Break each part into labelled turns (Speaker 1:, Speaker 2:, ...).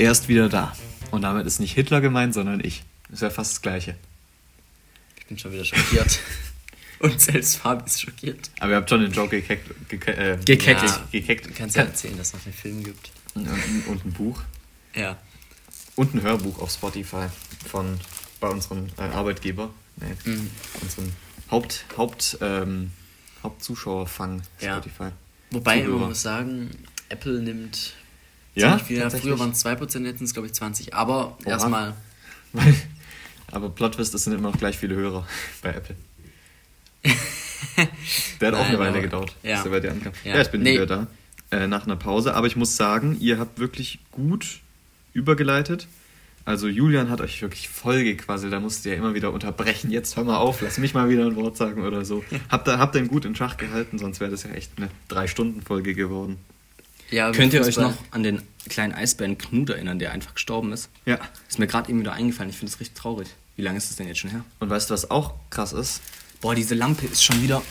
Speaker 1: er ist wieder da. Und damit ist nicht Hitler gemeint, sondern ich. Das wäre fast das Gleiche.
Speaker 2: Ich bin schon wieder schockiert. Und selbst Fabi ist schockiert.
Speaker 1: Aber ihr habt schon den Joke gekeckt. Geke äh,
Speaker 2: Gekeckt.
Speaker 1: Ja, gekeckt.
Speaker 2: Du kannst ja erzählen, dass es noch einen Film gibt.
Speaker 1: Und, und ein Buch.
Speaker 2: Ja.
Speaker 1: Und ein Hörbuch auf Spotify von bei unserem äh, Arbeitgeber. Nee,
Speaker 2: Mhm.
Speaker 1: unserem Haupt, Haupt, ähm, Hauptzuschauerfang
Speaker 2: Ja.
Speaker 1: Spotify.
Speaker 2: Wobei,
Speaker 1: Zuhörer.
Speaker 2: man muss sagen, Apple nimmt
Speaker 1: Ja,
Speaker 2: viel. Früher waren es 2%, jetzt sind es glaube ich 20. Aber
Speaker 1: Oha.
Speaker 2: erstmal,
Speaker 1: Weil- Aber Plot Twist, es sind immer noch gleich viele Hörer bei Apple. Der hat auch
Speaker 2: Nein,
Speaker 1: eine Weile gedauert,
Speaker 2: ja.
Speaker 1: bis er bei dir ankam. Ja,
Speaker 2: Ja.
Speaker 1: ich bin
Speaker 2: Nee.
Speaker 1: wieder da. Äh, nach einer Pause. Aber ich muss sagen, ihr habt wirklich gut übergeleitet. Also Julian hat euch wirklich voll gequasselt, da musst ihr ja immer wieder unterbrechen. Jetzt hör mal auf, lass mich mal wieder ein Wort sagen oder so. Habt ihr, habt ihn gut in Schach gehalten, sonst wäre das ja echt eine Drei-Stunden-Folge geworden.
Speaker 2: Ja,
Speaker 3: Könnt ihr euch noch an den kleinen Eisbären Knut erinnern, der einfach gestorben ist?
Speaker 1: Ja.
Speaker 3: Ist mir gerade eben wieder eingefallen. Ich finde das richtig traurig. Wie lange ist das denn jetzt schon her?
Speaker 1: Und weißt du, was auch krass ist?
Speaker 3: Boah, diese Lampe ist schon wieder.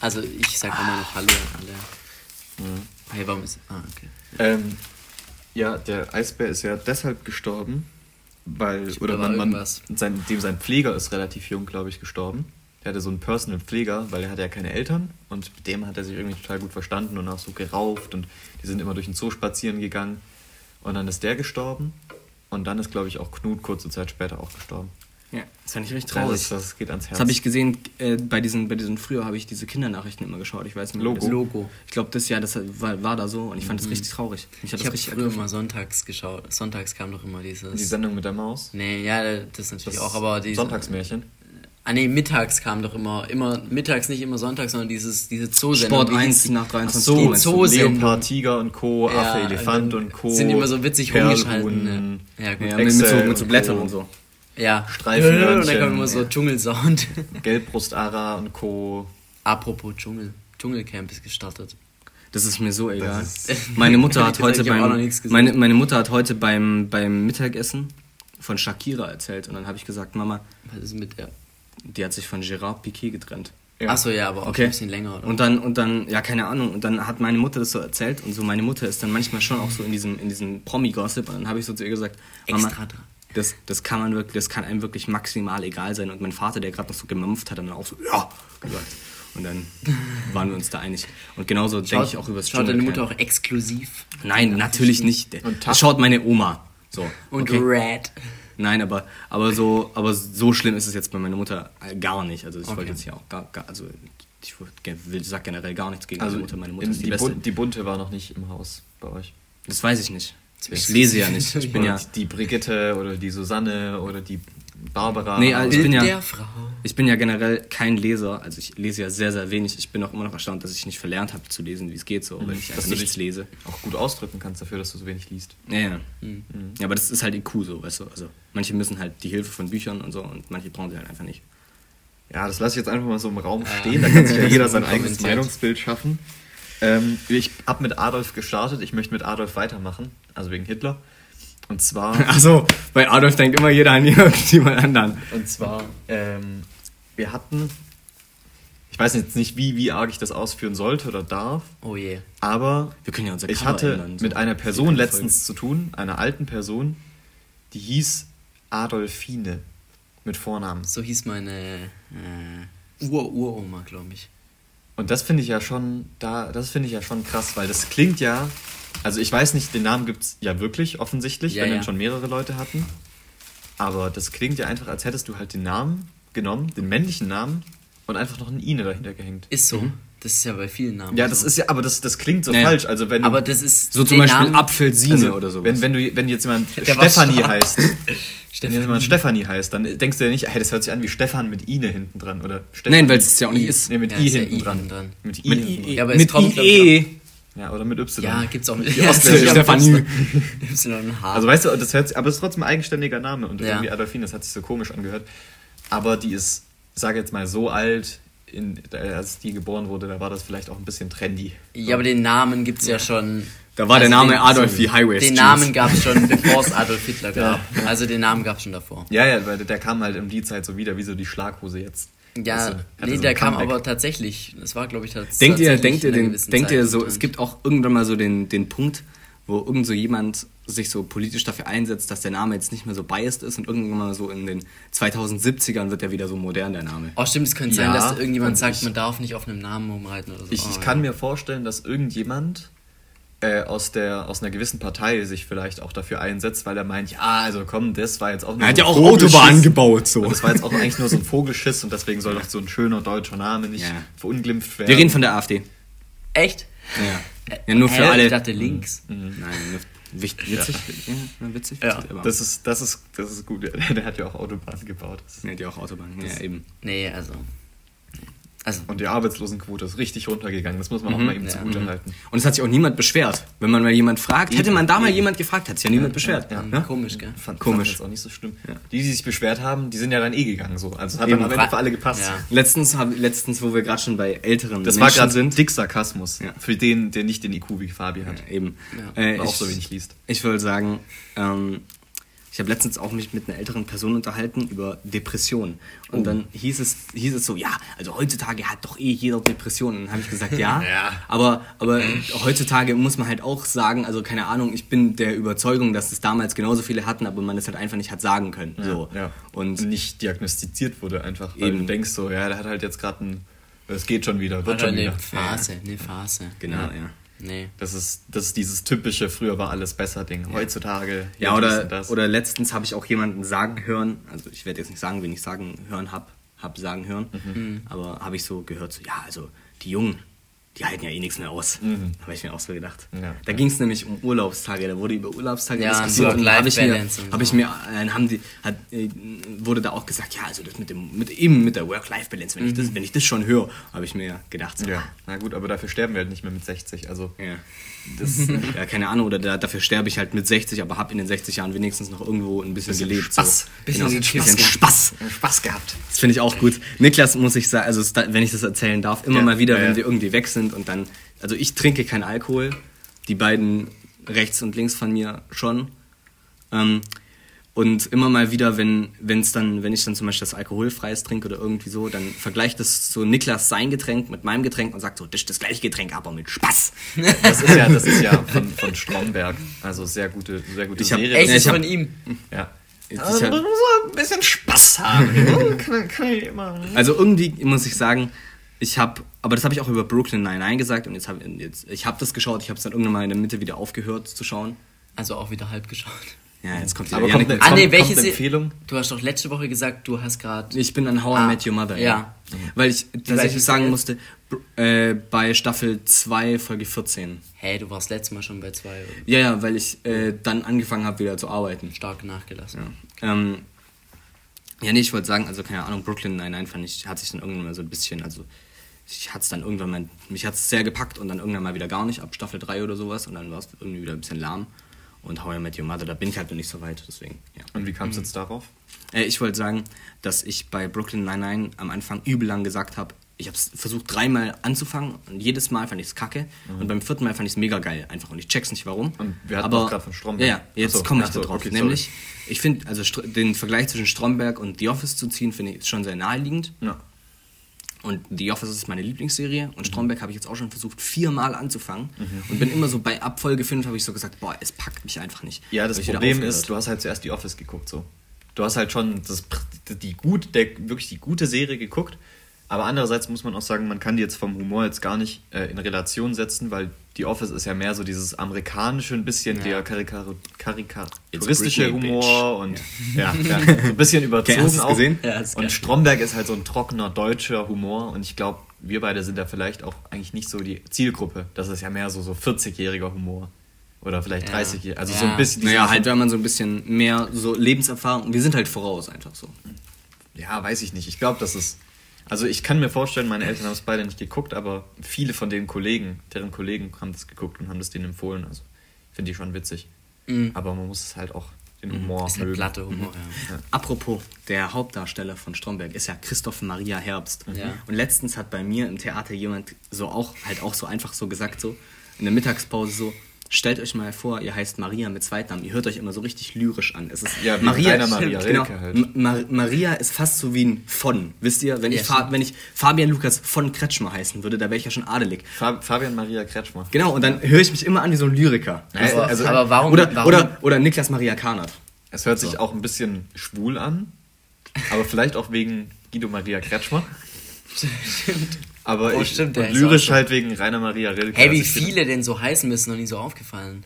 Speaker 2: Also ich sag immer noch Hallo an alle. Hey, warum ist. Ah, okay.
Speaker 1: Ähm, ja, der Eisbär ist ja deshalb gestorben, weil,
Speaker 2: Ich-
Speaker 1: oder man, man sein, dem sein Pfleger ist relativ jung, glaube ich, gestorben. Der hatte so einen Personal Pfleger, weil er hatte ja keine Eltern und mit dem hat er sich irgendwie total gut verstanden und auch so gerauft und die sind immer durch den Zoo spazieren gegangen. Und dann ist der gestorben und dann ist, glaube ich, auch Knut kurze Zeit später auch gestorben.
Speaker 3: Ja, das fand ich richtig
Speaker 1: Das,
Speaker 3: traurig.
Speaker 1: ist- das geht ans Herz.
Speaker 3: Das habe ich gesehen, äh, bei diesen, bei diesen früher habe ich diese Kindernachrichten immer geschaut. Ich weiß nicht,
Speaker 1: Logo.
Speaker 3: Das,
Speaker 2: Logo.
Speaker 3: ich glaube, das Jahr, das war, war da so und ich fand das richtig traurig.
Speaker 2: Ich
Speaker 3: das
Speaker 2: habe früher
Speaker 3: ergriffen.
Speaker 2: mal sonntags geschaut. Sonntags kam doch immer dieses.
Speaker 1: Die Sendung mit der Maus.
Speaker 2: nee, ja, das natürlich
Speaker 1: Das
Speaker 2: auch, aber die.
Speaker 1: Sonntagsmärchen.
Speaker 2: Ah, nee, mittags kam doch immer, immer, mittags, nicht immer sonntags, sondern dieses, diese Zoosendung.
Speaker 3: Sport
Speaker 2: wie hieß
Speaker 3: 1
Speaker 2: die?
Speaker 3: nach
Speaker 1: Ach
Speaker 3: 23
Speaker 1: so,
Speaker 3: Uhr.
Speaker 2: Zoosendung.
Speaker 1: Leopard, Tiger und Co.,
Speaker 2: Ja,
Speaker 1: Affe, Elefant
Speaker 2: dann
Speaker 1: und Co.
Speaker 2: Sind immer so witzig
Speaker 1: Perlhuhn,
Speaker 2: rumgeschalten. Ja, ja gut.
Speaker 3: Ja,
Speaker 2: Ja.
Speaker 3: mit, mit, so, mit so
Speaker 1: und
Speaker 3: Blättern und so.
Speaker 1: Streifenhörnchen.
Speaker 2: Und dann kam immer so Dschungelsound.
Speaker 1: Gelbbrustara und Co.
Speaker 2: Apropos Dschungel. Dschungelcamp ist gestartet.
Speaker 3: Das ist mir so egal. Meine Mutter hat heute beim meine, meine Mutter hat heute beim, beim Mittagessen von Shakira erzählt und dann habe ich gesagt, Mama,
Speaker 2: Was ist mit der?
Speaker 3: Die hat sich von Gerard Piquet getrennt.
Speaker 1: Ja.
Speaker 2: Achso, ja, aber auch
Speaker 3: Okay.
Speaker 2: ein bisschen länger, oder?
Speaker 3: Und dann, und dann, ja, keine Ahnung, und dann hat meine Mutter das so erzählt und so meine Mutter ist dann manchmal schon auch so in diesem, in diesem Promi-Gossip und dann habe ich so zu ihr gesagt, Mama,
Speaker 2: Extra dran.
Speaker 3: das, das kann man wirklich, das kann einem wirklich maximal egal sein und mein Vater, der gerade noch so gemampft hat, hat dann auch so, ja, gesagt. Und dann waren wir uns da einig. Und genauso denke ich auch über das
Speaker 2: Schaut deine. Mutter auch exklusiv?
Speaker 3: Nein, natürlich nicht.
Speaker 1: Und
Speaker 3: Das schaut meine Oma. So.
Speaker 2: Und
Speaker 3: okay?
Speaker 2: Red.
Speaker 3: Nein, aber, aber, so, aber so schlimm ist es jetzt bei meiner Mutter gar nicht. Also ich
Speaker 2: Okay.
Speaker 3: wollte jetzt hier auch gar, gar also ich will, sag generell gar nichts gegen
Speaker 1: Also
Speaker 3: meine Mutter. Meine Mutter ist die,
Speaker 1: die,
Speaker 3: Beste.
Speaker 1: Bun die Bunte war noch nicht im Haus bei euch.
Speaker 3: Das weiß ich nicht. Ich lese ja nicht. Ich bin ja,
Speaker 1: die Brigitte oder die Susanne oder die Barbara.
Speaker 3: Nee, also- Ich bin ja- ich bin ja generell kein Leser. Also ich lese ja sehr, sehr wenig. Ich bin auch immer noch erstaunt, dass ich nicht verlernt habe zu lesen, wie es geht, so, wenn ich
Speaker 1: Dass
Speaker 3: einfach nichts lese.
Speaker 1: auch gut ausdrücken kannst dafür, dass du so wenig liest.
Speaker 3: Ja, ja. ja, aber das ist halt IQ so, weißt du. Also manche müssen halt die Hilfe von Büchern und so und manche brauchen sie halt einfach nicht.
Speaker 1: Ja, das lasse ich jetzt einfach mal so im Raum stehen. Da kann sich ja jeder sein eigenes. Meinungsbild schaffen. Ähm, ich habe mit Adolf gestartet. Ich möchte mit Adolf weitermachen. Also wegen Hitler. Und zwar,
Speaker 3: Achso, bei Adolf denkt immer jeder an irgendjemand anderen.
Speaker 1: und zwar, ähm, wir hatten, ich weiß jetzt nicht, wie, wie arg ich das ausführen sollte oder darf,
Speaker 2: Oh je.
Speaker 1: aber
Speaker 3: Wir können ja unser
Speaker 1: ich
Speaker 3: Cover
Speaker 1: hatte
Speaker 3: ändern, so.
Speaker 1: mit einer Person
Speaker 3: eine
Speaker 1: letztens zu tun, einer alten Person, die hieß Adolfine mit Vornamen.
Speaker 2: So hieß meine äh, Ur-Uroma, glaube ich.
Speaker 1: Und das finde ich ja schon, da, das finde ich ja schon krass, weil das klingt ja, also ich weiß nicht, den Namen gibt es ja wirklich offensichtlich,
Speaker 2: Ja,
Speaker 1: wenn
Speaker 2: ja.
Speaker 1: dann schon mehrere Leute hatten. Aber das klingt ja einfach, als hättest du halt den Namen genommen, den männlichen Namen, und einfach noch ein Ine dahinter gehängt.
Speaker 2: Ist so. Das ist ja bei vielen Namen.
Speaker 1: Ja, das
Speaker 2: so.
Speaker 1: ist ja, aber das, das klingt so
Speaker 3: Ja, ja.
Speaker 1: falsch. Also wenn
Speaker 2: Aber das ist.
Speaker 3: So zum Beispiel
Speaker 2: Namen-
Speaker 3: Apfelsine
Speaker 1: also,
Speaker 3: oder so.
Speaker 1: Wenn, wenn, du, wenn jetzt jemand Stefanie heißt, wenn
Speaker 2: Stefanie.
Speaker 1: jemand Stefanie heißt, dann denkst du ja nicht, hey, das hört sich an wie Stefan mit Ine hinten dran. Oder Stefanie.
Speaker 3: Nein, weil es ja auch nicht ist.
Speaker 1: Nee, mit
Speaker 2: Ja,
Speaker 1: I
Speaker 2: ist ja
Speaker 1: hinten
Speaker 2: I
Speaker 1: dran.
Speaker 2: hinten dran.
Speaker 1: Mit I
Speaker 3: Mit
Speaker 1: dran.
Speaker 2: Ja, aber es
Speaker 3: mit
Speaker 2: kommt, glaub
Speaker 3: IE.
Speaker 1: Ja, oder mit Y.
Speaker 2: Ja, gibt's auch mit ja, ja,
Speaker 3: Stefanie.
Speaker 2: Y H.
Speaker 1: Also weißt du, das hört sich, aber es ist trotzdem ein eigenständiger Name und
Speaker 2: Ja.
Speaker 1: irgendwie Adolfine, das hat sich so komisch angehört. Aber die ist, ich sage jetzt mal, so alt, in, als die geboren wurde, da war das vielleicht auch ein bisschen trendy.
Speaker 2: ja, aber den Namen gibt's ja schon.
Speaker 3: Da war der
Speaker 2: Also
Speaker 3: Name
Speaker 2: den-
Speaker 3: Adolf wie Highway
Speaker 2: Den Namen gab's schon, bevor es Adolf Hitler gab.
Speaker 1: Ja.
Speaker 2: Also den Namen gab's schon davor.
Speaker 1: Ja, ja, weil der kam halt um die Zeit so wieder, wie so die Schlaghose jetzt.
Speaker 2: Ja,
Speaker 1: Also,
Speaker 2: nee,
Speaker 1: so
Speaker 2: der kam
Speaker 1: Comeback.
Speaker 2: aber tatsächlich. Das war, glaube ich, tats
Speaker 3: Denkt ihr,
Speaker 2: tatsächlich
Speaker 3: denkt ihr,
Speaker 2: in einer
Speaker 3: den, denkt ihr so, es gibt auch irgendwann mal so den, den Punkt, wo irgend so jemand sich so politisch dafür einsetzt, dass der Name jetzt nicht mehr so biased ist und irgendwann mal so in den 2070ern wird er wieder so modern, der Name.
Speaker 2: Oh, stimmt, es könnte
Speaker 1: Ja,
Speaker 2: sein, dass irgendjemand sagt,
Speaker 1: ich-
Speaker 2: man darf nicht auf einem Namen rumreiten oder so.
Speaker 1: Ich,
Speaker 2: Oh,
Speaker 1: ich
Speaker 2: ja.
Speaker 1: kann mir vorstellen, dass irgendjemand äh, aus, der, aus einer gewissen Partei sich vielleicht auch dafür einsetzt, weil er meint, ja, also komm, das war jetzt auch nur
Speaker 3: Er hat
Speaker 1: so
Speaker 3: ja
Speaker 1: ein
Speaker 3: auch. Autobahnen gebaut, so.
Speaker 1: Und das war jetzt auch eigentlich nur so ein Vogelschiss und deswegen soll doch so ein schöner deutscher Name nicht
Speaker 3: Ja.
Speaker 1: verunglimpft werden.
Speaker 3: Wir reden von der AfD.
Speaker 2: Echt?
Speaker 3: Ja, ja nur für
Speaker 2: Hä?
Speaker 3: alle.
Speaker 2: Ich dachte links.
Speaker 3: Nein, nur wichtig, witzig. Ja. Ja, witzig.
Speaker 2: Ja,
Speaker 1: das ist, das ist, das ist gut. Der, der hat ja auch Autobahnen gebaut. Das
Speaker 3: Ja, die auch Autobahnen. Ja, eben.
Speaker 2: Nee, also. Also,
Speaker 1: Und die Arbeitslosenquote ist richtig runtergegangen. Das muss man auch mal ihm
Speaker 2: Ja.
Speaker 1: zugute halten.
Speaker 3: Und es hat sich auch niemand beschwert. Wenn man mal jemand fragt, hätte man da mal jemand gefragt, hat sich ja niemand beschwert.
Speaker 1: ja.
Speaker 3: Ja?
Speaker 2: komisch, gell?
Speaker 1: Fand,
Speaker 3: Komisch.
Speaker 1: Fand jetzt auch nicht so schlimm. Die, die sich beschwert haben, die sind ja dann eh gegangen. So. Also es hat
Speaker 3: Eben.
Speaker 1: dann am Ende für alle gepasst.
Speaker 2: Ja.
Speaker 3: Letztens, hab, letztens, wo wir gerade schon bei älteren
Speaker 1: Das war
Speaker 3: Menschen
Speaker 1: gerade
Speaker 3: sind.
Speaker 1: dick Sarkasmus.
Speaker 3: Ja.
Speaker 1: Für den, der nicht den IQ wie Fabi hat.
Speaker 3: Ja, eben.
Speaker 2: Ja.
Speaker 3: Äh,
Speaker 1: Oder auch
Speaker 3: ich,
Speaker 1: so wenig liest.
Speaker 3: Ich wollte sagen, ähm, ich habe letztens auch mich mit einer älteren Person unterhalten über Depressionen. Und
Speaker 1: Oh.
Speaker 3: dann hieß es, hieß es so, ja, also heutzutage hat doch eh jeder Depressionen. Und dann habe ich gesagt, ja.
Speaker 1: Ja.
Speaker 3: Aber, aber heutzutage muss man halt auch sagen, also keine Ahnung, ich bin der Überzeugung, dass es damals genauso viele hatten, aber man es halt einfach nicht hat sagen können. So.
Speaker 1: Ja.
Speaker 3: Und
Speaker 1: nicht diagnostiziert wurde einfach. Weil
Speaker 3: Eben.
Speaker 1: du denkst so, ja, der hat halt jetzt gerade ein. Es geht schon wieder, wird
Speaker 2: Oder
Speaker 1: schon
Speaker 2: eine
Speaker 1: wieder.
Speaker 2: Phase, eine Phase.
Speaker 3: genau,
Speaker 1: Ja.
Speaker 2: Nee.
Speaker 1: Das ist, das ist dieses typische, früher war alles besser Ding. Heutzutage.
Speaker 3: Ja, oder, oder letztens habe ich auch jemanden sagen hören, also ich werde jetzt nicht sagen, wen ich sagen hören hab, hab sagen hören,
Speaker 1: Mhm.
Speaker 3: aber habe ich so gehört, so, ja, also die Jungen, die halten ja eh nichts mehr aus. Habe ich mir auch so gedacht.
Speaker 1: Mhm. Ja.
Speaker 3: Da ging es nämlich um Urlaubstage, da wurde über Urlaubstage
Speaker 2: Ja,
Speaker 3: diskutiert und da habe ich mir,
Speaker 2: Work-Life-Balance und
Speaker 3: hab ich mir äh, haben die, hat, äh, wurde da auch gesagt, ja, also das mit dem, mit, eben mit der Work-Life-Balance, wenn, ich das- wenn ich das schon höre, habe ich mir gedacht, so,
Speaker 1: Mhm. Ja, na gut, aber dafür sterben wir halt nicht mehr mit 60. Also,
Speaker 3: ja. Das, ja, keine Ahnung, oder da, dafür sterbe ich halt mit 60, aber habe in den 60 Jahren wenigstens noch irgendwo ein bisschen,
Speaker 1: Bisschen
Speaker 3: gelebt.
Speaker 1: Spaß.
Speaker 3: So.
Speaker 2: Bisschen
Speaker 3: genau,
Speaker 2: Spaß
Speaker 3: bisschen. Spaß.
Speaker 1: Spaß gehabt.
Speaker 3: Das finde ich auch gut. Niklas muss ich sagen, also wenn ich das erzählen darf, immer
Speaker 1: Ja,
Speaker 3: mal wieder,
Speaker 1: ja,
Speaker 3: wenn wir irgendwie weg sind und dann, also ich trinke keinen Alkohol, die beiden rechts und links von mir schon. Ähm, und immer mal wieder, wenn wenn's dann, wenn ich dann zum Beispiel das Alkoholfreies trinke oder irgendwie so, dann vergleicht das so Niklas sein Getränk mit meinem Getränk und sagt so, das ist das gleiche Getränk, aber mit Spaß.
Speaker 1: Das ist ja, das ist ja von, von Stromberg. Also sehr gute, sehr gute
Speaker 3: Ich hab-
Speaker 1: Serie.
Speaker 2: Echt,
Speaker 3: ich hab-
Speaker 2: von ihm.
Speaker 1: Ja.
Speaker 3: Ich
Speaker 1: Also,
Speaker 3: hab-
Speaker 1: man muss auch ein bisschen Spaß haben. kann, kann ich immer.
Speaker 3: Also irgendwie muss ich sagen, ich habe, aber das habe ich auch über Brooklyn Nine-Nine gesagt und jetzt habe jetzt, ich habe das geschaut, ich habe es dann irgendwann mal in der Mitte wieder aufgehört zu schauen.
Speaker 2: Also auch wieder halb geschaut.
Speaker 3: Ja, jetzt kommt die
Speaker 1: Aber kommt eine-
Speaker 2: Ah, nee, welche
Speaker 1: Empfehlung?
Speaker 2: Du hast doch letzte Woche gesagt, du hast gerade.
Speaker 3: Ich bin an How I
Speaker 2: Ah,
Speaker 3: Met Your Mother.
Speaker 2: ja.
Speaker 3: Weil ich tatsächlich sagen musste, äh, bei Staffel 2, Folge 14.
Speaker 2: Hey, du warst letztes Mal schon bei zwei.
Speaker 3: Ja, ja, weil ich äh, dann angefangen habe, wieder zu arbeiten.
Speaker 2: Stark nachgelassen.
Speaker 3: Ähm, ja, nee, ich wollte sagen, also keine Ahnung, Brooklyn Nine-Nine fand ich, hat sich dann irgendwann mal so ein bisschen, also ich hatte es dann irgendwann mal, mich hat es sehr gepackt und dann irgendwann mal wieder gar nicht, ab Staffel 3 oder sowas und dann war es irgendwie wieder ein bisschen lahm. Und How I Met Your Mother, da bin ich halt noch nicht so weit, deswegen, ja.
Speaker 1: Und wie kam es jetzt darauf?
Speaker 3: Äh, ich wollte sagen, dass ich bei Brooklyn Nine-Nine am Anfang übel lang gesagt habe, ich habe es versucht dreimal anzufangen und jedes Mal fand ich es kacke und beim vierten Mal fand ich es mega geil einfach und ich check's nicht warum.
Speaker 1: Und wir hatten grad von Stromberg.
Speaker 3: Ja, ja, jetzt
Speaker 1: so,
Speaker 3: komme ich
Speaker 1: so,
Speaker 3: da drauf.
Speaker 1: okay, sorry.
Speaker 3: Nämlich, ich finde, also den Vergleich zwischen Stromberg und The Office zu ziehen, finde ich schon sehr naheliegend.
Speaker 1: Ja.
Speaker 3: Und The Office ist meine Lieblingsserie und Stromberg habe ich jetzt auch schon versucht viermal anzufangen und bin immer so bei Abfolge 5 habe ich so gesagt, boah, es packt mich einfach nicht.
Speaker 1: Ja, das Problem ist, du hast halt zuerst die Office geguckt, so. Du hast halt schon das, die gut, der, wirklich die gute Serie geguckt, aber andererseits muss man auch sagen, man kann die jetzt vom Humor jetzt gar nicht äh, in Relation setzen, weil die Office ist ja mehr so dieses amerikanische, ein bisschen der karika karikaturistische Humor und ja, ja, so ein bisschen überzogen auch.
Speaker 3: gesehen?
Speaker 2: Ja,
Speaker 1: und Stromberg ist halt so ein trockener deutscher Humor und ich glaube, wir beide sind da vielleicht auch eigentlich nicht so die Zielgruppe. Das ist ja mehr so, so 40-jähriger Humor. Oder vielleicht
Speaker 2: Ja.
Speaker 1: 30-jähriger. Also
Speaker 2: Ja.
Speaker 1: so ein bisschen. die
Speaker 3: Naja, halt,
Speaker 1: so-
Speaker 3: wenn man so ein bisschen mehr so Lebenserfahrung. Wir sind halt voraus, einfach so.
Speaker 1: Ja, weiß ich nicht. Ich glaube, das ist. Also ich kann mir vorstellen, meine Eltern haben es beide nicht geguckt, aber viele von den Kollegen, deren Kollegen haben das geguckt und haben das denen empfohlen. Also ich finde die schon witzig.
Speaker 2: Mhm.
Speaker 1: Aber man muss es halt auch den Humor
Speaker 2: Ist
Speaker 1: mögen.
Speaker 2: platte Humor, ja.
Speaker 3: Apropos, der Hauptdarsteller von Stromberg ist ja Christoph Maria Herbst.
Speaker 2: Ja.
Speaker 3: Und letztens hat bei mir im Theater jemand so auch, halt auch so einfach so gesagt, so in der Mittagspause so, stellt euch mal vor, ihr heißt Maria mit Zweitnamen. Ihr hört euch immer so richtig lyrisch an. Es ist
Speaker 1: Ja, wie Rainer Maria
Speaker 3: genau,
Speaker 1: halt.
Speaker 3: Ma Maria ist fast so wie ein von. Wisst ihr, wenn,
Speaker 2: Ja,
Speaker 3: ich, Fa wenn ich Fabian Lukas von Kretschmer heißen würde, da wäre ich ja schon adelig.
Speaker 1: Fa- Fabian Maria Kretschmer.
Speaker 3: Genau, und dann höre ich mich immer an wie so ein Lyriker.
Speaker 2: Aber,
Speaker 1: also-
Speaker 2: aber warum,
Speaker 3: Oder,
Speaker 2: warum
Speaker 3: oder, oder Niklas Maria Karnert.
Speaker 1: Es hört sich auch ein bisschen schwul an, aber vielleicht auch wegen Guido Maria Kretschmer. Aber
Speaker 2: Oh,
Speaker 1: ich,
Speaker 2: stimmt, der
Speaker 1: und
Speaker 2: ist
Speaker 1: lyrisch halt wegen Rainer Maria Rilke.
Speaker 2: Hey, wie
Speaker 1: Also ich finde-
Speaker 2: viele denn so heißen, mir ist noch nie so aufgefallen.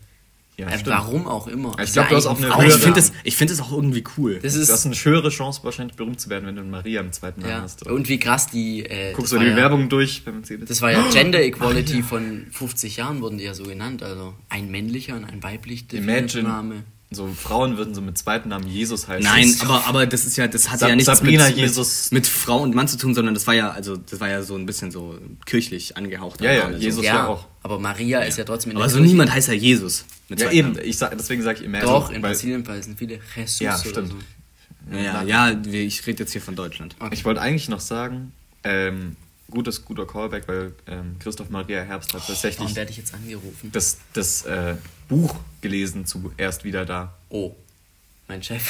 Speaker 1: Ja, stimmt.
Speaker 2: warum auch immer.
Speaker 1: Ich glaub, du hast auch eine
Speaker 3: Aber
Speaker 1: höhere-
Speaker 3: ich finde es find auch irgendwie cool.
Speaker 2: Das
Speaker 1: Du hast
Speaker 2: ist,
Speaker 1: eine höhere Chance, wahrscheinlich berühmt zu werden, wenn du einen Maria im zweiten Namen
Speaker 2: ja.
Speaker 1: hast.
Speaker 2: Und wie krass die. Äh,
Speaker 1: Guckst du die
Speaker 2: ja-
Speaker 1: Bewerbung durch bei Mercedes?
Speaker 2: Das war ja Gender Equality von 50 Jahren, wurden die ja so genannt. Also ein männlicher und ein weiblich definierter
Speaker 1: Imagine.
Speaker 2: Name.
Speaker 1: So Frauen würden so mit zweiten Namen Jesus heißen.
Speaker 3: Nein, aber, aber das ist ja, das hat
Speaker 1: Sab-
Speaker 3: ja nichts
Speaker 1: Sabrina
Speaker 3: mit,
Speaker 1: Jesus.
Speaker 3: mit, mit Frau und Mann zu tun, sondern das war ja, also das war ja so ein bisschen so kirchlich angehaucht.
Speaker 1: Ja, ja, Jesus
Speaker 2: ja,
Speaker 1: ja auch.
Speaker 2: aber Maria ist ja trotzdem in
Speaker 3: Aber
Speaker 2: der
Speaker 3: so
Speaker 2: Kirche.
Speaker 3: niemand heißt ja Jesus. Mit
Speaker 1: Ja, eben.
Speaker 3: Namen.
Speaker 1: Ich sag, deswegen sage ich Imagine.
Speaker 2: Doch, in Brasilien heißen viele Jesus
Speaker 1: Ja,
Speaker 2: oder
Speaker 1: stimmt.
Speaker 2: so.
Speaker 3: Ja, ja, ja, ich rede jetzt hier von Deutschland.
Speaker 1: Ich wollte eigentlich noch sagen, ähm, gutes, guter Callback, weil ähm, Christoph Maria Herbst hat tatsächlich
Speaker 2: Warum werde ich jetzt angerufen?
Speaker 1: das, das äh, Buch gelesen zu Erst wieder da.
Speaker 2: Oh, mein Chef.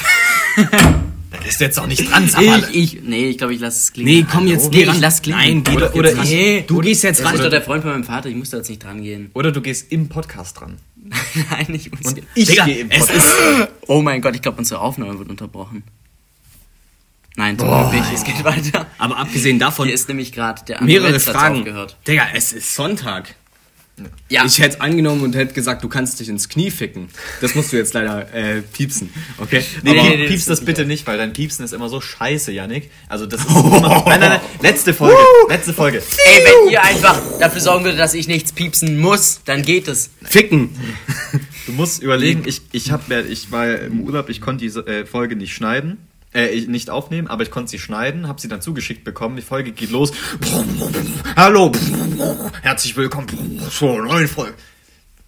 Speaker 1: Da ist jetzt auch nicht dran,
Speaker 2: Ich, ich, nee, ich glaube, ich lasse es klingen.
Speaker 3: Nee, komm jetzt,
Speaker 2: nee,
Speaker 3: geh
Speaker 2: ich
Speaker 3: ran.
Speaker 2: lass klingen.
Speaker 3: Nein, geh
Speaker 1: Oder- oder
Speaker 3: jetzt ran.
Speaker 2: Nee,
Speaker 3: Du gehst jetzt
Speaker 2: Das
Speaker 3: ran.
Speaker 2: doch der Freund von meinem Vater, ich muss da jetzt nicht dran gehen.
Speaker 1: Oder du gehst im Podcast dran.
Speaker 2: Nein, ich muss.
Speaker 1: Und ich
Speaker 3: Digga,
Speaker 1: gehe im
Speaker 3: es
Speaker 1: Podcast
Speaker 3: ist-
Speaker 2: oh mein Gott, ich glaube, unsere Aufnahme wird unterbrochen. Nein, zum Glück nicht, es geht weiter.
Speaker 3: Aber abgesehen davon,
Speaker 2: Hier ist nämlich gerade der
Speaker 3: mehrere
Speaker 2: Satz
Speaker 3: Fragen.
Speaker 2: aufgehört.
Speaker 3: Digga, es ist Sonntag.
Speaker 2: Ja,
Speaker 3: Ich hätte angenommen und hätte gesagt, du kannst dich ins Knie ficken. Das musst du jetzt leider äh, piepsen, okay?
Speaker 1: Nee,
Speaker 2: Aber-
Speaker 1: nee,
Speaker 2: nee, das
Speaker 1: piepst das
Speaker 2: nicht
Speaker 1: bitte nicht, weil dein Piepsen ist immer so scheiße, Yannick. Also das ist immer, nein, nein, nein, letzte Folge, letzte Folge.
Speaker 2: Ey, wenn ihr einfach dafür sorgen würdet, dass ich nichts piepsen muss, dann geht es.
Speaker 3: Ficken!
Speaker 1: Du musst überlegen, ich, ich, hab, ich war im Urlaub, ich konnte diese äh, Folge nicht schneiden, äh, ich- nicht aufnehmen, aber ich konnte sie schneiden, habe sie dann zugeschickt bekommen. Die Folge geht los. Hallo, herzlich willkommen zur neuen Folge.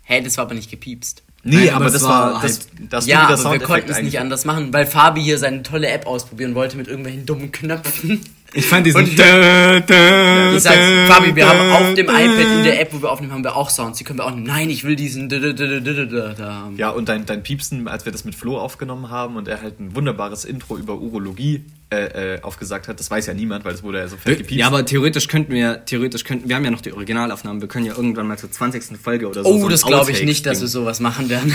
Speaker 2: Hä, das war aber nicht gepiepst.
Speaker 1: Nee,
Speaker 3: Nein,
Speaker 1: aber,
Speaker 3: aber
Speaker 1: das war,
Speaker 3: war
Speaker 1: das,
Speaker 3: halt-
Speaker 1: das
Speaker 2: ja, aber wir konnten es nicht anders machen, weil Fabi hier seine tolle App ausprobieren wollte mit irgendwelchen dummen Knöpfen.
Speaker 3: Ich fand diesen.
Speaker 2: Und-
Speaker 3: da, da,
Speaker 2: Ich sag,
Speaker 3: da,
Speaker 2: Fabi, wir haben auf dem
Speaker 3: da.
Speaker 2: iPad in der App, wo wir aufnehmen, haben wir auch Sounds. Die können wir auch nehmen. Nein, ich will diesen da, da, da, da, da, da, da haben.
Speaker 1: Ja, und dein, dein Piepsen, als wir das mit Flo aufgenommen haben und er halt ein wunderbares Intro über Urologie äh, äh, aufgesagt hat, das weiß ja niemand, weil das wurde ja so fett gepiepst.
Speaker 3: Ja, aber theoretisch könnten wir, theoretisch könnten, wir haben ja noch die Originalaufnahmen, wir können ja irgendwann mal zur 20. Folge oder so.
Speaker 2: Oh,
Speaker 3: so
Speaker 2: das glaube ich nicht, dass wir sowas machen werden.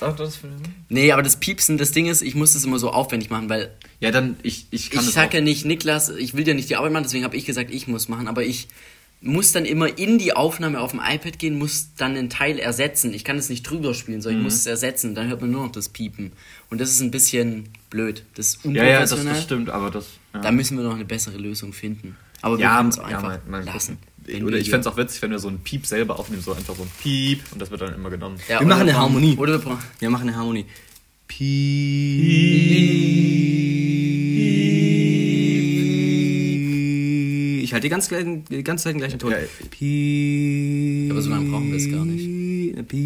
Speaker 1: Doch, das-
Speaker 2: Nee, aber das Piepsen, das Ding ist, ich muss das immer so aufwendig machen, weil
Speaker 1: ja, dann, ich, ich kann
Speaker 2: ich
Speaker 1: auch.
Speaker 2: ja nicht, Niklas, ich will dir nicht die Arbeit machen, deswegen habe ich gesagt, ich muss machen, aber ich muss dann immer in die Aufnahme auf dem iPad gehen, muss dann einen Teil ersetzen. Ich kann es nicht drüber spielen,
Speaker 1: Mhm.
Speaker 2: sondern ich muss es ersetzen, dann hört man nur noch das Piepen. Und das ist ein bisschen blöd. Das ist
Speaker 1: Ja, ja, das,
Speaker 2: unprofessionell.
Speaker 1: das stimmt, aber das. Ja.
Speaker 2: Da müssen wir noch eine bessere Lösung finden. Aber wir
Speaker 1: ja,
Speaker 2: können es
Speaker 1: ja,
Speaker 2: einfach
Speaker 1: mal, mal
Speaker 2: lassen. Wenn
Speaker 1: Oder ich fände es auch witzig, wenn wir so einen Piep selber aufnehmen, so einfach so ein Piep und das wird dann immer genommen.
Speaker 2: Ja,
Speaker 3: Wir machen eine Harmonie.
Speaker 2: Oder wir.
Speaker 3: Wir machen eine Harmonie. Piep. Ich halte die ganze, gleichen- die ganze Zeit den gleichen Ton.
Speaker 1: Ja,
Speaker 3: Piep.
Speaker 2: Aber so lange brauchen wir es gar nicht.
Speaker 3: Piep.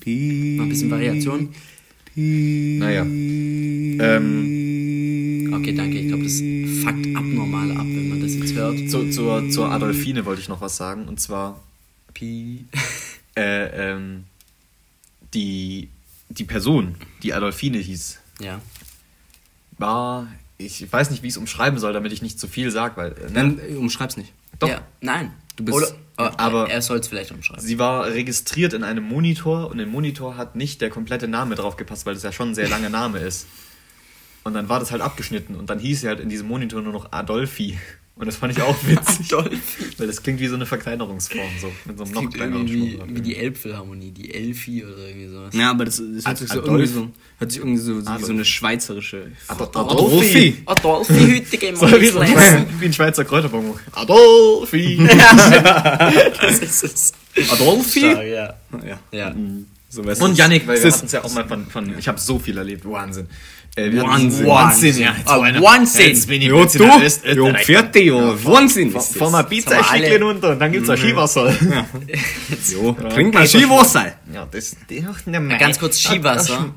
Speaker 3: Piep.
Speaker 2: Noch ein bisschen Variation.
Speaker 1: Naja. Ähm,
Speaker 2: Okay, danke. Ich glaube, das fuckt abnormal ab, wenn man das jetzt hört.
Speaker 1: zu, zur, zur Adolfine wollte ich noch was sagen. Und zwar,
Speaker 2: Pi.
Speaker 1: äh, ähm, die, die Person, die Adolfine hieß,
Speaker 2: Ja.
Speaker 1: war. Ich weiß nicht, wie ich es umschreiben soll, damit ich nicht zu viel sage, weil. Äh, ne?
Speaker 3: Dann äh, umschreib's nicht.
Speaker 1: Doch.
Speaker 2: Ja, nein.
Speaker 3: Du bist-
Speaker 2: Oder, aber,
Speaker 1: aber-
Speaker 2: er soll es vielleicht umschreiben.
Speaker 1: Sie war registriert in einem Monitor und im Monitor hat nicht der komplette Name drauf gepasst, weil das ja schon ein sehr langer Name ist. Und dann war das halt abgeschnitten und dann hieß sie halt in diesem Monitor nur noch Adolfi. Und das fand ich auch witzig.
Speaker 2: Adolfi.
Speaker 1: Weil das klingt wie so eine Verkleinerungsform, so. Mit so einem noch kleineren
Speaker 2: wie,
Speaker 1: Schwung.
Speaker 2: wie die Elbphilharmonie, die Elfi oder irgendwie sowas.
Speaker 3: Ja, aber das, das hört sich so
Speaker 1: Adolf.
Speaker 3: irgendwie so, hört sich irgendwie so, wie so eine schweizerische.
Speaker 1: Ado-
Speaker 3: Adolfi.
Speaker 2: Adolfi, gehen
Speaker 1: So wie, so ein wie ein Schweizer Kräuterbonbon. Adolfi!
Speaker 2: Das ist es.
Speaker 3: Adolfi?
Speaker 2: Ja.
Speaker 3: Ja.
Speaker 2: Ja.
Speaker 3: So, weißt du,
Speaker 1: Und Yannick, weil
Speaker 3: es
Speaker 1: wir hatten es ja auch mal von, von ich habe so viel erlebt, Wahnsinn. Äh,
Speaker 3: Wahnsinn.
Speaker 1: Wahnsinn, ja. jetzt
Speaker 2: Ah,
Speaker 1: einer-
Speaker 2: Wahnsinn.
Speaker 1: Jetzt bin ich
Speaker 3: Jo, du,
Speaker 1: in der Öst-
Speaker 3: jo, vierte, jo, Wahnsinn
Speaker 1: mal
Speaker 3: das.
Speaker 1: Pizza ein runter und dann gibt's ein Skiwasser.
Speaker 3: Jo, trink mal Skiwasser.
Speaker 1: Ja, das, das
Speaker 2: Ganz kurz Skiwasser.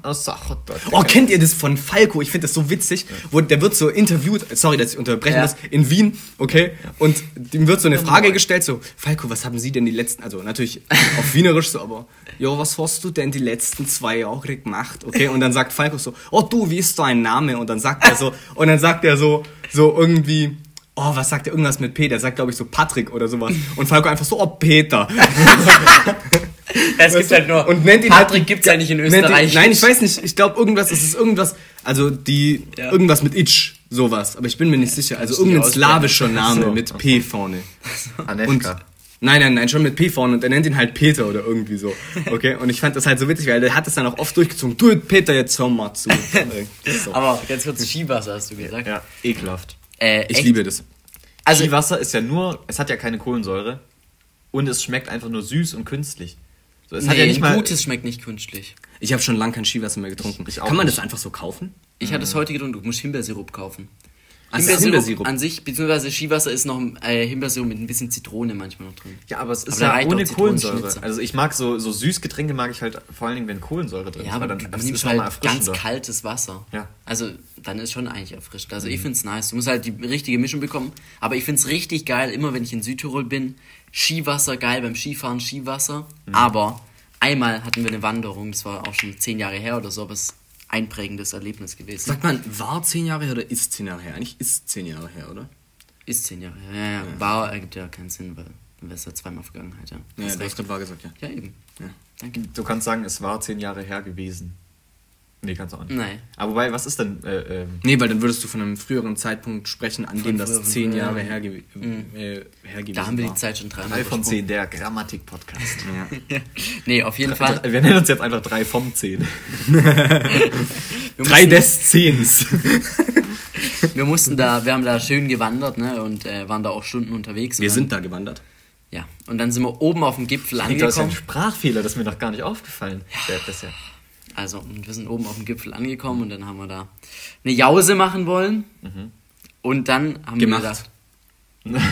Speaker 3: Oh, kennt ihr das von Falco? Ich finde das so witzig. Wo, der wird so interviewt, sorry, dass ich unterbrechen
Speaker 2: Ja.
Speaker 3: muss, in Wien, okay? Und dem wird so eine Frage gestellt, so, Falco, was haben Sie denn die letzten, also natürlich auf Wienerisch so, aber, ja, was hast du denn die letzten zwei Jahre gemacht, okay? Und dann sagt Falco so, oh du, wie ist dein Name? Und dann sagt er so, und dann sagt er so, so irgendwie, oh, was sagt er, irgendwas mit P, der sagt, glaube ich, so Patrick oder sowas. Und Falco einfach so, oh, Peter.
Speaker 2: Es gibt halt nur.
Speaker 3: Und nennt ihn
Speaker 2: Patrick
Speaker 3: halt,
Speaker 2: gibt's ja nicht in
Speaker 3: nennt ihn-
Speaker 2: Österreich.
Speaker 3: Nein, ich weiß nicht. Ich glaube irgendwas, es ist irgendwas, also die,
Speaker 2: Ja.
Speaker 3: irgendwas mit Itch, sowas. Aber ich bin mir nicht sicher. Also
Speaker 2: du
Speaker 3: irgendein slawischer Name
Speaker 1: So.
Speaker 3: mit P vorne. Und,
Speaker 1: Anefka.
Speaker 3: Nein, nein, nein, schon mit P vorne. Und er nennt ihn halt Peter oder irgendwie so. Okay? Und ich fand das halt so witzig, weil der hat es dann auch oft durchgezogen. Du, Peter, jetzt hör mal zu. so.
Speaker 2: Aber ganz kurz Skiwasser hast du gesagt.
Speaker 1: Ja, ekelhaft.
Speaker 2: Äh,
Speaker 3: Ich
Speaker 2: echt?
Speaker 3: liebe das.
Speaker 2: Also,
Speaker 1: Skiwasser ist ja nur, es hat ja keine Kohlensäure und es schmeckt einfach nur süß und künstlich. So, es
Speaker 2: nee,
Speaker 1: hat ja nicht mal
Speaker 2: Gutes schmeckt nicht künstlich.
Speaker 3: Ich habe schon lange kein Skiwasser mehr getrunken.
Speaker 1: Ich- ich
Speaker 3: Kann man
Speaker 1: nicht.
Speaker 3: das einfach so kaufen?
Speaker 2: Ich hatte es heute getrunken, du musst Himbeersirup kaufen.
Speaker 3: Es Himbeersirup.
Speaker 2: an sich, beziehungsweise Skiwasser ist noch äh, Himbeersirup mit ein bisschen Zitrone manchmal noch drin.
Speaker 1: Ja, aber es ist
Speaker 2: Aber
Speaker 1: ja ohne Kohlensäure. Also ich mag so, so Süßgetränke mag ich halt vor allen Dingen, wenn Kohlensäure drin
Speaker 2: Ja,
Speaker 1: ist.
Speaker 2: aber
Speaker 1: weil
Speaker 2: du,
Speaker 1: dann
Speaker 2: du nimmst halt ganz kaltes Wasser.
Speaker 1: Ja.
Speaker 2: Also, dann ist schon eigentlich erfrischt. Also, ich find's nice. Du musst halt die richtige Mischung bekommen. Aber ich find's richtig geil, immer wenn ich in Südtirol bin. Skiwasser, geil, beim Skifahren Skiwasser. Aber einmal hatten wir eine Wanderung, das war auch schon zehn Jahre her oder so, aber es einprägendes Erlebnis gewesen.
Speaker 3: Sagt man, war zehn Jahre her oder ist zehn Jahre her? Eigentlich ist zehn Jahre her, oder?
Speaker 2: Ist zehn Jahre her. Ja, ja. War ergibt ja keinen Sinn, weil dann wäre es ja zweimal Vergangenheit, ja.
Speaker 3: Ja,
Speaker 2: Hast
Speaker 3: du hast
Speaker 2: recht.
Speaker 3: gerade wahr gesagt, ja.
Speaker 2: Ja, eben.
Speaker 3: Ja.
Speaker 2: Danke.
Speaker 1: Du kannst sagen, es war zehn Jahre her gewesen. Nee, kannst du auch nicht.
Speaker 2: Nein.
Speaker 1: Aber wobei, was ist denn, äh, ähm,
Speaker 3: Nee, weil dann würdest du von einem früheren Zeitpunkt sprechen, an dem das zehn Jahre
Speaker 2: ja.
Speaker 3: her, gew äh, her gewesen
Speaker 2: Da haben wir die Zeit schon dreimal
Speaker 1: drei von zehn, der Grammatik-Podcast.
Speaker 3: Ja.
Speaker 2: Nee, auf jeden Fall.
Speaker 1: Wir nennen uns jetzt einfach drei vom zehn.
Speaker 2: Wir
Speaker 3: Drei des Zehns.
Speaker 2: Wir mussten da, wir haben da schön gewandert, ne, und äh, waren da auch Stunden unterwegs.
Speaker 3: Wir sind da gewandert.
Speaker 2: Ja, und dann sind wir oben auf dem Gipfel
Speaker 1: Ich glaube, das ist ein
Speaker 2: angekommen.
Speaker 1: Sprachfehler, das ist mir noch gar nicht aufgefallen. Ja. Das ja.
Speaker 2: Also, wir sind oben auf dem Gipfel angekommen und dann haben wir da eine Jause machen wollen. Und dann haben
Speaker 3: Gemacht.
Speaker 2: wir gedacht.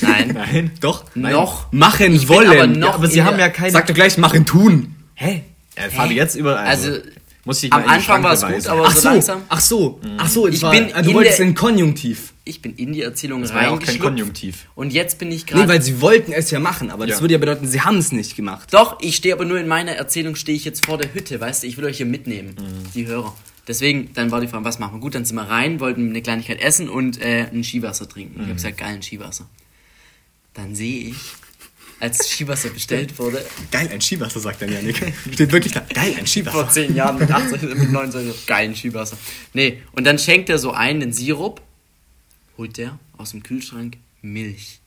Speaker 2: Nein.
Speaker 1: Nein.
Speaker 3: Doch?
Speaker 2: Noch.
Speaker 3: Machen wollen.
Speaker 2: aber noch
Speaker 1: Ja, aber sie haben ja keine.
Speaker 3: Sag doch gleich, machen tun.
Speaker 1: Hä? Ja, fahr die jetzt überall.
Speaker 2: Also,
Speaker 1: muss ich
Speaker 2: am Anfang war es gut, aber
Speaker 3: Ach
Speaker 2: so
Speaker 3: so,
Speaker 2: langsam.
Speaker 3: ach so, ach so,
Speaker 2: Ich
Speaker 3: war,
Speaker 2: bin
Speaker 3: du
Speaker 2: in
Speaker 3: wolltest
Speaker 2: der-
Speaker 3: in Konjunktiv.
Speaker 2: Ich bin in die Erzählung
Speaker 1: Das war ja auch kein. Konjunktiv.
Speaker 2: Und jetzt bin ich
Speaker 3: Nee,
Speaker 2: gerade.
Speaker 3: weil sie wollten es ja machen, aber das
Speaker 1: Ja.
Speaker 3: würde ja bedeuten, sie haben es nicht gemacht.
Speaker 2: Doch, ich stehe aber nur in meiner Erzählung, stehe ich jetzt vor der Hütte, weißt du, ich will euch hier mitnehmen,
Speaker 1: Mhm.
Speaker 2: die Hörer. Deswegen, dann war die Frage, was machen wir? Gut, dann sind wir rein, wollten eine Kleinigkeit essen und äh, ein Skiwasser trinken. Ich habe gesagt, geil, ein Skiwasser. Dann sehe ich, als Skiwasser bestellt wurde,
Speaker 3: Geil, ein Skiwasser, sagt dann Janik. Steht wirklich da. Geil, ein
Speaker 2: vor
Speaker 3: Skiwasser.
Speaker 2: zehn Jahren mit 18, mit 19, so, geil, ein Skiwasser. Nee, und dann schenkt er so ein, den Sirup, holt der aus dem Kühlschrank Milch.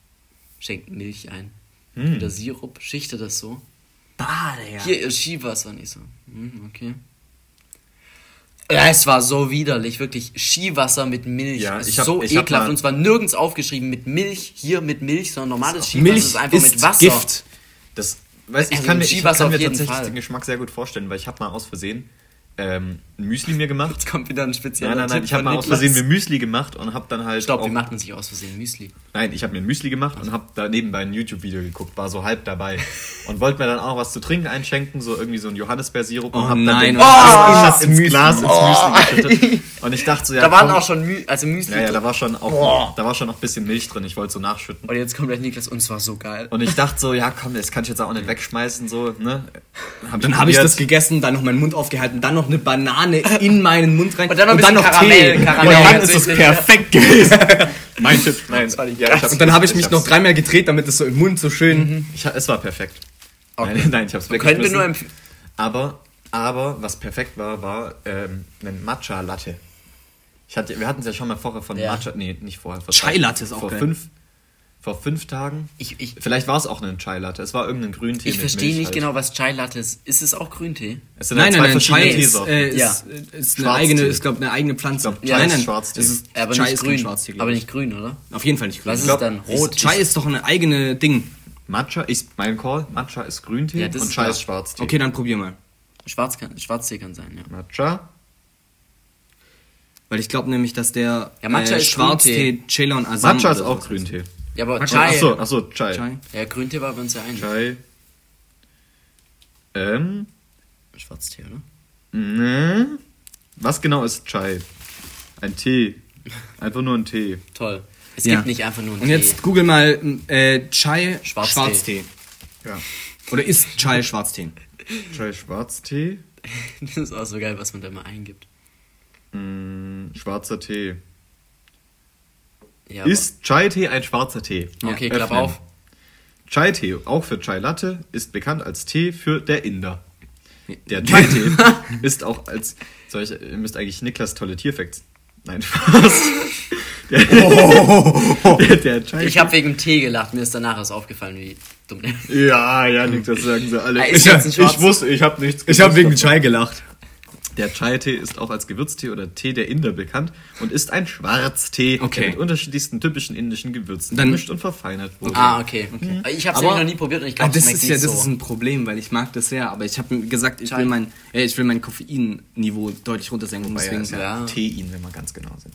Speaker 2: Schenkt Milch ein. Und der Sirup schichtet das so.
Speaker 3: Bade, ja.
Speaker 2: Hier ist Skiwasser. Und ich so, hm, okay. Ja, es war so widerlich, wirklich Skiwasser mit Milch.
Speaker 1: Ja, ich hab-
Speaker 2: so
Speaker 1: ich
Speaker 2: ekelhaft. Und zwar nirgends aufgeschrieben mit Milch, hier mit Milch, sondern normales Skiwasser
Speaker 3: Milch
Speaker 2: ist einfach
Speaker 3: ist
Speaker 2: mit Wasser.
Speaker 3: Gift.
Speaker 1: Das, weiß, ich
Speaker 2: Also
Speaker 1: kann mir, ich
Speaker 2: Skiwasser
Speaker 1: kann
Speaker 2: auf
Speaker 1: mir
Speaker 2: jeden
Speaker 1: tatsächlich
Speaker 2: Fall.
Speaker 1: den Geschmack sehr gut vorstellen, weil ich habe mal aus Versehen ähm, ein Müsli mir gemacht.
Speaker 2: Jetzt kommt wieder ein spezieller
Speaker 1: Nein, nein, nein,
Speaker 2: Tipp
Speaker 1: ich habe mal aus. Versehen mir Müsli gemacht und habe dann halt
Speaker 2: Stopp,
Speaker 1: auch,
Speaker 2: wie macht man sich aus Versehen Müsli?
Speaker 1: Nein, ich habe mir ein Müsli gemacht und habe da nebenbei ein YouTube-Video geguckt, war so halb dabei und wollte mir dann auch was zu trinken einschenken, so irgendwie so ein Johannisbeersirup und
Speaker 3: Oh
Speaker 1: hab
Speaker 3: nein,
Speaker 1: dann den
Speaker 3: oh,
Speaker 1: Glas ins,
Speaker 3: Müsli.
Speaker 1: Glas ins Müsli geschüttet. Und ich dachte so, ja,
Speaker 2: da waren
Speaker 1: komm,
Speaker 2: auch schon Mü also Müsli.
Speaker 1: ja, ja, da war schon auch, da war schon noch ein bisschen Milch drin. Ich wollte so nachschütten.
Speaker 2: und jetzt kommt gleich Niklas und es war so geil.
Speaker 1: Und ich dachte so, ja, komm, das kann ich jetzt auch nicht wegschmeißen, so, ne? Hab
Speaker 3: Dann habe ich das gegessen, dann noch meinen Mund aufgehalten, dann noch eine Banane in meinen Mund rein
Speaker 2: Und dann noch ein bisschen Karamell, Karamell
Speaker 3: und dann ist es perfekt gewesen.
Speaker 1: Mein Tipp, nein.
Speaker 2: war nicht
Speaker 1: ja, ich hab's-
Speaker 3: Und dann habe ich mich noch dreimal gedreht, damit es so im Mund so schön.
Speaker 1: Ich, ha- es war perfekt.
Speaker 2: Okay.
Speaker 1: Nein, nein, ich hab's
Speaker 2: Können wir nur empfehlen.
Speaker 1: Aber, aber, was perfekt war, war ähm, ein Matcha-Latte. Ich hatte, wir hatten es ja schon mal vorher von
Speaker 2: Ja.
Speaker 1: Matcha, nee, nicht vorher. Vor
Speaker 3: Chai Latte ist auch
Speaker 1: vor
Speaker 3: geil.
Speaker 1: fünf, vor fünf Tagen.
Speaker 2: Ich, ich,
Speaker 1: Vielleicht war es auch ein Chai Latte. Es war irgendein Grüntee
Speaker 2: ich verstehe nicht
Speaker 1: halt.
Speaker 2: genau, was Chai Latte ist. Ist es auch Grüntee?
Speaker 1: Es sind halt zwei verschiedene
Speaker 3: Chai ist,
Speaker 1: Teesorten.
Speaker 3: äh, ist,
Speaker 2: Ja.
Speaker 3: ist eine
Speaker 1: Schwarztee.
Speaker 3: eigene, ist glaube eine eigene Pflanze.
Speaker 1: Ich glaub,
Speaker 2: Chai
Speaker 3: nein,
Speaker 1: ist
Speaker 3: nein,
Speaker 1: Schwarztee.
Speaker 3: es ist,
Speaker 2: Aber
Speaker 3: Chai
Speaker 2: nicht
Speaker 3: ist
Speaker 2: grün.
Speaker 3: Schwarztee,
Speaker 2: aber
Speaker 3: ich.
Speaker 2: nicht grün, oder?
Speaker 3: Auf jeden Fall nicht grün.
Speaker 2: Was ist
Speaker 3: glaub,
Speaker 2: dann? Rot.
Speaker 3: Chai ist doch eine eigene Ding.
Speaker 1: Matcha ist mein Call. Matcha ist Grüntee
Speaker 2: Ja, das
Speaker 1: und
Speaker 2: ist
Speaker 1: Chai
Speaker 2: klar.
Speaker 1: ist Schwarztee.
Speaker 3: Okay, dann probier mal.
Speaker 2: Schwarz kann, Schwarztee kann sein, ja.
Speaker 1: Matcha.
Speaker 3: Weil ich glaube nämlich, dass der
Speaker 2: Ja, Matcha
Speaker 3: äh,
Speaker 2: ist
Speaker 3: Schwarztee. Ceylon Assam
Speaker 1: Matcha ist auch Grüntee.
Speaker 2: Ja, aber
Speaker 1: Matcha,
Speaker 2: Chai.
Speaker 1: achso, achso, Chai.
Speaker 3: Chai.
Speaker 2: Ja, Grüntee war bei uns ja einig.
Speaker 1: Chai. Ähm,
Speaker 2: Schwarztee, oder?
Speaker 1: ne? Was genau ist Chai? Ein Tee. Einfach nur ein Tee.
Speaker 2: Toll. Es
Speaker 3: Ja.
Speaker 2: gibt nicht einfach nur einen
Speaker 3: Und
Speaker 2: Tee.
Speaker 3: jetzt google mal äh, Chai
Speaker 2: Schwarztee.
Speaker 3: Schwarztee.
Speaker 1: Ja.
Speaker 3: Oder ist Chai Schwarztee?
Speaker 1: Chai Schwarztee.
Speaker 2: Das ist auch so geil, was man da mal eingibt.
Speaker 1: Mm, schwarzer Tee.
Speaker 2: Ja,
Speaker 1: Ist Chai-Tee ein schwarzer Tee?
Speaker 2: Okay, klapp
Speaker 1: Öffnen.
Speaker 2: auf.
Speaker 1: Chai-Tee, auch für Chai Latte, ist bekannt als Tee für der Inder. Der Chai-Tee ist auch als. Soll ich, ihr müsst eigentlich Niklas tolle Tierfacts. Nein, Spaß. Der, der, der Chai
Speaker 2: Ich habe wegen Tee gelacht, mir ist danach erst aufgefallen, wie dumm der
Speaker 1: Ja, ja, Nick, das sagen sie alle.
Speaker 2: Ah, ist
Speaker 1: Ich, ich
Speaker 2: schwarzer-
Speaker 1: wusste, ich habe nichts
Speaker 3: Ich habe wegen
Speaker 1: davon.
Speaker 3: Chai gelacht.
Speaker 1: Der Chai-Tee ist auch als Gewürztee oder Tee der Inder bekannt und ist ein Schwarztee,
Speaker 3: Okay.
Speaker 1: der mit unterschiedlichsten typischen indischen Gewürzen
Speaker 3: Dann-
Speaker 1: gemischt und verfeinert wurde.
Speaker 2: Ah, okay. Ich habe es noch nie probiert und ich
Speaker 3: Ah,
Speaker 2: glaube,
Speaker 3: das
Speaker 2: es schmeckt
Speaker 3: ist ja
Speaker 2: nicht
Speaker 3: das
Speaker 2: so.
Speaker 3: ist ein Problem, weil ich mag das sehr, aber ich habe gesagt, ich
Speaker 2: Chai.
Speaker 3: will mein ja, ich will mein Koffeinniveau deutlich runtersenken,
Speaker 1: Wobei, ja,
Speaker 3: deswegen
Speaker 1: ja,
Speaker 2: Ja.
Speaker 1: Tein, wenn wir ganz genau sind.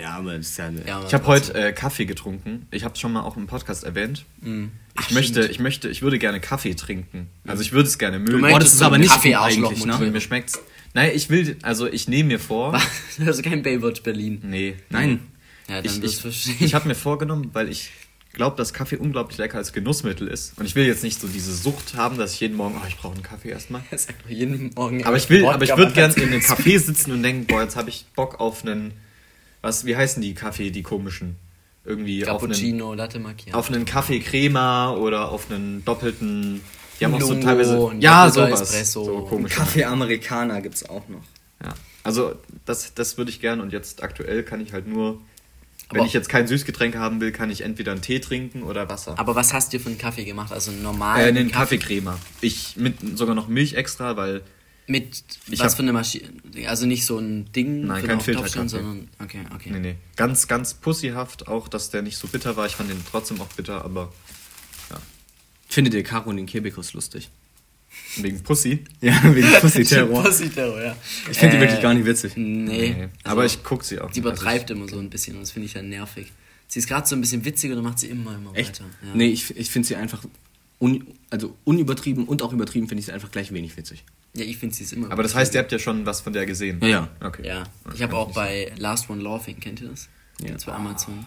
Speaker 3: ja, aber das ist ja,
Speaker 2: Ja, aber
Speaker 1: Ich habe heute äh, Kaffee getrunken. Ich habe es schon mal auch im Podcast erwähnt.
Speaker 2: Mm.
Speaker 1: Ich möchte, ich möchte, ich würde gerne Kaffee trinken. Also ich würde es gerne mögen.
Speaker 2: möchtest
Speaker 3: Boah, das ist
Speaker 2: so
Speaker 3: aber nicht
Speaker 2: Kaffee-Arschloch
Speaker 3: eigentlich, ne?
Speaker 1: mir schmeckt's. Nein, ich will, also ich nehme mir vor.
Speaker 2: Das ist kein Baywatch Berlin.
Speaker 1: Nee,
Speaker 3: Nein.
Speaker 2: Ja, dann
Speaker 1: ich, ich,
Speaker 2: du
Speaker 1: ich habe mir vorgenommen, weil ich glaube, dass Kaffee unglaublich lecker als Genussmittel ist. Und ich will jetzt nicht so diese Sucht haben, dass ich jeden Morgen, oh, ich brauche einen Kaffee erstmal.
Speaker 2: Das ist jeden Morgen
Speaker 1: Aber ich will,
Speaker 2: Wodka
Speaker 1: aber ich würde
Speaker 2: ganz
Speaker 1: gern in einem Café sitzen und denken, boah, jetzt habe ich Bock auf einen, was, wie heißen die Kaffee, die komischen? Irgendwie auf einen,
Speaker 2: Cappuccino, Latte Macchiato.
Speaker 1: auf einen Kaffee Crema oder auf einen doppelten, die haben auch so teilweise, ja, sowas.
Speaker 2: Espresso.
Speaker 1: So komisch.
Speaker 3: Kaffee Amerikaner gibt's auch noch.
Speaker 1: Ja. Also, das, das würde ich gern und jetzt aktuell kann ich halt nur, wenn
Speaker 2: Aber-
Speaker 1: ich jetzt kein Süßgetränk haben will, kann ich entweder einen Tee trinken oder Wasser.
Speaker 2: Aber was hast du für einen Kaffee gemacht? Also einen
Speaker 1: äh,
Speaker 2: normalen
Speaker 1: einen Kaffeecrema. Ich mit sogar noch Milch extra, weil
Speaker 2: Mit
Speaker 1: Ich
Speaker 2: was
Speaker 1: hab-
Speaker 2: für eine Maschine? Also nicht so ein Ding
Speaker 1: Nein, kein Filterkaffee.
Speaker 2: sondern okay, okay.
Speaker 1: nee, nee, ganz ganz pussyhaft auch, dass der nicht so bitter war. Ich fand den trotzdem auch bitter, aber
Speaker 3: Findet ihr Caro und den Kebekus lustig?
Speaker 1: wegen Pussy.
Speaker 3: Ja, wegen Pussy-Terror.
Speaker 2: Pussy-Terror, ja.
Speaker 3: Ich finde die
Speaker 2: Äh,
Speaker 3: wirklich gar nicht witzig.
Speaker 2: Nee.
Speaker 1: Nee,
Speaker 2: also,
Speaker 1: aber ich guck sie auch.
Speaker 2: Sie
Speaker 1: nicht. Also
Speaker 2: übertreibt immer so ein bisschen und das finde ich dann nervig. Sie ist gerade so ein bisschen witzig und dann macht sie immer, immer
Speaker 3: Echt?
Speaker 2: weiter. Ja.
Speaker 3: Nee, ich, ich finde sie einfach un, also unübertrieben und auch übertrieben finde ich sie einfach gleich wenig witzig.
Speaker 2: Ja, ich finde sie ist immer.
Speaker 1: Aber das heißt, ihr habt ja schon was von der gesehen.
Speaker 3: Ja, ja.
Speaker 1: Okay.
Speaker 2: Ja,
Speaker 1: Das
Speaker 2: ich habe auch bei Last One Laughing, kennt ihr das?
Speaker 3: Ja.
Speaker 2: Gibt's bei Amazon.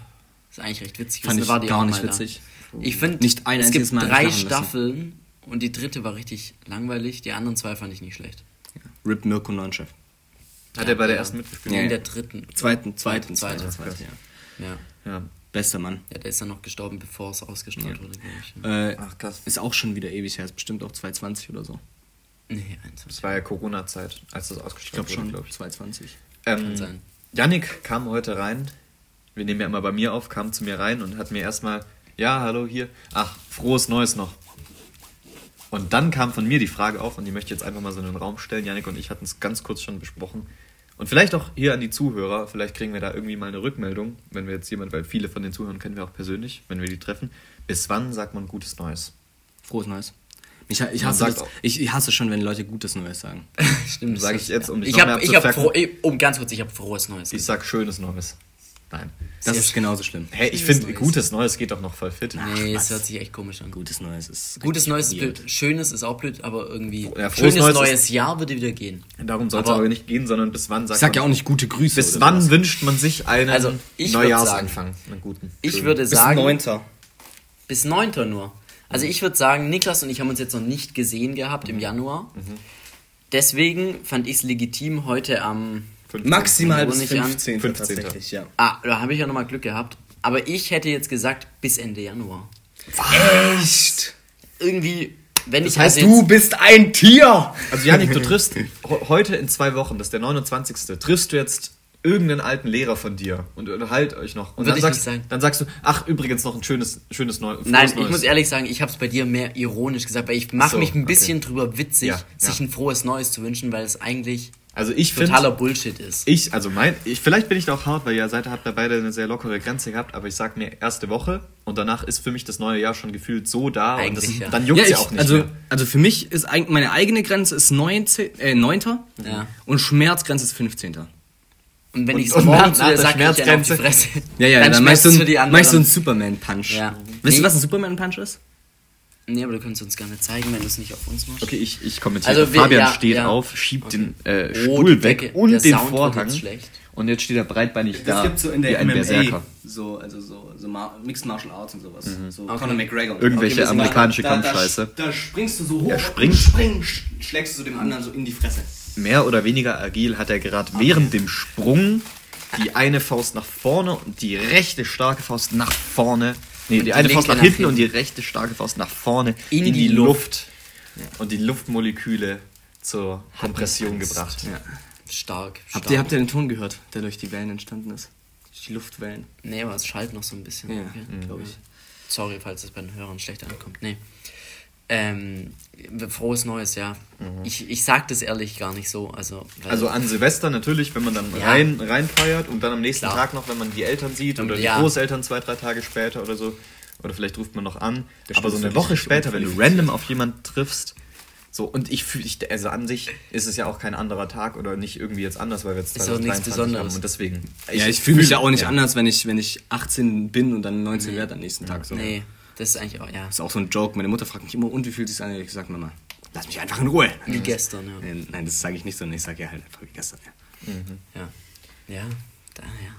Speaker 2: Das ist eigentlich recht witzig.
Speaker 3: Fand ich
Speaker 2: war die
Speaker 3: gar nicht
Speaker 2: da.
Speaker 3: witzig.
Speaker 2: Ich finde,
Speaker 3: Nicht ein
Speaker 2: es gibt
Speaker 3: Mal
Speaker 2: drei. Staffeln und die dritte war richtig langweilig. Die anderen zwei fand ich nicht schlecht.
Speaker 3: Rip Mirko Nonchef.
Speaker 1: Hat er bei der
Speaker 2: Ja.
Speaker 1: ersten mitgespielt?
Speaker 2: In
Speaker 3: Ja.
Speaker 2: der dritten.
Speaker 3: Zweiten, zweiten,
Speaker 2: Zweite,
Speaker 3: zweiten,
Speaker 2: zweite.
Speaker 3: zweiten, ja.
Speaker 2: Ja.
Speaker 1: Ja.
Speaker 3: Bester Mann.
Speaker 2: ja, der ist dann noch gestorben, bevor es ausgestrahlt wurde, glaube ich.
Speaker 3: Äh,
Speaker 1: Ach, krass.
Speaker 3: Ist auch schon wieder ewig her, ist bestimmt auch 220 oder so.
Speaker 2: Nee, eins.
Speaker 1: Das war ja Corona-Zeit, als das
Speaker 3: Ich
Speaker 1: ausgestrahlt
Speaker 3: glaube schon,
Speaker 1: glaube ich.
Speaker 3: 220.
Speaker 1: Ähm,
Speaker 2: Kann sein.
Speaker 1: Yannick kam heute rein. Wir nehmen ja immer bei mir auf, kam zu mir rein und hat mir erstmal, ja, hallo hier. Ach, frohes Neues noch. Und dann kam von mir die Frage auf, und die möchte ich jetzt einfach mal so in den Raum stellen. Yannick und ich hatten es ganz kurz schon besprochen. Und vielleicht auch hier an die Zuhörer, vielleicht kriegen wir da irgendwie mal eine Rückmeldung, wenn wir jetzt jemand, weil viele von den Zuhörern kennen wir auch persönlich, wenn wir die treffen. Bis wann sagt man gutes Neues?
Speaker 3: Frohes Neues. Ich, ich, hasse das, ich, hasse schon, wenn Leute Gutes Neues sagen.
Speaker 2: Stimmt.
Speaker 1: Sag
Speaker 2: das-
Speaker 1: ich jetzt, um dich
Speaker 2: ich
Speaker 1: noch
Speaker 2: hab,
Speaker 1: mehr
Speaker 2: ich hab froh, um ganz kurz, ich habe frohes Neues.
Speaker 1: Ich sag schönes Neues. Nein.
Speaker 3: Das
Speaker 2: Sehr
Speaker 3: ist genauso schlimm.
Speaker 1: Hey, ich finde, gutes Neues geht doch noch voll fit.
Speaker 2: nee,
Speaker 3: was?
Speaker 2: es hört sich echt komisch an.
Speaker 3: Gutes Neues ist.
Speaker 2: Gutes Neues ist blöd. Schönes ist auch blöd, aber irgendwie.
Speaker 1: Ja,
Speaker 2: schönes
Speaker 1: Neues
Speaker 2: neues, Jahr würde wieder gehen.
Speaker 1: Darum soll es
Speaker 2: Aber-
Speaker 1: nicht gehen, sondern bis wann sagt
Speaker 3: Ich sag ja auch nicht gute Grüße.
Speaker 1: Bis wann
Speaker 3: sowas.
Speaker 1: wünscht man sich einen
Speaker 2: Also,
Speaker 1: Neujahrsanfang? Einen guten.
Speaker 2: Ich
Speaker 1: Schönen.
Speaker 2: würde
Speaker 3: Bis
Speaker 2: sagen.
Speaker 3: 9.
Speaker 2: Bis 9. nur. Also ich würde sagen, Niklas und ich haben uns jetzt noch nicht gesehen gehabt
Speaker 1: Mhm.
Speaker 2: im Januar. Deswegen fand ich es legitim, heute am...
Speaker 1: 15.
Speaker 3: Maximal bis
Speaker 2: nicht an?
Speaker 3: 15.
Speaker 1: 15.
Speaker 3: tatsächlich, ja.
Speaker 2: Ah, da habe ich ja nochmal Glück gehabt. Aber ich hätte jetzt gesagt, bis Ende Januar.
Speaker 3: Echt?
Speaker 2: Irgendwie, wenn ich
Speaker 3: heißt,
Speaker 2: also
Speaker 3: du bist ein Tier!
Speaker 1: Also Janik, du triffst heute in zwei Wochen, das ist der 29. triffst du jetzt irgendeinen alten Lehrer von dir und unterhalt euch noch. Und
Speaker 2: Würde
Speaker 1: dann
Speaker 2: ich
Speaker 1: sagst, dann sagst du, ach, übrigens noch ein schönes, schönes Neu frohes
Speaker 2: Nein, ich
Speaker 1: Neues.
Speaker 2: muss ehrlich sagen, ich habe es bei dir mehr ironisch gesagt, weil ich mache
Speaker 1: So,
Speaker 2: mich ein
Speaker 1: okay.
Speaker 2: bisschen drüber witzig,
Speaker 1: Ja,
Speaker 2: sich
Speaker 1: ja.
Speaker 2: ein frohes Neues zu wünschen, weil es eigentlich
Speaker 1: Also ich finde,
Speaker 2: totaler Bullshit ist.
Speaker 1: ich, also mein, ich, vielleicht bin ich da auch hart, weil ihr seid, habt da beide eine sehr lockere Grenze gehabt, aber ich sag mir erste Woche und danach ist für mich das neue Jahr schon gefühlt so da und
Speaker 2: Eigentlich,
Speaker 1: das,
Speaker 2: ja.
Speaker 1: dann juckt
Speaker 3: Ja,
Speaker 1: ja, auch nicht
Speaker 3: also,
Speaker 1: mehr.
Speaker 3: also für mich ist eigentlich meine eigene Grenze ist 19, äh, 9.
Speaker 2: Ja.
Speaker 3: und Schmerzgrenze ist 15.
Speaker 2: Und wenn
Speaker 1: Und-
Speaker 2: ich es
Speaker 1: und
Speaker 2: morgen zu dir sage, ich einen auf die
Speaker 1: Schmerzgrenze-
Speaker 2: Fresse.
Speaker 3: Ja, ja, dann, dann
Speaker 2: für die
Speaker 3: einen, einen. Superman-Punch.
Speaker 2: Ja.
Speaker 3: Weißt
Speaker 2: Nee.
Speaker 3: du, was ein Superman-Punch ist?
Speaker 2: Nee, aber du kannst uns gerne zeigen, wenn du es nicht auf uns machst.
Speaker 1: Okay, ich, ich kommentiere.
Speaker 2: Also wir-
Speaker 1: Fabian
Speaker 2: ja,
Speaker 1: steht
Speaker 2: ja.
Speaker 1: auf, schiebt
Speaker 2: Okay.
Speaker 1: den äh,
Speaker 2: Oh,
Speaker 1: Stuhl
Speaker 2: die
Speaker 1: weg und
Speaker 2: Der
Speaker 1: den
Speaker 2: Sound
Speaker 1: Vorhang. Und jetzt steht er breitbeinig da.
Speaker 3: Es gibt so in der
Speaker 1: wie ein
Speaker 3: MMA
Speaker 1: Berserker.
Speaker 3: so, also so, so Mar Mixed Martial Arts und sowas. So
Speaker 2: Okay.
Speaker 3: Conor McGregor.
Speaker 1: Irgendwelche
Speaker 3: sind
Speaker 1: amerikanische
Speaker 3: da,
Speaker 1: Kampfscheiße.
Speaker 3: Da, da springst du so hoch.
Speaker 1: Er springt.
Speaker 3: und spring, sch- schlägst du dem anderen so in die Fresse.
Speaker 1: Mehr oder weniger agil hat er gerade während dem Sprung die eine Faust nach vorne und die rechte starke Faust nach vorne. Nee, die,
Speaker 2: die
Speaker 1: eine Faust nach
Speaker 2: nach
Speaker 1: hinten und die rechte starke Faust nach vorne
Speaker 2: In
Speaker 1: in,
Speaker 2: die
Speaker 1: die, Luft. Und die Luftmoleküle zur Kompression gebracht.
Speaker 3: Ja.
Speaker 2: Stark. stark.
Speaker 3: Habt ihr, habt ihr den Ton gehört, der durch die Wellen entstanden ist? Durch die Luftwellen.
Speaker 2: Nee, aber es schallt noch so ein bisschen.
Speaker 3: Ja,
Speaker 2: Okay.
Speaker 3: glaube ich.
Speaker 2: Sorry, falls es bei den Hörern schlecht ankommt. Nee. Ähm, frohes Neues, ja. Ich, ich sag das ehrlich gar nicht so. Also,
Speaker 1: Also an Silvester natürlich, wenn man dann
Speaker 2: Ja.
Speaker 1: rein, rein feiert und dann am nächsten
Speaker 2: Klar.
Speaker 1: Tag noch, wenn man die Eltern sieht oder
Speaker 2: Ja.
Speaker 1: die Großeltern zwei, drei Tage später oder so. Oder vielleicht ruft man noch an.
Speaker 3: Das
Speaker 1: Aber so eine Woche später, wenn du random auf jemanden triffst, so und ich fühle, ich, also an sich ist es ja auch kein anderer Tag oder nicht irgendwie jetzt anders, weil wir jetzt
Speaker 2: Ist auch nichts
Speaker 1: 2023
Speaker 2: Besonderes.
Speaker 1: haben und deswegen.
Speaker 3: ja, ich fühle mich ja auch nicht
Speaker 1: ja.
Speaker 3: anders, wenn ich, wenn ich 18 bin und dann 19 werde am nächsten Tag. So.
Speaker 2: Nee, das ist eigentlich auch, ja.
Speaker 3: Das ist auch so ein Joke. Meine Mutter fragt mich immer, und wie fühlt es sich an? Ich sag Mama, lass mich einfach in Ruhe.
Speaker 2: Wie gestern, ja.
Speaker 3: Nein, das sage ich nicht, sondern ich sage ja halt einfach wie gestern. Ja.
Speaker 2: Ja, ja, da, ja.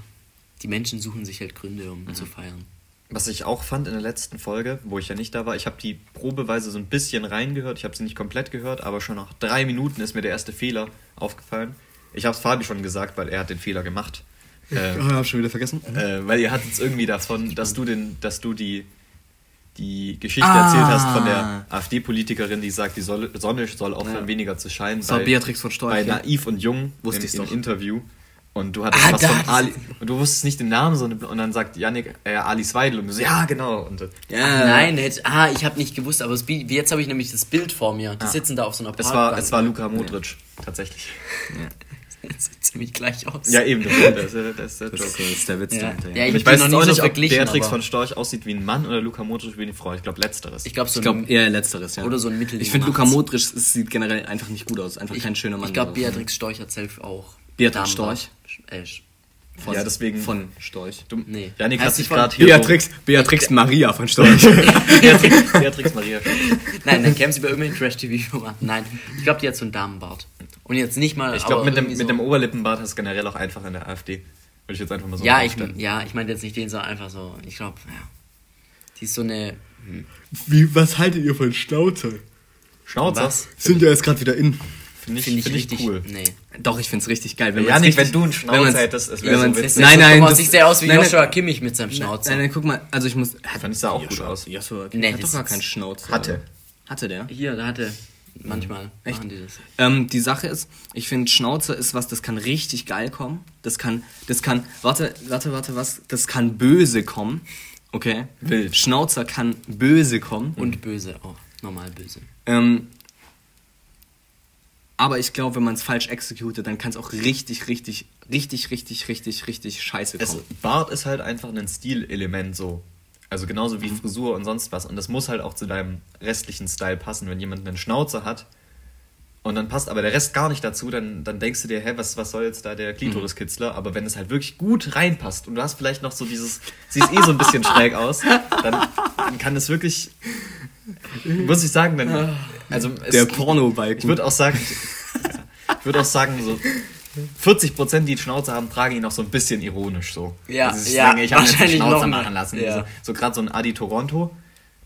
Speaker 2: Die Menschen suchen sich halt Gründe, um zu feiern.
Speaker 1: Was ich auch fand in der letzten Folge, wo ich ja nicht da war, ich habe die probeweise so ein bisschen reingehört. Ich habe sie nicht komplett gehört, aber schon nach drei Minuten ist mir der erste Fehler aufgefallen. Ich habe es Fabi schon gesagt, weil er hat den Fehler gemacht. Äh,
Speaker 3: hab schon wieder vergessen.
Speaker 1: äh, weil ihr hattet es irgendwie davon, dass du den, dass du die die Geschichte
Speaker 3: Ah.
Speaker 1: erzählt hast von der AfD-Politikerin, die sagt, die Sonne soll aufhören,
Speaker 3: Ja.
Speaker 1: weniger zu scheinen.
Speaker 3: Das war Beatrix von Storch,
Speaker 1: Bei
Speaker 3: ja.
Speaker 1: Naiv und Jung
Speaker 3: Wusste
Speaker 1: im,
Speaker 3: ich's
Speaker 1: im
Speaker 3: doch.
Speaker 1: Interview. Und du hattest
Speaker 2: Ah,
Speaker 1: was von Ali. Und du wusstest nicht den Namen, sondern und dann sagt Yannick äh, Alice Weidel und du so, ja, genau. Und, äh,
Speaker 2: Ah, Nein, hätte, ah, ich habe nicht gewusst, aber Bi- jetzt habe ich nämlich das Bild vor mir. Die
Speaker 1: Ah.
Speaker 2: sitzen da auf so einer
Speaker 1: es
Speaker 2: Parkbank.
Speaker 1: war, es war Luka Modric, tatsächlich.
Speaker 2: Das sieht ziemlich gleich aus.
Speaker 1: Ja, eben, das, das, ist der- das ist der
Speaker 3: Das
Speaker 1: Joke.
Speaker 3: ist, das ist der Witz
Speaker 2: Ja.
Speaker 3: dahinter.
Speaker 2: Ja,
Speaker 3: Ja.
Speaker 2: ich-
Speaker 1: ich weiß
Speaker 2: noch
Speaker 1: auch
Speaker 2: so
Speaker 1: nicht, ob
Speaker 2: verglichen,
Speaker 1: Beatrix
Speaker 2: aber-
Speaker 1: von Storch aussieht wie ein Mann oder Luka Modric wie eine Frau. Ich glaube, letzteres.
Speaker 2: Ich glaube, so
Speaker 3: Ich glaube
Speaker 2: ein-
Speaker 3: eher letzteres, ja.
Speaker 2: Oder so ein Mittelding
Speaker 3: Ich finde Luka
Speaker 2: macht's.
Speaker 3: Modric es sieht generell einfach nicht gut aus. Einfach kein schöner Mann.
Speaker 2: Ich glaube. Beatrix Storch hat selbst auch.
Speaker 3: Beatrix. Storch?
Speaker 2: Äh,
Speaker 3: Von,
Speaker 1: Ja, deswegen-
Speaker 3: Von Storch.
Speaker 1: Du,
Speaker 2: Nee.
Speaker 1: Janik
Speaker 2: Heißt
Speaker 1: hat sich gerade hier
Speaker 3: Beatrix, Beatrix Maria von Storch.
Speaker 1: So, Beatrix, Beatrix Maria.
Speaker 2: Nein, dann kämen sie bei irgendwelchen Trash-TV-Formaten. Nein, ich glaube, die hat so einen Damenbart. Und jetzt nicht mal.
Speaker 1: Ich glaube, mit dem,
Speaker 2: irgendwie
Speaker 1: mit
Speaker 2: so,
Speaker 1: dem Oberlippenbart hast du generell auch einfach in der AfD. Würde ich jetzt einfach mal so
Speaker 2: Ja, ich, ja, ich meine jetzt nicht den, sondern einfach so. Ich glaube, ja. Die ist so eine.
Speaker 3: Wie, was haltet ihr von Schnauze?
Speaker 1: Schnauze.
Speaker 3: Sind ja jetzt gerade wieder in.
Speaker 1: Finde ich,
Speaker 2: Finde ich
Speaker 1: find ich
Speaker 2: richtig.
Speaker 1: cool.
Speaker 2: Nee.
Speaker 3: Doch, ich find's richtig geil. Wenn
Speaker 1: Janik,
Speaker 3: richtig-
Speaker 1: wenn du einen Schnauzer hättest, es wär
Speaker 3: wenn
Speaker 1: so witzig.
Speaker 3: Nein, nein.
Speaker 2: Das sieht sehr aus wie
Speaker 3: nein,
Speaker 2: Joshua
Speaker 3: nein,
Speaker 2: Kimmich mit seinem Schnauzer.
Speaker 3: Nein, nein, guck mal, also ich muss. Hat,
Speaker 1: Fand ich sah auch gut
Speaker 3: Joshua-
Speaker 1: aus.
Speaker 3: Joshua
Speaker 2: Nee,
Speaker 3: hat doch gar keinen Schnauzer.
Speaker 1: Hatte.
Speaker 3: Hatte der?
Speaker 2: Hier, da hatte. Manchmal machen die das.
Speaker 3: Ähm, die Sache ist, ich finde, Schnauze ist was, das kann richtig geil kommen. Das kann, das kann, warte, warte, warte, was? Das kann böse kommen. Okay?
Speaker 1: Wild.
Speaker 3: Schnauzer kann böse kommen.
Speaker 2: Und böse auch. Normal böse.
Speaker 3: Ähm, aber ich glaube, wenn man es falsch executet, dann kann es auch richtig, richtig, richtig, richtig, richtig, richtig scheiße
Speaker 1: Es,
Speaker 3: kommen.
Speaker 1: Bart ist halt einfach ein Stilelement so. Also genauso
Speaker 2: Mhm.
Speaker 1: wie Frisur und sonst was. Und das muss halt auch zu deinem restlichen Style passen. Wenn jemand einen Schnauzer hat und dann passt aber der Rest gar nicht dazu, dann, dann denkst du dir, hä, was, was soll jetzt da der Klitoriskitzler? Aber wenn es halt wirklich gut reinpasst und du hast vielleicht noch so dieses, siehst eh so ein bisschen schräg aus, dann, dann kann es wirklich, muss ich sagen, dann, also es,
Speaker 3: Der Porno-Balken.
Speaker 1: Ich würde auch sagen, ich würde auch sagen, so 40% die Schnauze haben, tragen ihn auch so ein bisschen ironisch so.
Speaker 2: Ja,
Speaker 1: also ich
Speaker 2: ja,
Speaker 1: denke, ich habe jetzt die Schnauze
Speaker 2: noch
Speaker 1: machen lassen.
Speaker 2: Ja.
Speaker 1: So, so gerade so ein Adi Toronto.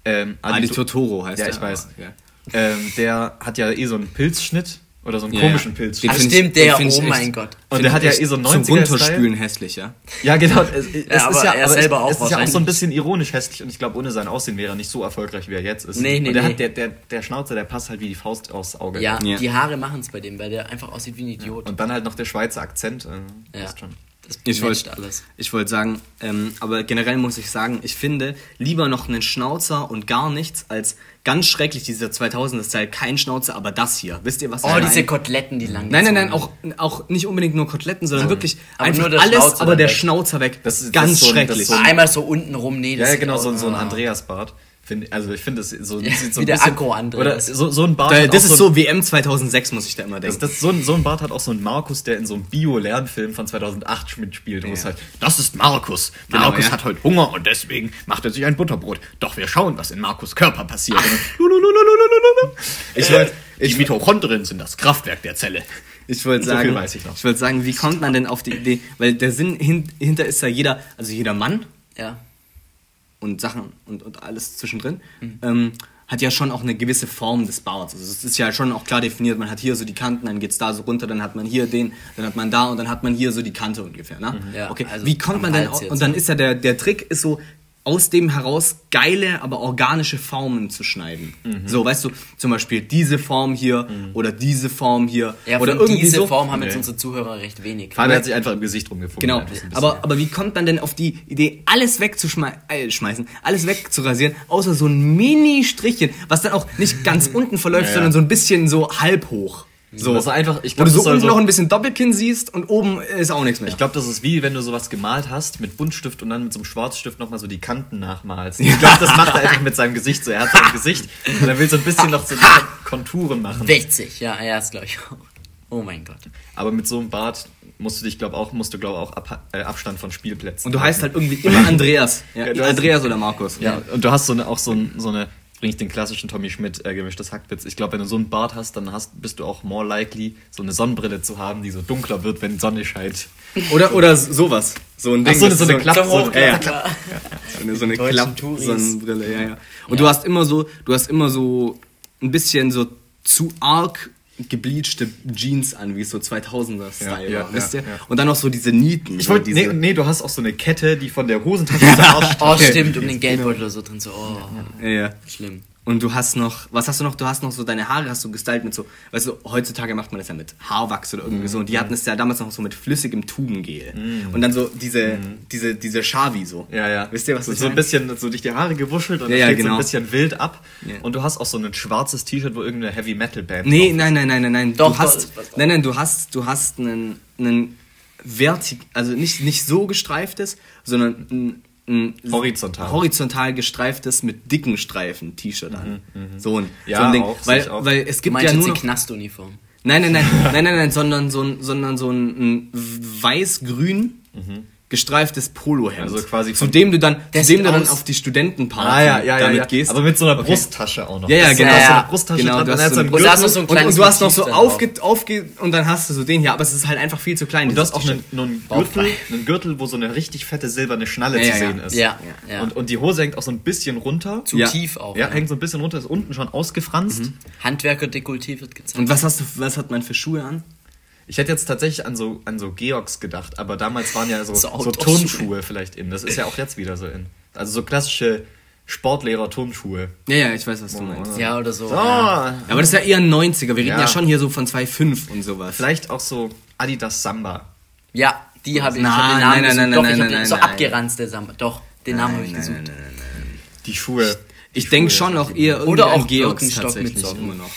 Speaker 1: Ähm,
Speaker 3: Adi
Speaker 1: To-
Speaker 3: Totoro heißt
Speaker 1: Ja,
Speaker 3: der.
Speaker 1: ich weiß.
Speaker 3: ja.
Speaker 1: Ähm, der hat ja eh so einen Pilzschnitt oder so einen
Speaker 3: Ja,
Speaker 1: komischen
Speaker 3: ja.
Speaker 1: Pilzschnitt.
Speaker 2: Ach, stimmt, der, oh
Speaker 3: echt-
Speaker 2: mein Gott.
Speaker 1: Und der hat ja eh so einen
Speaker 3: Zum
Speaker 1: 90er-Style.
Speaker 3: Runterspülen hässlich, ja.
Speaker 1: Ja, genau. Es, es
Speaker 2: Ja, aber er
Speaker 1: aber
Speaker 2: selber
Speaker 1: es,
Speaker 2: auch
Speaker 1: es ist ja auch so ein bisschen ironisch hässlich und ich glaube, ohne sein Aussehen wäre er nicht so erfolgreich, wie er jetzt ist.
Speaker 2: Nee, nee,
Speaker 1: und der,
Speaker 2: nee.
Speaker 1: Hat, der, der, der Schnauzer, der passt halt wie die Faust aufs Auge.
Speaker 2: Ja,
Speaker 3: Ja.
Speaker 2: die Haare machen es bei dem, weil der einfach aussieht wie ein Idiot.
Speaker 1: Und dann halt noch der Schweizer Akzent. Äh,
Speaker 2: Ja.
Speaker 1: schon.
Speaker 2: Das
Speaker 3: Ich wollte
Speaker 2: alles.
Speaker 3: ich wollte sagen, ähm, aber generell muss ich sagen, ich finde lieber noch einen Schnauzer und gar nichts als ganz schrecklich dieser 2000er-Style, kein Schnauzer, aber das hier. Wisst ihr, was ich
Speaker 2: Oh, diese Koteletten, die lang
Speaker 3: Nein, nein, nein, auch, auch nicht unbedingt nur Koteletten, sondern wirklich
Speaker 2: Aber
Speaker 3: einfach
Speaker 2: nur
Speaker 3: alles,
Speaker 2: Schnauzer
Speaker 3: aber der
Speaker 2: weg.
Speaker 3: Schnauzer weg.
Speaker 1: Das ist-
Speaker 3: ganz
Speaker 1: das ist so ein- das
Speaker 3: schrecklich.
Speaker 1: ist so ein-
Speaker 2: Einmal so unten rum, nee, das
Speaker 1: Ja, genau, so, so ein. Andreas-Bart. Find- Also ich finde, das so,
Speaker 2: Ja,
Speaker 1: sieht so
Speaker 2: wie
Speaker 1: ein
Speaker 2: der
Speaker 1: bisschen...
Speaker 2: Akku-Andreas.
Speaker 1: Oder so, so ein Bart
Speaker 3: Da-
Speaker 1: hat
Speaker 3: das
Speaker 1: auch
Speaker 3: ist
Speaker 1: so
Speaker 3: so WM 2006, muss ich da immer
Speaker 1: Das,
Speaker 3: denken.
Speaker 1: das, so, ein, so ein Bart hat auch so ein Markus, der in so einem Bio-Lernfilm von 2008 mitspielt. Wo es halt, das ist Markus.
Speaker 3: Genau,
Speaker 1: Markus
Speaker 3: ja.
Speaker 1: hat heute Hunger und deswegen macht er sich ein Butterbrot. Doch wir schauen, was in Markus Körper passiert. ich wollte, die Mitochondrien sind das Kraftwerk der Zelle.
Speaker 3: Ich wollte
Speaker 1: So
Speaker 3: sagen,
Speaker 1: viel weiß ich noch.
Speaker 3: wollte sagen, wie kommt man denn auf die Idee? Weil der Sinn hin, hinter ist ja jeder, also jeder Mann
Speaker 2: Ja.
Speaker 3: Und Sachen und, und alles zwischendrin,
Speaker 1: Mhm.
Speaker 3: ähm, hat ja schon auch eine gewisse Form des Barts. Also es ist ja schon auch klar definiert, man hat hier so die Kanten, dann geht's da so runter, dann hat man hier den, dann hat man da und dann hat man hier so die Kante ungefähr. Ne?
Speaker 2: Ja,
Speaker 3: okay,
Speaker 2: also
Speaker 3: wie kommt man denn. Und dann ist ja der, der Trick ist so, aus dem heraus geile, aber organische Formen zu schneiden.
Speaker 2: Mhm.
Speaker 3: So, weißt du, zum Beispiel diese Form hier oder diese Form hier
Speaker 2: Ja,
Speaker 3: oder
Speaker 2: von
Speaker 3: irgendwie
Speaker 2: diese
Speaker 3: so.
Speaker 2: Form haben
Speaker 1: Nee.
Speaker 2: jetzt unsere Zuhörer recht wenig.
Speaker 1: Fabian hat sich einfach im Gesicht rumgefunden.
Speaker 3: Genau, aber, aber wie kommt man denn auf die Idee, alles wegzuschmeißen, äh, schmeißen, alles wegzurasieren, außer so ein Mini-Strichchen, was dann auch nicht ganz unten verläuft,
Speaker 1: Ja, ja.
Speaker 3: sondern so ein bisschen so halb hoch. So,
Speaker 1: Das ist einfach- ich
Speaker 3: wo
Speaker 1: glaub,
Speaker 3: du
Speaker 1: das
Speaker 3: so unten
Speaker 1: so-
Speaker 3: noch ein bisschen Doppelkinn siehst und oben ist auch nichts mehr.
Speaker 1: Ich glaube, das ist wie wenn du sowas gemalt hast mit Buntstift und dann mit so einem Schwarzstift nochmal so die Kanten nachmalst. Ich glaube, das macht er einfach mit seinem Gesicht so. Er hat sein Gesicht und er will so ein bisschen noch so die Konturen machen.
Speaker 2: 60, ja, ja, ist glaube ich auch. Oh mein Gott.
Speaker 1: Aber mit so einem Bart musst du dich, glaube auch, musst du, glaube auch ab, äh, Abstand von Spielplätzen.
Speaker 3: und du heißt halt irgendwie immer Andreas. Ja,
Speaker 1: Ja, du
Speaker 3: Andreas oder Markus.
Speaker 1: Ja, und du hast so eine, auch so, ein, so eine, bring ich den klassischen Tommy Schmidt äh, gemischtes Hackbitz. Ich glaube, wenn du so einen Bart hast, dann hast, bist du auch more likely, so eine Sonnenbrille zu haben, die so dunkler wird, wenn die Sonne scheint.
Speaker 3: Oder, oder sowas. So ein Ding.
Speaker 1: Ach so,
Speaker 3: das
Speaker 1: so eine Klapp-
Speaker 2: Zum
Speaker 1: so-
Speaker 2: Hochklappen,
Speaker 3: ja,
Speaker 2: ja.
Speaker 3: So eine, so eine
Speaker 2: Deutschen
Speaker 3: Klapp
Speaker 2: Touris.
Speaker 3: Sonnenbrille, ja, ja. Und du hast immer so, du hast immer so ein bisschen so zu arg gebleachte Jeans an, wie es so 2000er-Style
Speaker 1: Ja,
Speaker 3: war,
Speaker 1: ja,
Speaker 3: wisst ihr?
Speaker 1: ja.
Speaker 3: Und dann noch so diese Nieten.
Speaker 1: Ich
Speaker 3: so
Speaker 1: wollte,
Speaker 3: diese,
Speaker 1: nee, nee, du hast auch so eine Kette, die von der Hosentasche zum Arsch
Speaker 2: Oh, stimmt, um den Geldbeutel oder so drin so. Oh,
Speaker 3: ja, ja.
Speaker 2: schlimm.
Speaker 3: Und du hast noch, was hast du noch? Du hast noch so deine Haare hast du gestylt mit so, weißt du, heutzutage macht man das ja mit Haarwachs oder irgendwie so. Und die hatten es ja damals noch so mit flüssigem Tubengel. Und dann so diese, diese, diese Schavi so.
Speaker 1: Ja, ja.
Speaker 3: Wisst ihr, was
Speaker 1: so,
Speaker 3: ich
Speaker 1: so ein bisschen so durch die Haare gewuschelt und
Speaker 3: Ja,
Speaker 1: dann
Speaker 3: ja,
Speaker 1: steht so
Speaker 3: genau.
Speaker 1: ein bisschen wild ab.
Speaker 3: Ja.
Speaker 1: Und du hast auch so ein schwarzes T-Shirt, wo irgendeine Heavy Metal Band
Speaker 3: Nee,
Speaker 1: drauf
Speaker 3: nein, nein, nein, nein, nein.
Speaker 2: Doch,
Speaker 3: du hast, nein, nein, du hast, du hast einen, einen vertik, also nicht, nicht so gestreiftes, sondern ein, ein
Speaker 1: Horizontal.
Speaker 3: horizontal gestreiftes mit dicken Streifen T-Shirt an. So ein,
Speaker 1: Mhm, Ja,
Speaker 3: so ein Ding.
Speaker 1: auch,
Speaker 3: weil,
Speaker 1: auch.
Speaker 3: weil es gibt ja
Speaker 2: jetzt
Speaker 3: nur noch,
Speaker 2: Knastuniform.
Speaker 3: nein, nein, nein, nein, nein, nein, sondern so ein, sondern so ein, ein weiß-grün gestreiftes Polohemd.
Speaker 1: Also quasi
Speaker 3: zu dem du dann, zu dem du dann auf die Studentenparty
Speaker 1: Ah, ja, ja, ja,
Speaker 3: damit
Speaker 1: ja.
Speaker 3: gehst.
Speaker 1: Aber mit so einer
Speaker 3: Okay.
Speaker 1: Brusttasche auch noch.
Speaker 3: Ja, ja,
Speaker 1: Das ist
Speaker 3: genau.
Speaker 1: so eine
Speaker 2: Ja,
Speaker 1: Brusttasche
Speaker 3: genau,
Speaker 1: dran,
Speaker 3: du
Speaker 1: und
Speaker 3: hast so
Speaker 1: so
Speaker 3: ein-
Speaker 1: einen
Speaker 2: Und hast du
Speaker 1: Gürtel
Speaker 2: so ein
Speaker 3: und, und du hast noch so aufge, aufge und dann hast du so den hier, aber es ist halt einfach viel zu klein.
Speaker 1: Und du hast auch einen, einen. Gürtel, einen Gürtel, wo so eine richtig fette silberne Schnalle
Speaker 3: Ja,
Speaker 1: zu
Speaker 3: ja,
Speaker 1: sehen
Speaker 3: ja.
Speaker 1: ist.
Speaker 2: Ja, ja.
Speaker 1: Und, und die Hose hängt auch so ein bisschen runter.
Speaker 2: Zu
Speaker 3: Ja.
Speaker 2: tief auch.
Speaker 1: ja, hängt so ein bisschen runter, ist unten schon ausgefranst.
Speaker 2: Handwerker-Dekolleté wird gezeigt.
Speaker 3: Und was hast du, was hat man für Schuhe an?
Speaker 1: Ich hätte jetzt tatsächlich an so, an so Georgs gedacht, aber damals waren ja so,
Speaker 2: So
Speaker 1: so. Turnschuhe vielleicht in. Das ist ja auch jetzt wieder so in. Also so klassische Sportlehrer-Turnschuhe.
Speaker 3: Ja, ja, ich weiß, was du meinst.
Speaker 2: ja, oder so.
Speaker 1: So,
Speaker 2: Ja.
Speaker 3: Aber das ist ja eher ein 90er. Wir reden ja,
Speaker 1: Ja.
Speaker 3: schon hier so von 2,5 und sowas.
Speaker 1: vielleicht auch so Adidas Samba.
Speaker 2: Ja, die habe ich.
Speaker 3: Nein,
Speaker 2: ich hab den
Speaker 3: nein,
Speaker 2: Namen
Speaker 3: nein,
Speaker 2: gesucht.
Speaker 3: nein,
Speaker 2: Doch,
Speaker 3: nein,
Speaker 2: ich
Speaker 3: nein,
Speaker 2: den so
Speaker 3: nein.
Speaker 2: abgeranzte Samba. Doch, den Namen habe ich
Speaker 3: Nein,
Speaker 2: gesucht.
Speaker 3: nein, nein, nein.
Speaker 1: Die Schuhe.
Speaker 3: Ich denke schon auch eher irgendwie
Speaker 2: Oder auch
Speaker 3: Georgs
Speaker 2: Birkenstock mit
Speaker 3: tatsächlich
Speaker 2: Socken.
Speaker 3: immer noch.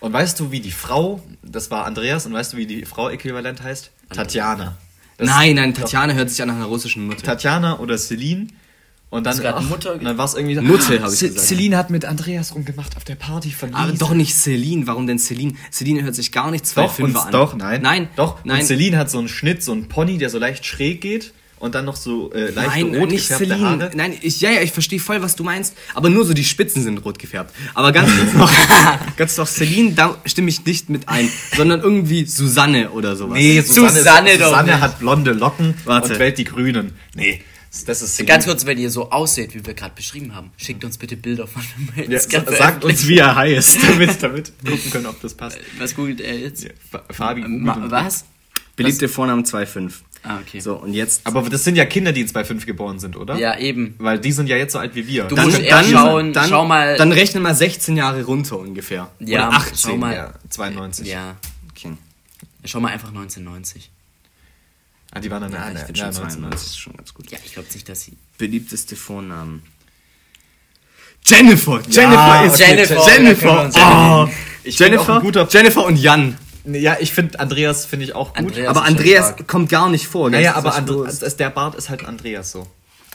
Speaker 1: Und weißt du, wie die Frau, das war Andreas, und weißt du, wie die Frau äquivalent heißt? Tatjana. Das-
Speaker 3: Nein, nein, Tatjana hört sich an nach einer russischen Mutter.
Speaker 1: Tatjana oder Celine. Und dann, ach,
Speaker 2: Mutter
Speaker 1: und dann war es irgendwie
Speaker 3: Mutter, hab ich
Speaker 1: Ce-
Speaker 3: gesagt.
Speaker 1: Celine hat mit Andreas rumgemacht auf der Party von
Speaker 3: Aber
Speaker 1: Lisa.
Speaker 3: doch nicht Celine. Warum denn Celine? Celine hört sich gar nicht
Speaker 1: Doch,
Speaker 3: 2,5
Speaker 1: und,
Speaker 3: an.
Speaker 1: doch, nein.
Speaker 3: Nein,
Speaker 1: Doch,
Speaker 3: nein.
Speaker 1: Und Celine hat so einen Schnitt, so einen Pony, der so leicht schräg geht und dann noch so äh, leicht
Speaker 3: Nein,
Speaker 1: rot
Speaker 3: nicht
Speaker 1: gefärbte
Speaker 3: Celine.
Speaker 1: Haare.
Speaker 3: Nein, ich, ja, ja, ich verstehe voll, was du meinst. Aber nur so die Spitzen sind rot gefärbt. Aber ganz kurz noch, ganz noch Celine, da stimme ich nicht mit ein. Sondern irgendwie Susanne oder sowas.
Speaker 1: Nee,
Speaker 2: Susanne
Speaker 1: Susanne,
Speaker 2: doch
Speaker 1: Susanne hat blonde Locken
Speaker 3: Warte.
Speaker 1: und wählt die Grünen. Nee, das ist Celine.
Speaker 2: Ganz kurz, wenn ihr so aussieht, wie wir gerade beschrieben haben, schickt uns bitte Bilder von dem
Speaker 1: Ja, sagt uns, wie er heißt, damit, damit wir gucken können, ob das passt.
Speaker 2: Was googelt er jetzt?
Speaker 1: Ja, Fa- Fabi
Speaker 2: Ma
Speaker 1: googelt.
Speaker 2: was?
Speaker 3: Beliebte Vornamen 2,5.
Speaker 2: Ah, okay.
Speaker 3: So, und jetzt.
Speaker 1: Aber das sind ja Kinder, die in 2,5 geboren sind, oder?
Speaker 2: Ja, eben.
Speaker 1: Weil die sind ja jetzt so alt wie wir.
Speaker 2: Du musst erst schauen, schau mal.
Speaker 3: Dann rechne mal 16 Jahre runter ungefähr.
Speaker 2: Ja,
Speaker 3: Oder 18.
Speaker 2: schau mal.
Speaker 1: ja, 92.
Speaker 2: ja,
Speaker 3: Okay.
Speaker 2: schau mal einfach 1990.
Speaker 1: Ah, die waren dann
Speaker 3: Ja,
Speaker 1: ja,
Speaker 3: ich finde schon 92 ist schon ganz gut.
Speaker 2: Ja, ich glaube nicht, dass sie.
Speaker 3: Beliebteste Vornamen. Jennifer! Jennifer
Speaker 1: Ja,
Speaker 3: ist
Speaker 2: okay,
Speaker 3: Jennifer!
Speaker 2: Jennifer,
Speaker 3: Oh,
Speaker 1: Ich find auch
Speaker 3: Jennifer,
Speaker 1: ein guter-
Speaker 3: Jennifer und Jan.
Speaker 1: Ja, ich finde Andreas finde ich auch gut.
Speaker 2: Andreas
Speaker 3: Aber
Speaker 2: ist
Speaker 3: Andreas kommt gar nicht vor.
Speaker 1: Naja, aber
Speaker 3: ist
Speaker 1: das, der Bart ist halt Andreas so.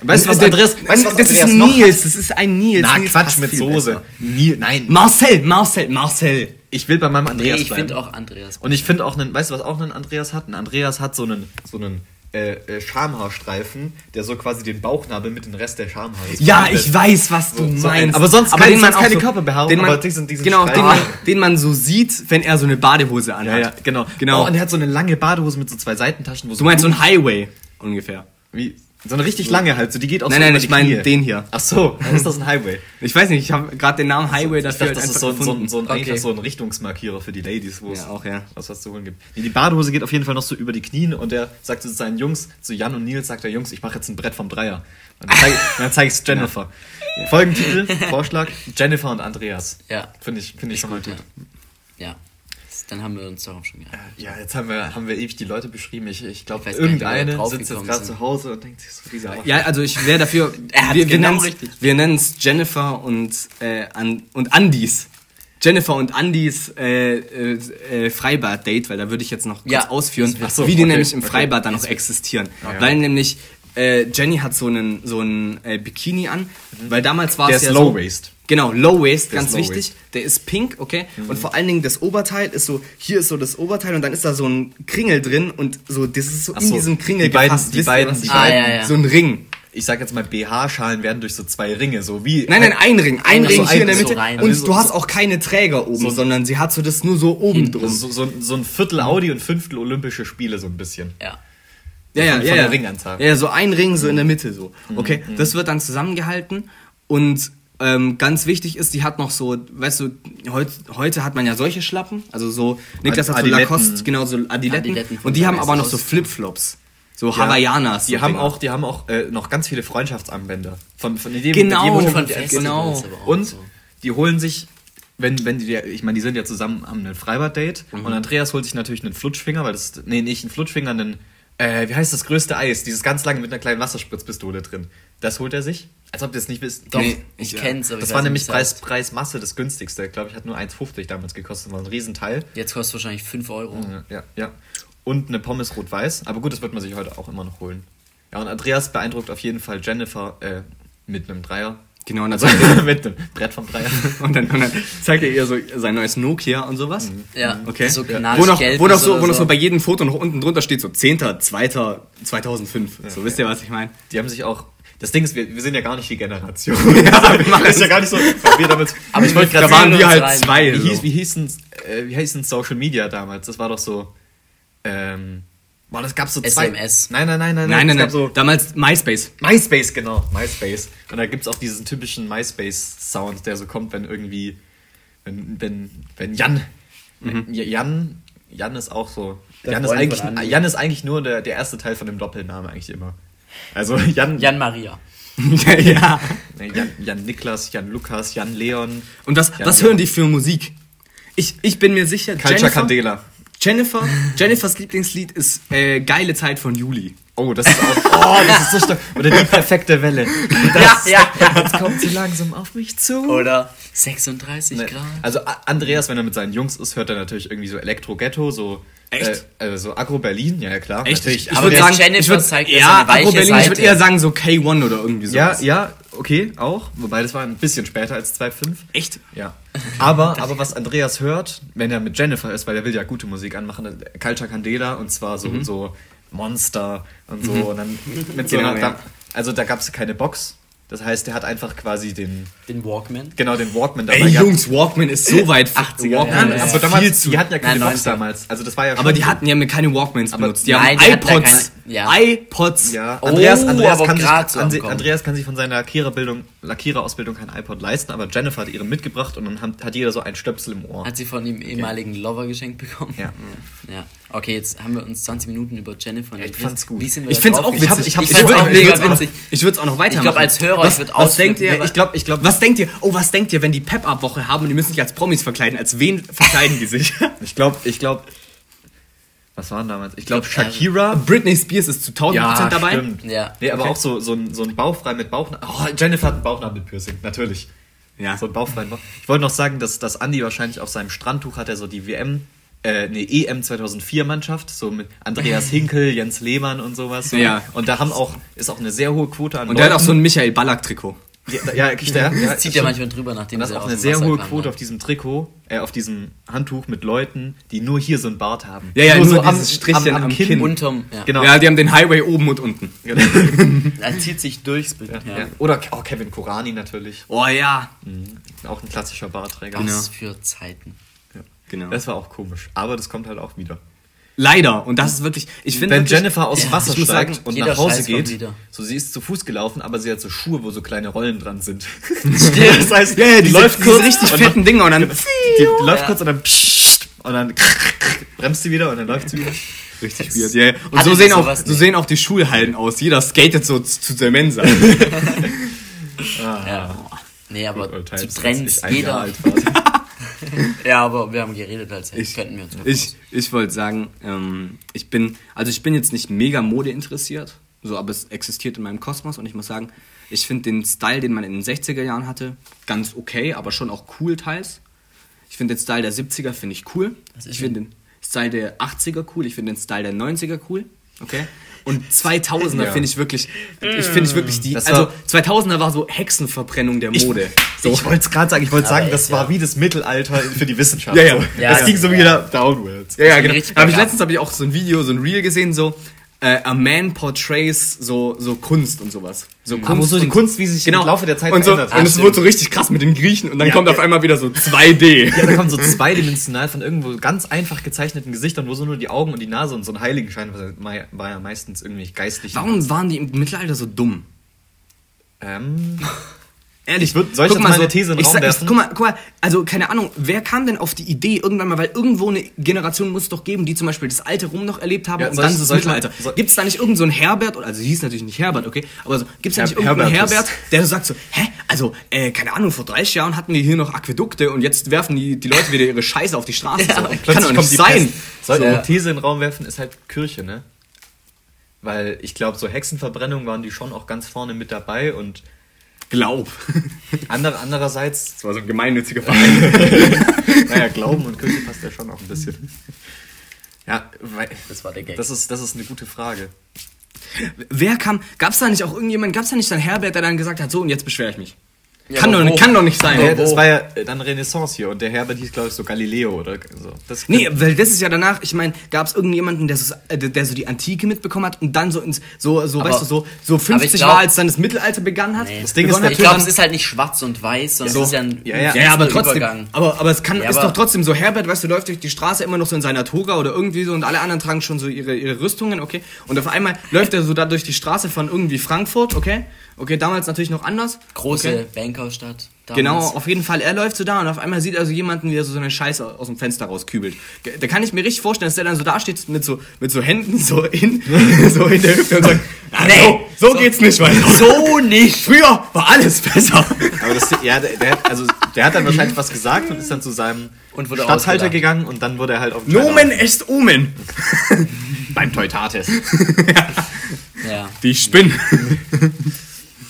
Speaker 1: Weißt du, was
Speaker 3: Der-
Speaker 1: Andreas, weißt was
Speaker 3: das ist
Speaker 1: Andreas
Speaker 3: ein
Speaker 1: noch
Speaker 3: Nils, das ist ein Nils.
Speaker 1: Na,
Speaker 3: Nils
Speaker 1: Quatsch mit Soße. nein.
Speaker 3: Marcel, Marcel, Marcel.
Speaker 1: Ich will bei meinem
Speaker 2: Nee,
Speaker 1: Andreas
Speaker 2: ich
Speaker 1: bleiben.
Speaker 2: finde auch Andreas.
Speaker 1: Und ich finde auch einen, weißt du, was auch ein Andreas hat? Ein Andreas hat so einen, so einen äh, äh, Schamhaarstreifen, der so quasi den Bauchnabel mit dem Rest der Schamhaare
Speaker 3: Ja, ich weiß, was du
Speaker 1: So- so
Speaker 3: meinst.
Speaker 1: ein- aber sonst kein-
Speaker 3: den man
Speaker 1: keine Körperbehaarung,
Speaker 3: den man,
Speaker 1: aber diesen- diesen
Speaker 3: genau, den man, den man so sieht, wenn er so eine Badehose anhat.
Speaker 1: Ja, ja, genau.
Speaker 3: Genau.
Speaker 1: Oh, und er hat so eine lange Badehose mit so zwei Seitentaschen. Wo
Speaker 3: du meinst so ein Highway ungefähr.
Speaker 1: Wie, so eine richtig lange halt, so die geht auch
Speaker 3: Nein,
Speaker 1: so
Speaker 3: nein,
Speaker 1: über
Speaker 3: ich meine den hier.
Speaker 1: Ach so, dann ist das ein Highway.
Speaker 3: Ich weiß nicht, ich habe gerade den Namen Highway
Speaker 1: Ich
Speaker 3: dafür
Speaker 1: dachte, das
Speaker 3: einfach
Speaker 1: ist so ein, so ein, so ein,
Speaker 2: Okay.
Speaker 1: so ein Richtungsmarkierer für die Ladies, wo es
Speaker 3: Ja, auch, ja.
Speaker 1: was, was zu holen gibt. Nee, die Badehose geht auf jeden Fall noch so über die Knie und er sagt zu seinen Jungs, zu Jan und Nils sagt er, Jungs, ich mache jetzt ein Brett vom Dreier. Und dann zeige dann zeig ich's Jennifer. Folgentitel, Vorschlag, Jennifer und Andreas.
Speaker 2: Ja.
Speaker 1: Finde ich, finde ich schon mal gut.
Speaker 2: Ja. Dann haben wir uns darauf schon geeinigt.
Speaker 1: Ja, jetzt haben wir, haben wir ewig die Leute beschrieben. Ich, ich glaube,
Speaker 2: nicht,
Speaker 1: irgendeine
Speaker 2: drauf
Speaker 1: sitzt jetzt gerade zu Hause und denkt sich so, diese Arsch.
Speaker 3: Ja, also ich wäre dafür. Wir,
Speaker 2: genau.
Speaker 3: Wir nennen es Jennifer und, äh, an, und Andys. Jennifer und Andys äh, äh, äh, Freibad-Date, weil da würde ich jetzt noch kurz
Speaker 2: Ja.
Speaker 3: ausführen,
Speaker 1: so,
Speaker 3: wie die
Speaker 1: okay,
Speaker 3: nämlich im
Speaker 1: okay.
Speaker 3: Freibad dann noch existieren.
Speaker 1: ja.
Speaker 3: Weil nämlich äh, Jenny hat so einen so einen äh, Bikini an, weil damals war
Speaker 1: Der
Speaker 3: es
Speaker 1: ist
Speaker 3: ja
Speaker 1: Low
Speaker 3: so,
Speaker 1: Waist.
Speaker 3: Genau, Low Waist,
Speaker 1: Der
Speaker 3: ganz
Speaker 1: Low
Speaker 3: wichtig.
Speaker 1: Waist.
Speaker 3: Der ist pink, okay? Und vor allen Dingen das Oberteil ist so, hier ist so das Oberteil und dann ist da so ein Kringel drin und so, das ist so
Speaker 1: Ach
Speaker 3: in
Speaker 1: so,
Speaker 3: diesem Kringel
Speaker 1: die beiden-
Speaker 3: gefasst.
Speaker 1: die beiden- die
Speaker 2: Ah, ja, ja.
Speaker 3: So ein Ring.
Speaker 1: Ich sag jetzt mal, BH-Schalen werden durch so zwei Ringe, so wie.
Speaker 3: Nein, nein, ein Ring. Ein Ring
Speaker 2: so,
Speaker 3: hier in der
Speaker 2: so
Speaker 3: Mitte.
Speaker 2: rein.
Speaker 3: und
Speaker 1: so-
Speaker 3: du hast
Speaker 1: so-
Speaker 3: auch keine Träger oben, sondern sie hat so das nur so oben drum.
Speaker 1: so, so, so ein Viertel Audi und Fünftel Olympische Spiele, so ein bisschen.
Speaker 2: Ja.
Speaker 3: ja, ja,
Speaker 1: von-
Speaker 3: ja,
Speaker 1: von
Speaker 3: ja.
Speaker 1: der Ringanzahl.
Speaker 3: Ja, ja, so ein Ring so in der Mitte so. Okay, das wird dann zusammengehalten und ähm, ganz wichtig ist, die hat noch so, weißt du, heut, heute hat man ja solche Schlappen, also so, Niklas hat so
Speaker 1: Adiletten.
Speaker 3: Lacoste, genau so Adiletten,
Speaker 2: Adiletten
Speaker 3: und die haben aber noch so. Flipflops, so Hawaiianas.
Speaker 1: Die
Speaker 3: so
Speaker 1: haben
Speaker 3: Dinger.
Speaker 1: auch, die haben auch äh, noch ganz viele Freundschaftsarmbänder. Von, von dem,
Speaker 3: Genau,
Speaker 1: dem-
Speaker 3: von
Speaker 1: die-
Speaker 2: Festivals
Speaker 3: genau.
Speaker 1: Und
Speaker 2: so.
Speaker 1: die holen sich, wenn, wenn die, ich meine, die sind ja zusammen, haben ein Freibad-Date und Andreas holt sich natürlich einen Flutschfinger, weil das, nee, nicht einen Flutschfinger, einen, äh, wie heißt das größte Eis? Dieses ganz lange mit einer kleinen Wasserspritzpistole drin. Das holt er sich? Als ob ihr es nicht wisst.
Speaker 2: Doch,
Speaker 3: Nee,
Speaker 2: ich
Speaker 3: ja.
Speaker 2: kenn's, aber
Speaker 1: Das
Speaker 2: ich
Speaker 1: war nämlich Preis. Preis Masse das günstigste. Ich glaube, ich hat nur 1,50 damals gekostet. War ein Riesenteil.
Speaker 2: Jetzt kostet es wahrscheinlich 5 Euro.
Speaker 1: Ja, ja, ja. Und eine Pommes rot-weiß. Aber gut, das wird man sich heute auch immer noch holen. Ja, und Andreas beeindruckt auf jeden Fall Jennifer äh, mit einem Dreier.
Speaker 3: Genau, und dann,
Speaker 1: Also
Speaker 3: zeigt
Speaker 1: mit einem Brett vom Dreier.
Speaker 3: er, und, dann, und dann zeigt er ihr so sein neues Nokia und sowas.
Speaker 2: Ja,
Speaker 3: Okay.
Speaker 2: so
Speaker 3: ja. Wo noch,
Speaker 2: gelb
Speaker 3: wo noch so, wo noch so bei jedem Foto noch unten drunter steht so 10. 2. 2005. so wisst ihr, was ich meine?
Speaker 1: Die haben sich auch. Das Ding ist, wir, wir sind ja gar nicht die Generation. ja, wir machen das ist ja gar nicht so. Wir damit, aber ich wollte
Speaker 3: Da
Speaker 1: gerade
Speaker 3: waren
Speaker 2: wir
Speaker 3: halt
Speaker 2: rein.
Speaker 3: zwei.
Speaker 1: Wie
Speaker 3: so.
Speaker 1: hieß, wie hießen, äh, wie hießen Social Media damals? Das war doch so. Ähm, boah, das gab so zwei.
Speaker 2: SMS.
Speaker 1: Nein, nein, nein, nein,
Speaker 3: Nein, nein,
Speaker 1: es
Speaker 3: nein.
Speaker 1: so
Speaker 3: Damals MySpace.
Speaker 1: MySpace, genau, MySpace. Und da gibt's auch diesen typischen MySpace-Sound, der so kommt, wenn irgendwie, wenn, wenn, wenn Jan, wenn Jan, Jan ist auch so. Jan ist, eigentlich. Jan ist eigentlich nur der, der erste Teil von dem Doppelnamen eigentlich immer. Also Jan,
Speaker 2: Jan Maria.
Speaker 3: ja,
Speaker 1: Jan, Jan Niklas, Jan Lukas, Jan Leon,
Speaker 3: Und was, was hören die für Musik? Ich, ich bin mir sicher,
Speaker 1: Culture
Speaker 3: Jennifer,
Speaker 1: Candela.
Speaker 3: Jennifer, Jennifers Lieblingslied ist äh, Geile Zeit von Juli.
Speaker 1: Oh, das ist auch. Oh, das ist so stark. Oder die perfekte Welle.
Speaker 2: Ja, ja, ja.
Speaker 1: Jetzt kommt sie langsam auf mich zu.
Speaker 2: Oder 36
Speaker 1: Ne,
Speaker 2: Grad.
Speaker 1: Also Andreas, wenn er mit seinen Jungs ist, hört er natürlich irgendwie so Elektro-Ghetto, so.
Speaker 3: Echt?
Speaker 1: Äh, äh, so Agro-Berlin, ja, ja klar.
Speaker 3: Echt?
Speaker 1: Natürlich.
Speaker 3: Ich
Speaker 1: aber
Speaker 3: würde sagen,
Speaker 2: Jennifer
Speaker 3: ich würd,
Speaker 2: zeigt ja
Speaker 3: Agro Berlin, ich würde
Speaker 2: Seite.
Speaker 3: eher sagen so K1 oder irgendwie so.
Speaker 1: Ja, ja, okay, auch. Wobei das war ein bisschen später als 2.5.
Speaker 3: Echt?
Speaker 1: Ja. Aber, aber was Andreas hört, wenn er mit Jennifer ist, weil er will ja gute Musik anmachen, Culture Candela und zwar so, so Monster und so. Und dann mit so
Speaker 3: Genau,
Speaker 1: einer,
Speaker 3: ja.
Speaker 1: Also da gab es keine Box. Das heißt, er hat einfach quasi den,
Speaker 2: Den Walkman.
Speaker 1: genau, den Walkman dabei
Speaker 3: Ey
Speaker 1: gehabt.
Speaker 3: Jungs, Walkman ist so weit
Speaker 2: 80er,
Speaker 3: Walkman
Speaker 2: ja,
Speaker 1: aber damals,
Speaker 3: viel zu.
Speaker 1: die hatten ja keine
Speaker 2: 90er.
Speaker 1: damals. Also das war ja
Speaker 3: aber die
Speaker 1: so-
Speaker 3: hatten ja keine Walkmans
Speaker 1: Aber-
Speaker 3: benutzt. Die
Speaker 2: Nein,
Speaker 3: haben
Speaker 2: die
Speaker 3: iPods.
Speaker 2: keine- ja.
Speaker 3: iPods.
Speaker 1: Ja,
Speaker 2: Oh,
Speaker 1: Andreas, Andreas, kann sich,
Speaker 2: so.
Speaker 1: Andreas kann sich von seiner Lackiererbildung, Lackiererausbildung kein iPod leisten, aber Jennifer hat ihren mitgebracht und dann hat, hat jeder so ein Stöpsel im Ohr.
Speaker 2: Hat sie von dem ehemaligen Lover geschenkt bekommen?
Speaker 1: Ja.
Speaker 2: Ja. Okay, jetzt haben wir uns 20 Minuten über Jennifer
Speaker 1: ich fand's gut.
Speaker 3: Ich find's auch witzig.
Speaker 1: Ich hab-
Speaker 2: ich
Speaker 1: ich
Speaker 2: auch
Speaker 1: auch-
Speaker 2: mega
Speaker 3: ich
Speaker 2: witzig.
Speaker 3: Ich würde es auch noch weitermachen.
Speaker 2: glaub, als Hörer,
Speaker 3: was,
Speaker 2: ich würd
Speaker 3: was
Speaker 2: ausflippen.
Speaker 3: denkt ihr?
Speaker 1: Ich glaub- ich glaub-
Speaker 3: was denkt ihr? Oh, was denkt ihr, wenn die Pep-Up-Woche haben und die müssen sich als Promis verkleiden? Als wen verkleiden die sich?
Speaker 1: Ich glaube, ich glaube, Was waren damals? Ich glaube
Speaker 2: Ich glaub,
Speaker 1: Shakira.
Speaker 3: Britney Spears ist zu 1000% dabei.
Speaker 1: Stimmt.
Speaker 2: Ja.
Speaker 1: Nee, aber
Speaker 3: Okay.
Speaker 1: auch so, so, ein, so ein Bauchfrei mit Bauchnabel. Oh, Jennifer hat ein Bauchnabelpiercing, natürlich.
Speaker 3: Ja.
Speaker 1: So ein Bauchfrei. Ich wollte noch sagen, dass, dass Andi wahrscheinlich auf seinem Strandtuch hat er so die WM, äh, ne, EM 2004 Mannschaft, so mit Andreas Hinkel, Jens Lehmann und sowas. So.
Speaker 3: Ja.
Speaker 1: Und da haben auch, ist auch eine sehr hohe Quote an
Speaker 3: Und der hat auch so ein Michael Ballack-Trikot.
Speaker 1: Ja, ja, wirklich der. Ja,
Speaker 2: Das zieht ja manchmal drüber, nachdem
Speaker 1: das ist auch eine sehr
Speaker 2: Wasser
Speaker 1: hohe
Speaker 2: kamen,
Speaker 1: Quote
Speaker 2: ne?
Speaker 1: auf diesem Trikot, äh, auf diesem Handtuch mit Leuten, die nur hier so ein Bart haben.
Speaker 3: Ja, ja,
Speaker 1: nur,
Speaker 3: nur
Speaker 1: so am,
Speaker 3: dieses Strichchen
Speaker 1: am, am
Speaker 3: am
Speaker 1: Kinn.
Speaker 3: Kinn.
Speaker 2: Unterm, ja.
Speaker 1: Genau.
Speaker 3: Ja, die haben den Highway oben und unten.
Speaker 2: Er zieht sich durchs Bild. Ja.
Speaker 1: Ja. Oder oh, Kevin Korani natürlich.
Speaker 3: Oh ja.
Speaker 1: Auch ein klassischer Bartträger.
Speaker 2: Was für Zeiten.
Speaker 3: Genau.
Speaker 1: Das war auch komisch. Aber das kommt halt auch wieder.
Speaker 3: Leider. Und das ist wirklich. Ich finde
Speaker 1: Wenn
Speaker 3: wirklich-
Speaker 1: Jennifer aus dem Wasser steigt
Speaker 3: sagen,
Speaker 1: und nach Hause
Speaker 2: Scheiß
Speaker 1: geht, so sie ist zu Fuß gelaufen, aber sie hat so Schuhe, wo so kleine Rollen dran sind. das heißt,
Speaker 3: ja,
Speaker 1: die
Speaker 3: diese,
Speaker 1: läuft
Speaker 3: diese
Speaker 1: kurz
Speaker 3: richtig
Speaker 1: und
Speaker 3: fetten Dinger und dann.
Speaker 1: Die, die läuft
Speaker 2: Ja.
Speaker 1: kurz und dann pssst, und dann bremst sie wieder und dann läuft sie wieder.
Speaker 3: Richtig weird, ja. Und so
Speaker 2: die
Speaker 3: sehen, auch, so sehen auch die Schulhallen aus. Jeder skatet so zu der Mensa.
Speaker 2: Ja. Nee, aber
Speaker 1: Good
Speaker 2: zu Trends, jeder. Ja, aber wir haben geredet, als
Speaker 3: Ich-
Speaker 2: könnten wir uns
Speaker 3: Ich, ich wollte sagen, ähm, ich bin, also ich bin jetzt nicht mega Mode interessiert, so, aber es existiert in meinem Kosmos und ich muss sagen, ich finde den Style, den man in den 60er Jahren hatte, ganz okay, aber schon auch cool teils. Ich finde den Style der 70er finde ich cool. Ich finde den Style der 80er cool, ich finde den Style der 90er cool. Okay? Und 2000er
Speaker 1: Ja.
Speaker 3: finde ich wirklich, ich finde ich wirklich die, also
Speaker 1: war-
Speaker 3: 2000er war so Hexenverbrennung der Mode.
Speaker 1: So. Ich wollte es gerade sagen, ich wollte sagen, das war wie das Mittelalter für die Wissenschaft.
Speaker 3: Ja, ja.
Speaker 1: So.
Speaker 2: Ja,
Speaker 1: das
Speaker 2: ja.
Speaker 1: ging so wieder downwards.
Speaker 3: Ja, ja, genau. habe ich letztens habe ich auch so ein Video, so ein Reel gesehen, so äh, a man portrays so so Kunst und sowas. So
Speaker 1: Ah, wo so die Kunst, wie sich im Laufe der Zeit
Speaker 3: und so,
Speaker 1: verändert
Speaker 3: Und es wird so richtig krass mit den Griechen und dann
Speaker 1: Ja,
Speaker 3: kommt
Speaker 1: ja.
Speaker 3: auf einmal wieder so 2D.
Speaker 1: Ja, da kommen so zweidimensional von irgendwo ganz einfach gezeichneten Gesichtern, wo so nur die Augen und die Nase und so ein Heiligenschein war, war ja meistens irgendwie geistlich.
Speaker 3: Warum waren die im Mittelalter so dumm?
Speaker 1: Ähm,
Speaker 3: Ehrlich,
Speaker 1: Ich würd- soll ich
Speaker 3: guck
Speaker 1: jetzt
Speaker 3: mal so,
Speaker 1: These in den
Speaker 3: ich
Speaker 1: Raum
Speaker 3: sag, ich,
Speaker 1: werfen?
Speaker 3: guck, mal, guck mal, also keine Ahnung, wer kam denn auf die Idee irgendwann mal, weil irgendwo eine Generation muss es doch geben, die zum Beispiel das alte Rum noch erlebt haben
Speaker 1: Ja,
Speaker 3: und dann
Speaker 1: ich-
Speaker 3: das
Speaker 1: mal-
Speaker 3: Mittelalter.
Speaker 1: soll-
Speaker 3: Gibt es da nicht irgendeinen so einen Herbert, oder- also hieß natürlich nicht Herbert, okay, aber so, gibt es da nicht irgendeinen. Herbert, der so sagt so, hä, also, äh, keine Ahnung, vor 30 Jahren hatten wir hier noch Aquädukte und jetzt werfen die, die Leute wieder ihre Scheiße auf die Straße. so. Kann
Speaker 1: plötzlich
Speaker 3: doch
Speaker 1: kommt
Speaker 3: nicht
Speaker 1: die
Speaker 3: sein.
Speaker 1: Soll ich
Speaker 2: So.
Speaker 1: eine These in den Raum werfen, ist halt Kirche, ne? Weil ich glaube, so Hexenverbrennungen waren die schon auch ganz vorne mit dabei und
Speaker 3: Glaub.
Speaker 1: andere, andererseits,
Speaker 3: Das war so ein gemeinnütziger Verein.
Speaker 1: naja, Glauben und Kirche passt ja schon auch ein bisschen. Ja, weil,
Speaker 2: Das war der Gag.
Speaker 1: das ist, das ist eine gute Frage.
Speaker 3: Wer kam, gab's da nicht auch irgendjemand, gab's da nicht dann Herbert, der dann gesagt hat, so und jetzt beschwere ich mich?
Speaker 2: Ja,
Speaker 3: kann, doch,
Speaker 2: wo?
Speaker 3: kann doch nicht sein.
Speaker 1: Der, das war ja dann Renaissance hier und der Herbert hieß, glaube ich, so Galileo oder so. Das
Speaker 3: Nee, weil das ist ja danach, ich meine, gab es irgendjemanden, der so, äh, der, so die Antike mitbekommen hat und dann so ins, so, so
Speaker 2: Aber-
Speaker 3: weißt du, so, so
Speaker 2: aber
Speaker 3: 50
Speaker 2: ich glaub-
Speaker 3: war, als dann das Mittelalter begann hat.
Speaker 2: Nee.
Speaker 1: Das Ding ist
Speaker 3: hat,
Speaker 2: ich glaube, es ist halt nicht schwarz und weiß, sondern
Speaker 3: So.
Speaker 2: es ist ja ein
Speaker 1: Ja, ja.
Speaker 3: ja, ja, aber trotzdem.
Speaker 2: Übergang.
Speaker 3: Aber, aber es kann,
Speaker 2: Ja,
Speaker 3: ist
Speaker 2: aber-
Speaker 3: doch trotzdem so, Herbert, weißt du, läuft durch die Straße immer noch so in seiner Toga oder irgendwie so und alle anderen tragen schon so ihre, ihre Rüstungen, okay? Und auf einmal läuft er so da durch die Straße von irgendwie Frankfurt, okay? Okay, damals natürlich noch anders.
Speaker 2: Große
Speaker 3: okay?
Speaker 2: Bankerstadt.
Speaker 3: Genau,
Speaker 2: damals.
Speaker 3: auf jeden Fall. Er läuft so da und auf einmal sieht er so jemanden, wie er so seine Scheiße aus dem Fenster rauskübelt. Da kann ich mir richtig vorstellen, dass der dann so da steht mit so, mit so Händen so in, so in der Hüfte und sagt, "Ah,
Speaker 2: Nee,
Speaker 3: so, so, geht's nicht weiter.
Speaker 2: So nicht!
Speaker 3: Früher war alles besser.
Speaker 1: Aber das, ja, der, der, hat- also, der hat dann wahrscheinlich was gesagt und ist dann zu seinem
Speaker 2: Und wurde
Speaker 1: Stadthalter gegangen und dann wurde er halt auf den
Speaker 3: Nomen est omen.
Speaker 1: beim Teutates.
Speaker 2: Ja.
Speaker 3: Die Spinnen.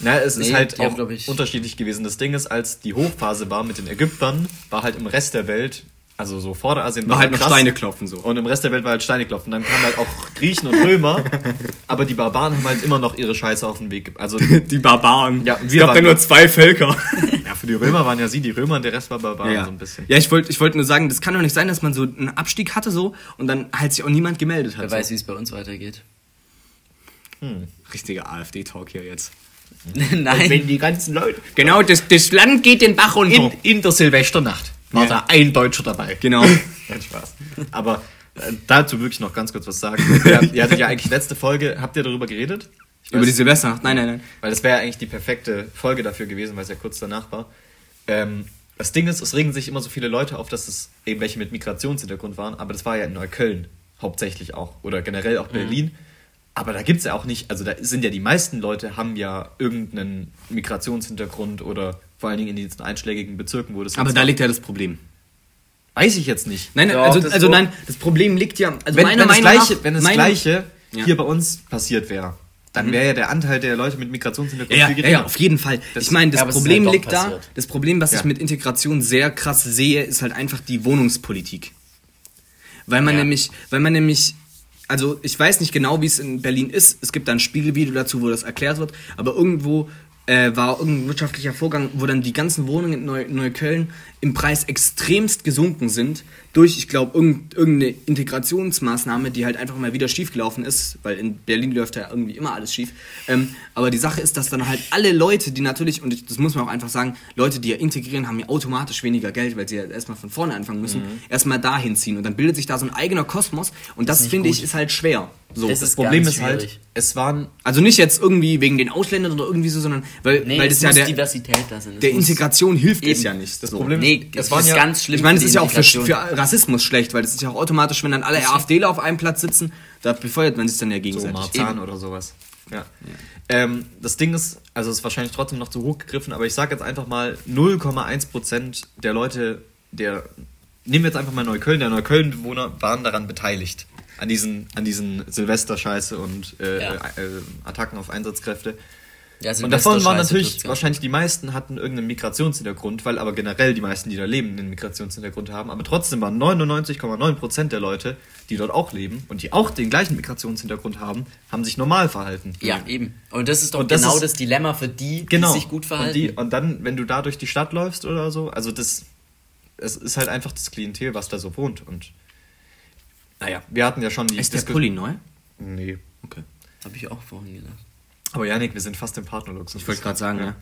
Speaker 1: Na, es
Speaker 2: Nee,
Speaker 1: ist halt
Speaker 2: haben,
Speaker 1: auch
Speaker 2: ich-
Speaker 1: unterschiedlich gewesen. Das Ding ist, als die Hochphase war mit den Ägyptern, war halt im Rest der Welt, also so Vorderasien,
Speaker 3: War halt noch
Speaker 1: krass.
Speaker 3: Steine klopfen so.
Speaker 1: Und im Rest der Welt war halt Steine klopfen. Dann kamen halt auch Griechen und Römer, aber die Barbaren haben halt immer noch ihre Scheiße auf den Weg. Also
Speaker 3: Die Barbaren.
Speaker 1: Ja,
Speaker 3: es
Speaker 1: wir
Speaker 3: gab da
Speaker 1: waren-
Speaker 3: nur zwei Völker.
Speaker 1: ja, für die Römer waren ja sie die Römer und der Rest war Barbaren
Speaker 3: Ja,
Speaker 1: so ein bisschen.
Speaker 3: ja ich wollte ich wollte nur sagen, das kann doch nicht sein, dass man so einen Abstieg hatte so und dann halt sich auch niemand gemeldet hat.
Speaker 2: Wer
Speaker 3: so.
Speaker 2: weiß, wie es bei uns weitergeht.
Speaker 3: Richtiger AfD-Talk hier jetzt.
Speaker 2: Nein.
Speaker 1: die ganzen Leute
Speaker 3: Genau, das, das Land geht den Bach runter.
Speaker 1: in, in der Silvesternacht war
Speaker 3: Ja.
Speaker 1: da ein Deutscher dabei.
Speaker 3: genau.
Speaker 1: Kein Spaß. Aber äh, dazu wirklich noch ganz kurz was sagen. Ihr, ihr hattet ja eigentlich letzte Folge, habt ihr darüber geredet? Ich
Speaker 3: Über
Speaker 1: weiß-
Speaker 3: die Silvesternacht. Nein, nein, nein.
Speaker 1: Weil das wäre ja eigentlich die perfekte Folge dafür gewesen, weil es ja kurz danach war. Ähm, das Ding ist, es regen sich immer so viele Leute auf, dass es eben welche mit Migrationshintergrund waren, aber das war ja in Neukölln hauptsächlich auch oder generell auch Berlin. Aber da gibt es ja auch nicht, also da sind ja die meisten Leute haben ja irgendeinen Migrationshintergrund oder vor allen Dingen in diesen einschlägigen Bezirken, wo das
Speaker 3: Aber da liegt ja das Problem.
Speaker 1: Weiß ich jetzt nicht.
Speaker 3: Nein,
Speaker 2: Doch,
Speaker 3: also,
Speaker 2: das
Speaker 3: also
Speaker 2: so-
Speaker 3: nein, das Problem liegt ja, also
Speaker 1: wenn,
Speaker 3: meiner
Speaker 1: wenn das
Speaker 3: Meinung
Speaker 1: Gleiche,
Speaker 3: nach,
Speaker 1: wenn das
Speaker 3: meine-
Speaker 1: Gleiche
Speaker 3: Ja.
Speaker 1: hier bei uns passiert wäre, dann wäre ja der Anteil der Leute mit Migrationshintergrund
Speaker 3: Ja,
Speaker 1: viel
Speaker 3: ja,
Speaker 1: geringer.
Speaker 3: ja, auf jeden Fall.
Speaker 1: Das-
Speaker 3: ich meine, das
Speaker 2: Ja,
Speaker 3: Problem
Speaker 2: halt
Speaker 3: liegt da,
Speaker 2: passiert.
Speaker 3: das Problem, was
Speaker 1: Ja.
Speaker 3: ich mit Integration sehr krass sehe, ist halt einfach die Wohnungspolitik. Weil man
Speaker 2: Ja.
Speaker 3: nämlich, weil man nämlich, also ich weiß nicht genau, wie es in Berlin ist. Es gibt da ein Spiegelvideo dazu, wo das erklärt wird, aber irgendwo äh, war irgendein wirtschaftlicher Vorgang, wo dann die ganzen Wohnungen in Neu Neukölln im Preis extremst gesunken sind durch, ich glaube, irgend, irgendeine Integrationsmaßnahme, die halt einfach mal wieder schiefgelaufen ist, weil in Berlin läuft ja irgendwie immer alles schief. Ähm, aber die Sache ist, dass dann halt alle Leute, die natürlich, und ich, das muss man auch einfach sagen, Leute, die ja integrieren, haben ja automatisch weniger Geld, weil sie ja erstmal von vorne anfangen müssen,
Speaker 2: Mhm.
Speaker 3: erstmal dahin ziehen. Und dann bildet sich da so ein eigener Kosmos und das,
Speaker 2: nicht
Speaker 3: finde ich, ist halt schwer. So.
Speaker 2: Das
Speaker 1: das Problem ist halt, es waren
Speaker 3: Also nicht jetzt irgendwie wegen den Ausländern oder irgendwie so, sondern weil,
Speaker 2: Nee,
Speaker 3: weil
Speaker 2: es
Speaker 3: das ja der,
Speaker 2: Diversität da sein. Es
Speaker 3: der Integration hilft es ja nicht.
Speaker 1: Das
Speaker 3: so.
Speaker 1: Problem
Speaker 2: Nee,
Speaker 1: Es
Speaker 2: es
Speaker 1: waren
Speaker 2: ist
Speaker 1: ja-
Speaker 2: ganz schlimm.
Speaker 3: Ich meine, es ist ja auch für, für Rassismus schlecht, weil das ist ja auch automatisch, wenn dann alle AfDler auf einem Platz sitzen, da befeuert man sich dann ja
Speaker 1: so
Speaker 3: gegenseitig.
Speaker 1: Marzahn oder sowas. Ja. Ähm, das Ding ist, also es ist wahrscheinlich trotzdem noch zu hoch gegriffen, aber ich sage jetzt einfach mal 0,1% der Leute, der nehmen wir jetzt einfach mal Neukölln, der Neukölln-Bewohner waren daran beteiligt. An diesen, an diesen Silvester-Scheiße und äh,
Speaker 2: Ja.
Speaker 1: äh, Attacken auf Einsatzkräfte.
Speaker 2: Ja,
Speaker 1: Und davon waren natürlich,
Speaker 2: tut's ja.
Speaker 1: wahrscheinlich die meisten hatten irgendeinen Migrationshintergrund, weil aber generell die meisten, die da leben, einen Migrationshintergrund haben. Aber trotzdem waren 99,9% der Leute, die dort auch leben und die auch den gleichen Migrationshintergrund haben, haben sich normal verhalten.
Speaker 2: Ja, eben. Und das ist doch
Speaker 1: Und das
Speaker 2: genau
Speaker 1: ist-
Speaker 2: das Dilemma für die,
Speaker 1: Genau.
Speaker 2: die sich gut verhalten.
Speaker 1: Und, die, und dann, wenn du da durch die Stadt läufst oder so, also das, es ist halt einfach das Klientel, was da so wohnt. Und naja, wir hatten ja schon die
Speaker 3: Ist der
Speaker 1: Disku-
Speaker 3: Pulli neu?
Speaker 1: Nee.
Speaker 3: Okay.
Speaker 2: Habe ich auch vorhin gedacht.
Speaker 1: Aber Janik, wir sind fast im Partnerluxus.
Speaker 3: Ich wollte gerade sagen, ja.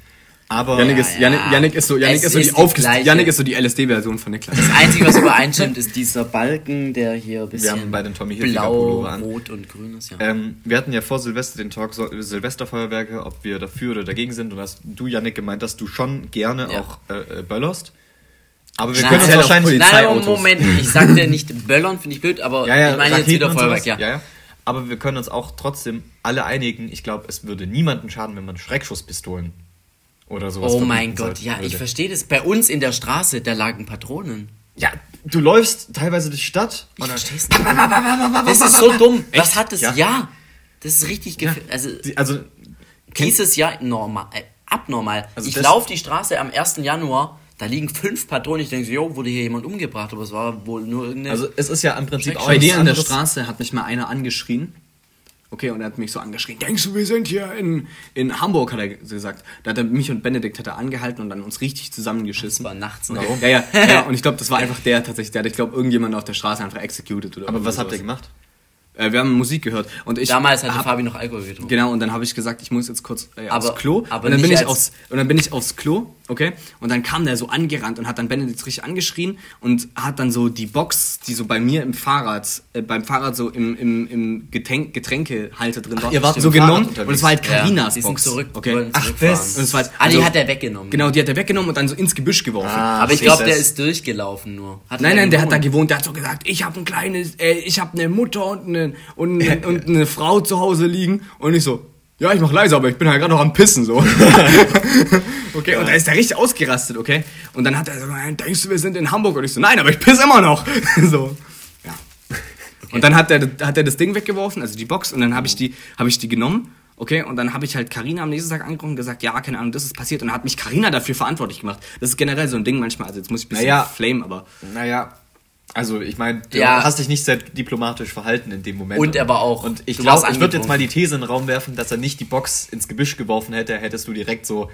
Speaker 1: Aber
Speaker 3: Janik,
Speaker 2: Ja,
Speaker 3: ist,
Speaker 2: ja.
Speaker 3: Janik, Janik ist so,
Speaker 2: Es
Speaker 3: ist so
Speaker 2: ist
Speaker 3: die,
Speaker 2: die.
Speaker 3: Janik ist so die LSD-Version von Niklas.
Speaker 2: Das Einzige, was übereinstimmt, ist dieser Balken, der hier ein bisschen
Speaker 1: haben bei den Tommy
Speaker 2: blau, rot und grün ist. Ja.
Speaker 1: Ähm, wir hatten ja vor Silvester den Talk so, Silvesterfeuerwerke, ob wir dafür oder dagegen sind. Und hast du, Janik, gemeint, dass du schon gerne
Speaker 2: Ja.
Speaker 1: auch äh, äh, böllerst. Aber wir
Speaker 2: Nein,
Speaker 1: können uns
Speaker 3: auf
Speaker 1: wahrscheinlich.
Speaker 3: Polizei-
Speaker 2: Nein,
Speaker 3: Polizeiautos.
Speaker 2: Moment, ich sagte nicht Böllern, finde ich blöd, aber
Speaker 1: Ja, ja,
Speaker 2: ich meine jetzt wieder Feuerwerk, ja.
Speaker 1: ja, ja. Aber wir können uns auch trotzdem alle einigen. Ich glaube, es würde niemanden schaden, wenn man Schreckschusspistolen oder sowas
Speaker 2: Oh mein Gott, ja, ich
Speaker 1: würde.
Speaker 2: verstehe das. Bei uns in der Straße, da lagen Patronen.
Speaker 1: Ja, du läufst teilweise durch die Stadt
Speaker 2: Ich
Speaker 1: und dann,
Speaker 2: verstehe es nicht. Das ist so dumm. Was hat das?
Speaker 1: Ja.
Speaker 2: Ja. Das ist richtig gefährlich. Also,
Speaker 1: die- also
Speaker 2: dieses Jahr normal, äh, abnormal.
Speaker 1: Also
Speaker 2: ich laufe die Straße am 1. Januar, da liegen fünf Patronen. Ich denke so, jo, wurde hier jemand umgebracht, aber es war wohl nur irgendeine.
Speaker 1: Also es ist ja im Prinzip auch
Speaker 3: Bei dir in der. Straße hat mich mal einer angeschrien. Okay, und er hat mich so angeschrien. Denkst du, wir sind hier in, in Hamburg, hat er gesagt. Da hat er mich und Benedikt hat er angehalten und dann uns richtig zusammengeschissen.
Speaker 2: das war nachts. Ne?
Speaker 1: Warum?
Speaker 3: Ja, ja, ja, und ich glaube, das war einfach der tatsächlich. Der hat, ich glaube, irgendjemand auf der Straße einfach executed oder
Speaker 1: Aber was habt ihr gemacht?
Speaker 3: Äh, wir haben Musik gehört. Und ich
Speaker 2: Damals hatte
Speaker 3: hab-
Speaker 2: Fabi noch Alkohol getrunken.
Speaker 3: Genau, und dann habe ich gesagt, ich muss jetzt kurz äh,
Speaker 2: Aber-
Speaker 3: aufs Klo.
Speaker 2: aber
Speaker 3: und, dann bin ich aufs, und dann bin ich aufs Klo, okay? Und dann kam der so angerannt und hat dann Benedikt richtig angeschrien und hat dann so die Box, die so bei mir im Fahrrad, äh, beim Fahrrad so im, im, im Getränk, Getränkehalter drin war,
Speaker 1: ihr wart
Speaker 3: so
Speaker 1: Fahrrad
Speaker 3: genommen.
Speaker 1: unterwegs.
Speaker 3: Und es war halt
Speaker 2: Ja,
Speaker 3: Carinas
Speaker 2: die sind
Speaker 3: Box.
Speaker 2: zurück.
Speaker 3: Okay.
Speaker 1: Ach, das-
Speaker 3: Und es war,
Speaker 2: Ah, die
Speaker 3: also-
Speaker 2: hat er weggenommen.
Speaker 3: Genau, die hat er weggenommen und dann so ins Gebüsch geworfen.
Speaker 1: Ah,
Speaker 2: Aber ich glaube, der ist durchgelaufen nur. Hat
Speaker 3: Nein, nein, der hat da
Speaker 2: gewohnt?
Speaker 3: der hat so gesagt, ich habe ein kleines, äh, ich habe eine Mutter und eine, und, und eine Frau zu Hause liegen und ich so, ja, ich mach leise, aber ich bin halt gerade noch am Pissen, so. okay, und da ist der richtig ausgerastet, okay? Und dann hat er so, "Nein, denkst du, wir sind in Hamburg? Und ich so, nein, aber ich piss immer noch. so, ja. Und dann hat er, hat er das Ding weggeworfen, also die Box, und dann habe ich die, habe ich die genommen. Okay, und dann habe ich halt Karina am nächsten Tag angerufen und gesagt, ja, keine Ahnung, das ist passiert. Und dann hat mich Karina dafür verantwortlich gemacht. Das ist generell so ein Ding manchmal. Also jetzt muss ich ein bisschen
Speaker 1: Naja.
Speaker 3: flame, aber
Speaker 1: Naja, also ich meine, du
Speaker 2: Ja.
Speaker 1: hast dich nicht sehr diplomatisch verhalten in dem Moment.
Speaker 2: Und er war auch-
Speaker 1: Und ich glaube, ich würde jetzt mal die These in den Raum werfen, dass er nicht die Box ins Gebüsch geworfen hätte, hättest du direkt so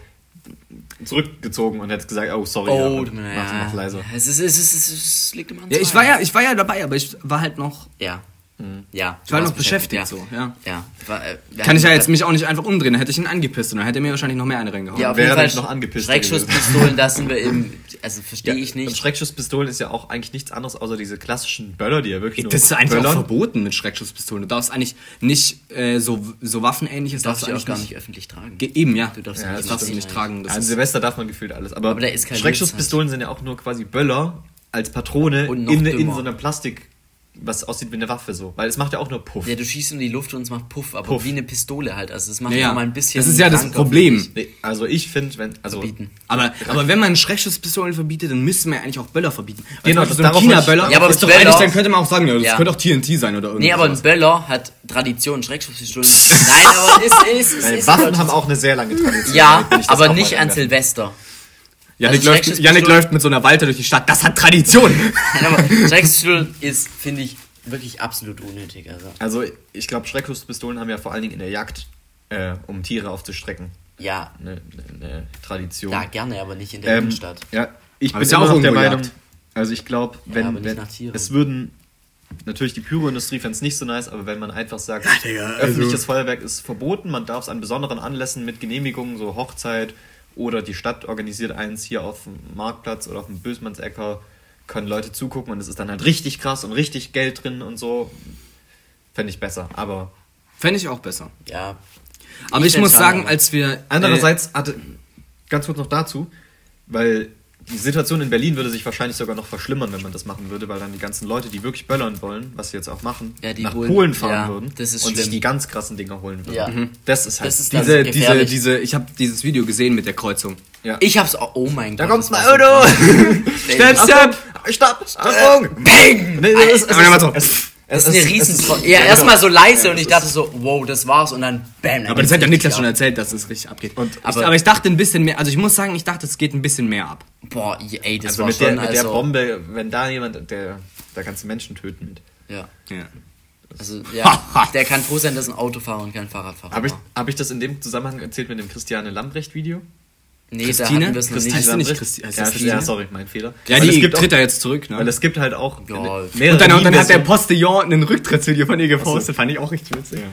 Speaker 1: zurückgezogen und hättest gesagt, oh sorry, ja,
Speaker 2: Oh,
Speaker 1: und mach,
Speaker 2: naja.
Speaker 1: mach leiser.
Speaker 2: Es, ist, es, ist, es, liegt im
Speaker 3: Ja, ich war ja, ich war ja dabei, aber ich war halt noch.
Speaker 2: Ja. Ja.
Speaker 3: Ich war noch
Speaker 2: warst
Speaker 3: beschäftigt, so, ja.
Speaker 2: Ja. War, äh,
Speaker 3: Kann ich ja jetzt mich auch nicht einfach umdrehen, dann hätte ich ihn angepisst und dann hätte er mir wahrscheinlich noch mehr eine reingehauen.
Speaker 2: Ja, auf
Speaker 1: Wäre
Speaker 2: jeden Fall
Speaker 1: nicht noch angepisst
Speaker 2: Schreckschusspistolen, sind wir im. Also verstehe ich
Speaker 1: Und
Speaker 2: nicht.
Speaker 1: Schreckschusspistolen ist ja auch eigentlich nichts anderes außer diese klassischen Böller, die ja wirklich nur
Speaker 3: das ist eigentlich auch verboten mit Schreckschusspistolen. Du darfst eigentlich nicht äh, so, so Waffenähnliches
Speaker 2: Darfst
Speaker 3: darfst
Speaker 2: du auch gar
Speaker 3: eigentlich
Speaker 2: nicht öffentlich tragen.
Speaker 3: Ge- Eben, ja.
Speaker 2: Du darfst
Speaker 1: Ja,
Speaker 2: nicht
Speaker 3: das darfst du nicht tragen. Das
Speaker 1: Ja, an
Speaker 3: ist,
Speaker 1: Silvester darf man gefühlt alles. Aber,
Speaker 2: Aber da ist kein
Speaker 1: Schreckschusspistolen sind ja auch nur quasi Böller als Patrone in, in so einer Plastik was aussieht wie eine Waffe so. Weil es macht ja auch nur Puff.
Speaker 2: Ja, du schießt in die Luft und es macht Puff, aber
Speaker 1: Puff.
Speaker 2: wie eine Pistole halt. Also es macht
Speaker 3: Ja, ja.
Speaker 2: noch mal ein bisschen.
Speaker 3: Das ist ja das Problem.
Speaker 1: Nee, also ich finde, wenn. Also,
Speaker 2: Verbieten.
Speaker 3: Aber, aber wenn man Schreckschusspistolen verbietet, dann müsste man ja eigentlich auch Böller verbieten. Weil
Speaker 1: Genau,
Speaker 3: so ein China-Böller
Speaker 2: Ja, aber
Speaker 3: ist doch
Speaker 2: Böller-
Speaker 3: eigentlich, dann könnte man auch sagen, ja, das
Speaker 2: Ja.
Speaker 3: könnte auch TNT sein oder irgendwas.
Speaker 2: Nee, aber ein Böller hat Tradition, Schreckschusspistole. Nein, aber es ist, es ist,
Speaker 1: Waffen haben auch eine sehr lange Tradition.
Speaker 2: Ja, aber nicht an. Silvester.
Speaker 3: Janik,
Speaker 2: also
Speaker 3: läuft, Janik läuft mit so einer Walter durch die Stadt. Das hat Tradition.
Speaker 2: Nein, aber Schreckschusspistole ist, finde ich, wirklich absolut unnötig. Also,
Speaker 1: Also ich glaube, Schreckschusspistolen haben ja vor allen Dingen in der Jagd, äh, um Tiere aufzustrecken,
Speaker 2: ja,
Speaker 1: eine, eine, eine Tradition.
Speaker 2: da gerne, aber nicht in der
Speaker 1: ähm,
Speaker 2: Innenstadt.
Speaker 1: ja, ich
Speaker 3: Aber
Speaker 1: bin
Speaker 3: ja auch
Speaker 1: noch der Meinung,
Speaker 3: Jagd.
Speaker 1: also ich glaube,
Speaker 2: aber
Speaker 1: wenn,
Speaker 2: nicht
Speaker 1: wenn es würden, natürlich die Pyroindustrie fände es nicht so nice, aber wenn man einfach sagt,
Speaker 3: Digga, also-
Speaker 1: öffentliches Feuerwerk ist verboten, man darf es an besonderen Anlässen mit Genehmigungen, so Hochzeit oder die Stadt organisiert eins hier auf dem Marktplatz oder auf dem Bösmannsecker, können Leute zugucken und es ist dann halt richtig krass und richtig Geld drin und so, fände ich besser, aber
Speaker 3: Fände ich auch besser.
Speaker 2: Ja.
Speaker 3: Aber ich,
Speaker 2: find's
Speaker 3: muss sagen, als wir.
Speaker 1: Andererseits hatte, ganz kurz noch dazu, weil die Situation in Berlin würde sich wahrscheinlich sogar noch verschlimmern, wenn man das machen würde, weil dann die ganzen Leute, die wirklich böllern wollen, was sie jetzt auch machen,
Speaker 2: Ja, die
Speaker 1: nach
Speaker 2: holen-
Speaker 1: Polen fahren
Speaker 2: ja,
Speaker 1: würden
Speaker 2: das ist
Speaker 1: und sich
Speaker 2: schlimm.
Speaker 1: die ganz krassen Dinger holen würden.
Speaker 2: Ja. Mhm.
Speaker 1: Das ist halt.
Speaker 2: Das ist das
Speaker 3: diese, diese, diese, ich habe dieses Video gesehen mit der Kreuzung.
Speaker 1: ja.
Speaker 2: Ich hab's auch, oh mein
Speaker 1: da
Speaker 2: Gott.
Speaker 1: kommt
Speaker 2: das
Speaker 1: mein
Speaker 2: war so
Speaker 1: Auto!
Speaker 2: Stopp,
Speaker 1: Stopp! Stopp! Stopp!
Speaker 2: Bang!
Speaker 1: Nee, es ist- es
Speaker 3: Aber
Speaker 1: ist-
Speaker 2: Das
Speaker 1: es
Speaker 2: ist eine
Speaker 1: es
Speaker 2: riesen...
Speaker 1: ist-
Speaker 2: ja, erstmal so leise
Speaker 1: Ja,
Speaker 2: und ich dachte so, wow, das war's und dann bam. dann
Speaker 3: Aber das hat ja Niklas schon erzählt, dass es richtig abgeht.
Speaker 1: Und-
Speaker 3: ich,
Speaker 2: aber-
Speaker 3: aber ich dachte ein bisschen mehr, also ich muss sagen, ich dachte, es geht ein bisschen mehr ab.
Speaker 2: Boah, ey, das
Speaker 1: Also
Speaker 2: war
Speaker 1: mit
Speaker 2: schon,
Speaker 1: der, mit der
Speaker 2: also...
Speaker 1: Bombe, wenn da jemand, der, da kannst du Menschen töten mit.
Speaker 2: Ja,
Speaker 3: Ja.
Speaker 2: also, ja, der kann froh sein, dass ein Autofahrer und kein Fahrradfahrer
Speaker 1: Habe ich, hab ich das in dem Zusammenhang erzählt mit dem Christiane Lambrecht-Video?
Speaker 2: Nee,
Speaker 3: Christine?
Speaker 2: da hatten wir es noch
Speaker 3: Christine?
Speaker 2: nicht.
Speaker 3: Heißt nicht? Christi- heißt
Speaker 1: ja,
Speaker 3: das Christine?
Speaker 1: ja, sorry, mein Fehler.
Speaker 3: Ja,
Speaker 1: Weil es
Speaker 3: die
Speaker 1: gibt
Speaker 3: tritt
Speaker 1: auch,
Speaker 3: er jetzt zurück, ne?
Speaker 1: Weil es gibt halt auch
Speaker 2: Ja.
Speaker 1: mehrere
Speaker 3: und dann, und dann hat der. Postillon ein Rücktrittsvideo von ihr gepostet, fand ich auch richtig witzig.
Speaker 1: Ja.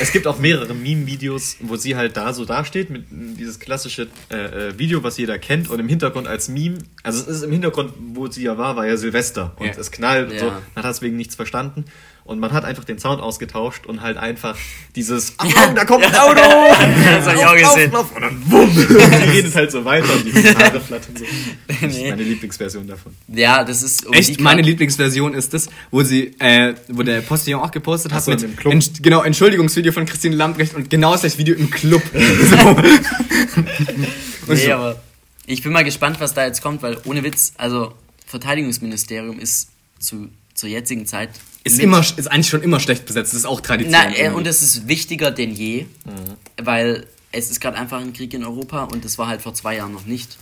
Speaker 1: Es gibt auch mehrere Meme-Videos, wo sie halt da so dasteht, mit dieses klassische äh, äh, Video, was jeder kennt, und im Hintergrund als Meme, also es ist im Hintergrund, wo sie ja war, war ja Silvester und
Speaker 3: Ja.
Speaker 1: es knallt und
Speaker 2: Ja.
Speaker 1: so, man hat deswegen nichts verstanden. Und man hat einfach den Sound ausgetauscht und halt einfach dieses Achtung, da kommt ein Auto!
Speaker 2: Das hab ich auch gesehen.
Speaker 1: lauf, lauf, Und dann bumm! Die redet halt so weiter und die Haare flattern so. Das ist meine Lieblingsversion davon.
Speaker 2: Ja, das ist... um
Speaker 3: Echt, meine Lieblingsversion ist das, wo sie, äh, wo der Postillon auch gepostet hat
Speaker 1: Ach so,
Speaker 3: mit
Speaker 1: in dem Club.
Speaker 3: Entsch- genau Entschuldigungsvideo von Christine Lambrecht und genau das Video im Club. so.
Speaker 2: Nee,
Speaker 3: so.
Speaker 2: aber ich bin mal gespannt, was da jetzt kommt, weil ohne Witz, also Verteidigungsministerium ist zu, zur jetzigen Zeit
Speaker 3: Ist immer, ist eigentlich schon immer schlecht besetzt. Das ist auch Tradition.
Speaker 2: Na, äh, und es ist wichtiger denn je,
Speaker 1: Mhm.
Speaker 2: weil es ist gerade einfach ein Krieg in Europa und das war halt vor zwei Jahren noch nicht.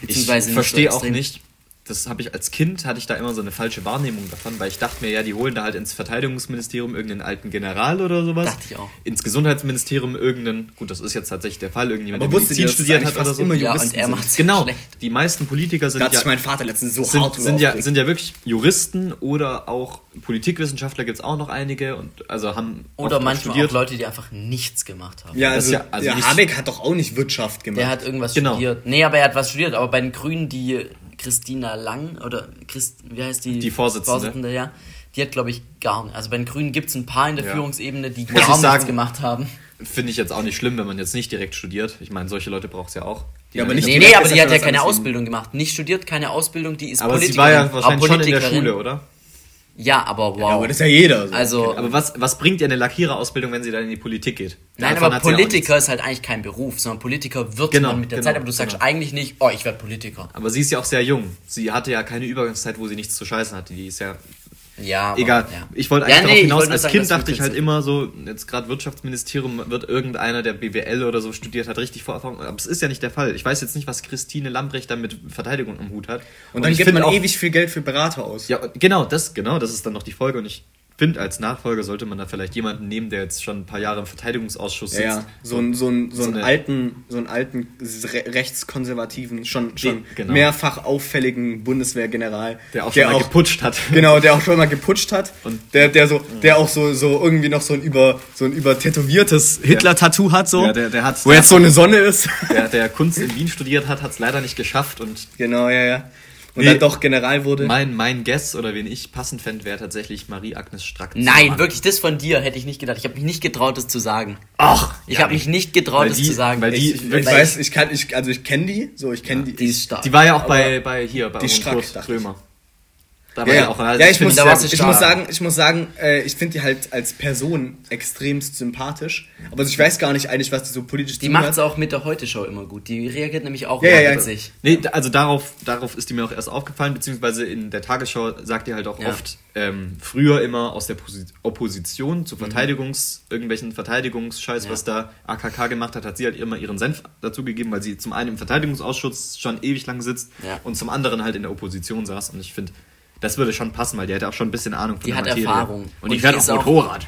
Speaker 1: Ich
Speaker 2: Beziehungsweise nicht
Speaker 1: verstehe
Speaker 2: so
Speaker 1: auch nicht, das habe ich als Kind, hatte ich da immer so eine falsche Wahrnehmung davon, weil ich dachte mir, ja, die holen da halt ins Verteidigungsministerium irgendeinen alten General oder sowas.
Speaker 2: Dachte ich auch.
Speaker 1: Ins Gesundheitsministerium irgendeinen, gut, das ist jetzt tatsächlich der Fall, irgendjemand,
Speaker 3: Aber
Speaker 1: der
Speaker 3: wusstet
Speaker 1: Medizin studiert
Speaker 3: das
Speaker 1: hat oder so.
Speaker 3: immer
Speaker 2: Ja,
Speaker 3: Juristen
Speaker 2: und er macht's
Speaker 1: Genau,
Speaker 2: schlecht.
Speaker 1: die meisten Politiker sind
Speaker 3: Da hat
Speaker 1: ja,
Speaker 3: sich mein Vater letztens so
Speaker 1: sind,
Speaker 3: hart
Speaker 1: sind, ja, sind ja wirklich Juristen oder auch Politikwissenschaftler gibt es auch noch einige und also haben
Speaker 2: Oder manchmal
Speaker 1: studiert.
Speaker 2: auch Leute, die einfach nichts gemacht haben.
Speaker 3: Ja, also,
Speaker 1: ist ja- also nicht-
Speaker 3: Habeck hat doch auch nicht Wirtschaft gemacht.
Speaker 2: Der hat irgendwas
Speaker 1: Genau.
Speaker 2: studiert. Nee, aber er hat was studiert. Aber bei den Grünen, die Christina Lang, oder Christ, wie heißt die?
Speaker 1: Die Vorsitzende.
Speaker 2: ja. Die hat, glaube ich, gar nicht. Also bei den Grünen gibt es ein paar in der
Speaker 1: Ja.
Speaker 2: Führungsebene, die
Speaker 1: Muss
Speaker 2: gar
Speaker 1: ich
Speaker 2: nichts
Speaker 1: sagen,
Speaker 2: gemacht haben.
Speaker 1: Finde ich jetzt auch nicht schlimm, wenn man jetzt nicht direkt studiert. Ich meine, solche Leute braucht es ja auch. Die
Speaker 3: Ja, aber nicht
Speaker 2: Nee, nee, aber die hat ja keine. Ausbildung gemacht. Nicht studiert, keine Ausbildung, die ist
Speaker 1: Aber sie
Speaker 2: Politikerin.
Speaker 1: war ja wahrscheinlich schon in der. Schule, oder?
Speaker 2: Ja, aber wow.
Speaker 3: Ja, aber das ist ja jeder. So.
Speaker 2: also,
Speaker 1: Aber was, was bringt ihr eine Lackiererausbildung, wenn sie dann in die Politik geht?
Speaker 2: nein,
Speaker 1: Davon
Speaker 2: aber Politiker ist halt eigentlich kein Beruf, sondern Politiker wird
Speaker 1: Genau,
Speaker 2: man mit der
Speaker 1: genau,
Speaker 2: Zeit, aber du sagst
Speaker 1: genau.
Speaker 2: eigentlich nicht, oh, ich werde Politiker.
Speaker 1: Aber sie ist ja auch sehr jung. Sie hatte ja keine Übergangszeit, wo sie nichts zu scheißen hatte. Die ist ja
Speaker 2: Ja, aber,
Speaker 1: egal.
Speaker 2: Ja.
Speaker 1: Ich wollte
Speaker 2: Ja,
Speaker 1: eigentlich
Speaker 2: nee,
Speaker 1: darauf hinaus, als
Speaker 2: sagen,
Speaker 1: Kind dachte ich halt immer so, jetzt gerade Wirtschaftsministerium wird irgendeiner, der BWL oder so studiert hat, richtig Vorerfahrung. Aber es ist ja nicht der Fall. Ich weiß jetzt nicht, was Christine Lambrecht da mit Verteidigung am Hut hat.
Speaker 3: und dann
Speaker 1: ich
Speaker 3: gibt man
Speaker 1: auch,
Speaker 3: ewig viel Geld für Berater aus.
Speaker 1: Ja, genau, das, genau, das ist dann noch die Folge und ich finde, als Nachfolger sollte man da vielleicht jemanden nehmen, der jetzt schon ein paar Jahre im Verteidigungsausschuss sitzt.
Speaker 3: ja. So, ein, so, ein, so,
Speaker 1: So
Speaker 3: einen
Speaker 1: eine-
Speaker 3: alten, so einen alten re rechtskonservativen, schon, schon
Speaker 1: genau.
Speaker 3: mehrfach auffälligen Bundeswehrgeneral,
Speaker 1: Der auch schon mal geputscht hat.
Speaker 3: Genau, der auch schon mal geputscht hat.
Speaker 1: Und-
Speaker 3: der, der so, der auch so, so irgendwie noch so ein über, so ein übertätowiertes Hitler-Tattoo hat, so.
Speaker 1: Ja, der- der hat-
Speaker 3: Wo jetzt so eine Sonne ist.
Speaker 1: Der, der Kunst in Wien studiert hat, hat es leider nicht geschafft und
Speaker 3: genau, ja, ja. Und
Speaker 1: Nee.
Speaker 3: dann doch General wurde.
Speaker 1: mein, mein Guess oder wen ich passend fände, wäre tatsächlich Marie-Agnes Strack.
Speaker 2: Nein, wirklich, das von dir hätte ich nicht gedacht. Ich habe mich nicht getraut, das zu sagen.
Speaker 1: Ach,
Speaker 2: Ich habe mich nicht getraut,
Speaker 1: Weil
Speaker 2: das
Speaker 1: die-
Speaker 2: zu sagen.
Speaker 1: weil die-
Speaker 3: ich, ich,
Speaker 1: weil
Speaker 3: weiß, ich kann, ich, also ich kenne die, so, ich kenne die.
Speaker 2: die ist stark.
Speaker 1: Die war ja auch
Speaker 3: Aber
Speaker 1: bei, bei hier, bei
Speaker 3: die Strack,
Speaker 1: Kurt
Speaker 3: dachte ich.
Speaker 1: Krömer. Da
Speaker 4: Ja,
Speaker 1: war
Speaker 4: ja.
Speaker 1: auch also
Speaker 4: ja,
Speaker 1: ich
Speaker 4: muss,
Speaker 2: da
Speaker 4: ich muss sagen, ich muss sagen, äh, ich finde die halt als Person extremst sympathisch. Aber ich weiß gar nicht eigentlich, was die so politisch
Speaker 2: Die macht es auch mit der Heute-Show immer gut. Die reagiert nämlich auch
Speaker 4: Ja, ja, ja.
Speaker 2: witzig.
Speaker 1: Nee, also darauf, darauf ist die mir auch erst aufgefallen, beziehungsweise in der Tagesschau sagt ihr halt auch
Speaker 2: Ja.
Speaker 1: oft ähm, früher immer aus der Posi Opposition zu Verteidigungs, irgendwelchen Verteidigungsscheiß,
Speaker 2: Ja.
Speaker 1: was da AKK gemacht hat, hat sie halt immer ihren Senf dazu gegeben, weil sie zum einen im Verteidigungsausschuss schon ewig lang sitzt
Speaker 2: Ja.
Speaker 1: und zum anderen halt in der Opposition saß und ich finde, das würde schon passen, weil die hätte auch schon ein bisschen Ahnung von
Speaker 2: Die
Speaker 1: der
Speaker 2: hat
Speaker 1: Materie.
Speaker 2: Erfahrung.
Speaker 1: Und,
Speaker 2: Und
Speaker 1: die
Speaker 2: die
Speaker 1: fährt auch- Motorrad.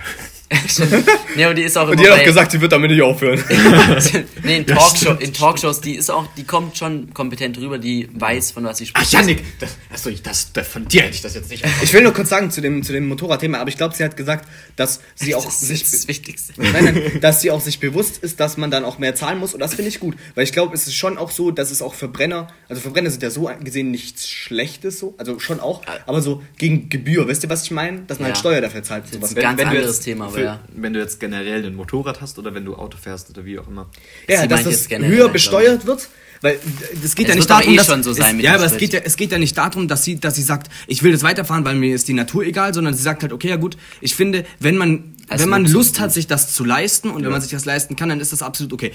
Speaker 2: Nee, aber die ist auch
Speaker 4: Und
Speaker 2: immer
Speaker 4: die hat auch
Speaker 2: bei-
Speaker 4: gesagt, sie wird damit nicht aufhören.
Speaker 2: nee, in, Talkshow, in Talkshows, die ist auch, die kommt schon kompetent rüber, die weiß, von was sie
Speaker 1: Ach,
Speaker 2: spricht.
Speaker 1: Janik, das, achso, ich- das, das, von dir hätte ich das jetzt nicht
Speaker 4: Ich will nur kurz sagen zu dem, zu dem Motorradthema, aber ich glaube, sie hat gesagt, dass sie auch
Speaker 2: das
Speaker 4: sich.
Speaker 2: das Wichtigste.
Speaker 4: Nein, nein, dass sie auch sich bewusst ist, dass man dann auch mehr zahlen muss und das finde ich gut, weil ich glaube, es ist schon auch so, dass es auch Verbrenner, also Verbrenner sind ja so gesehen nichts Schlechtes so, also schon auch, aber so gegen Gebühr, wisst ihr, was ich meine? Dass man
Speaker 2: Ja.
Speaker 4: halt Steuer dafür zahlt und sowas.
Speaker 2: ist ein ganz
Speaker 1: du
Speaker 2: anderes
Speaker 1: jetzt
Speaker 2: Thema, aber
Speaker 1: für,
Speaker 2: ja.
Speaker 1: Wenn du jetzt generell ein Motorrad hast oder wenn du Auto fährst oder wie auch immer.
Speaker 4: Ja,
Speaker 2: Sie
Speaker 4: dass das höher besteuert wird, weil das geht
Speaker 2: Es
Speaker 3: ja nicht darum,
Speaker 2: eh
Speaker 3: dass,
Speaker 2: schon so sein
Speaker 3: es,
Speaker 2: mit
Speaker 3: ja, aber es geht, ja, es geht ja nicht darum, dass sie, dass sie sagt, ich will das weiterfahren, weil mir ist die Natur egal, sondern sie sagt halt, okay, ja gut, ich finde, wenn man,
Speaker 2: Als
Speaker 3: wenn man Lust
Speaker 2: gut.
Speaker 3: hat, sich das zu leisten und wenn man sich das leisten kann, dann ist das absolut okay.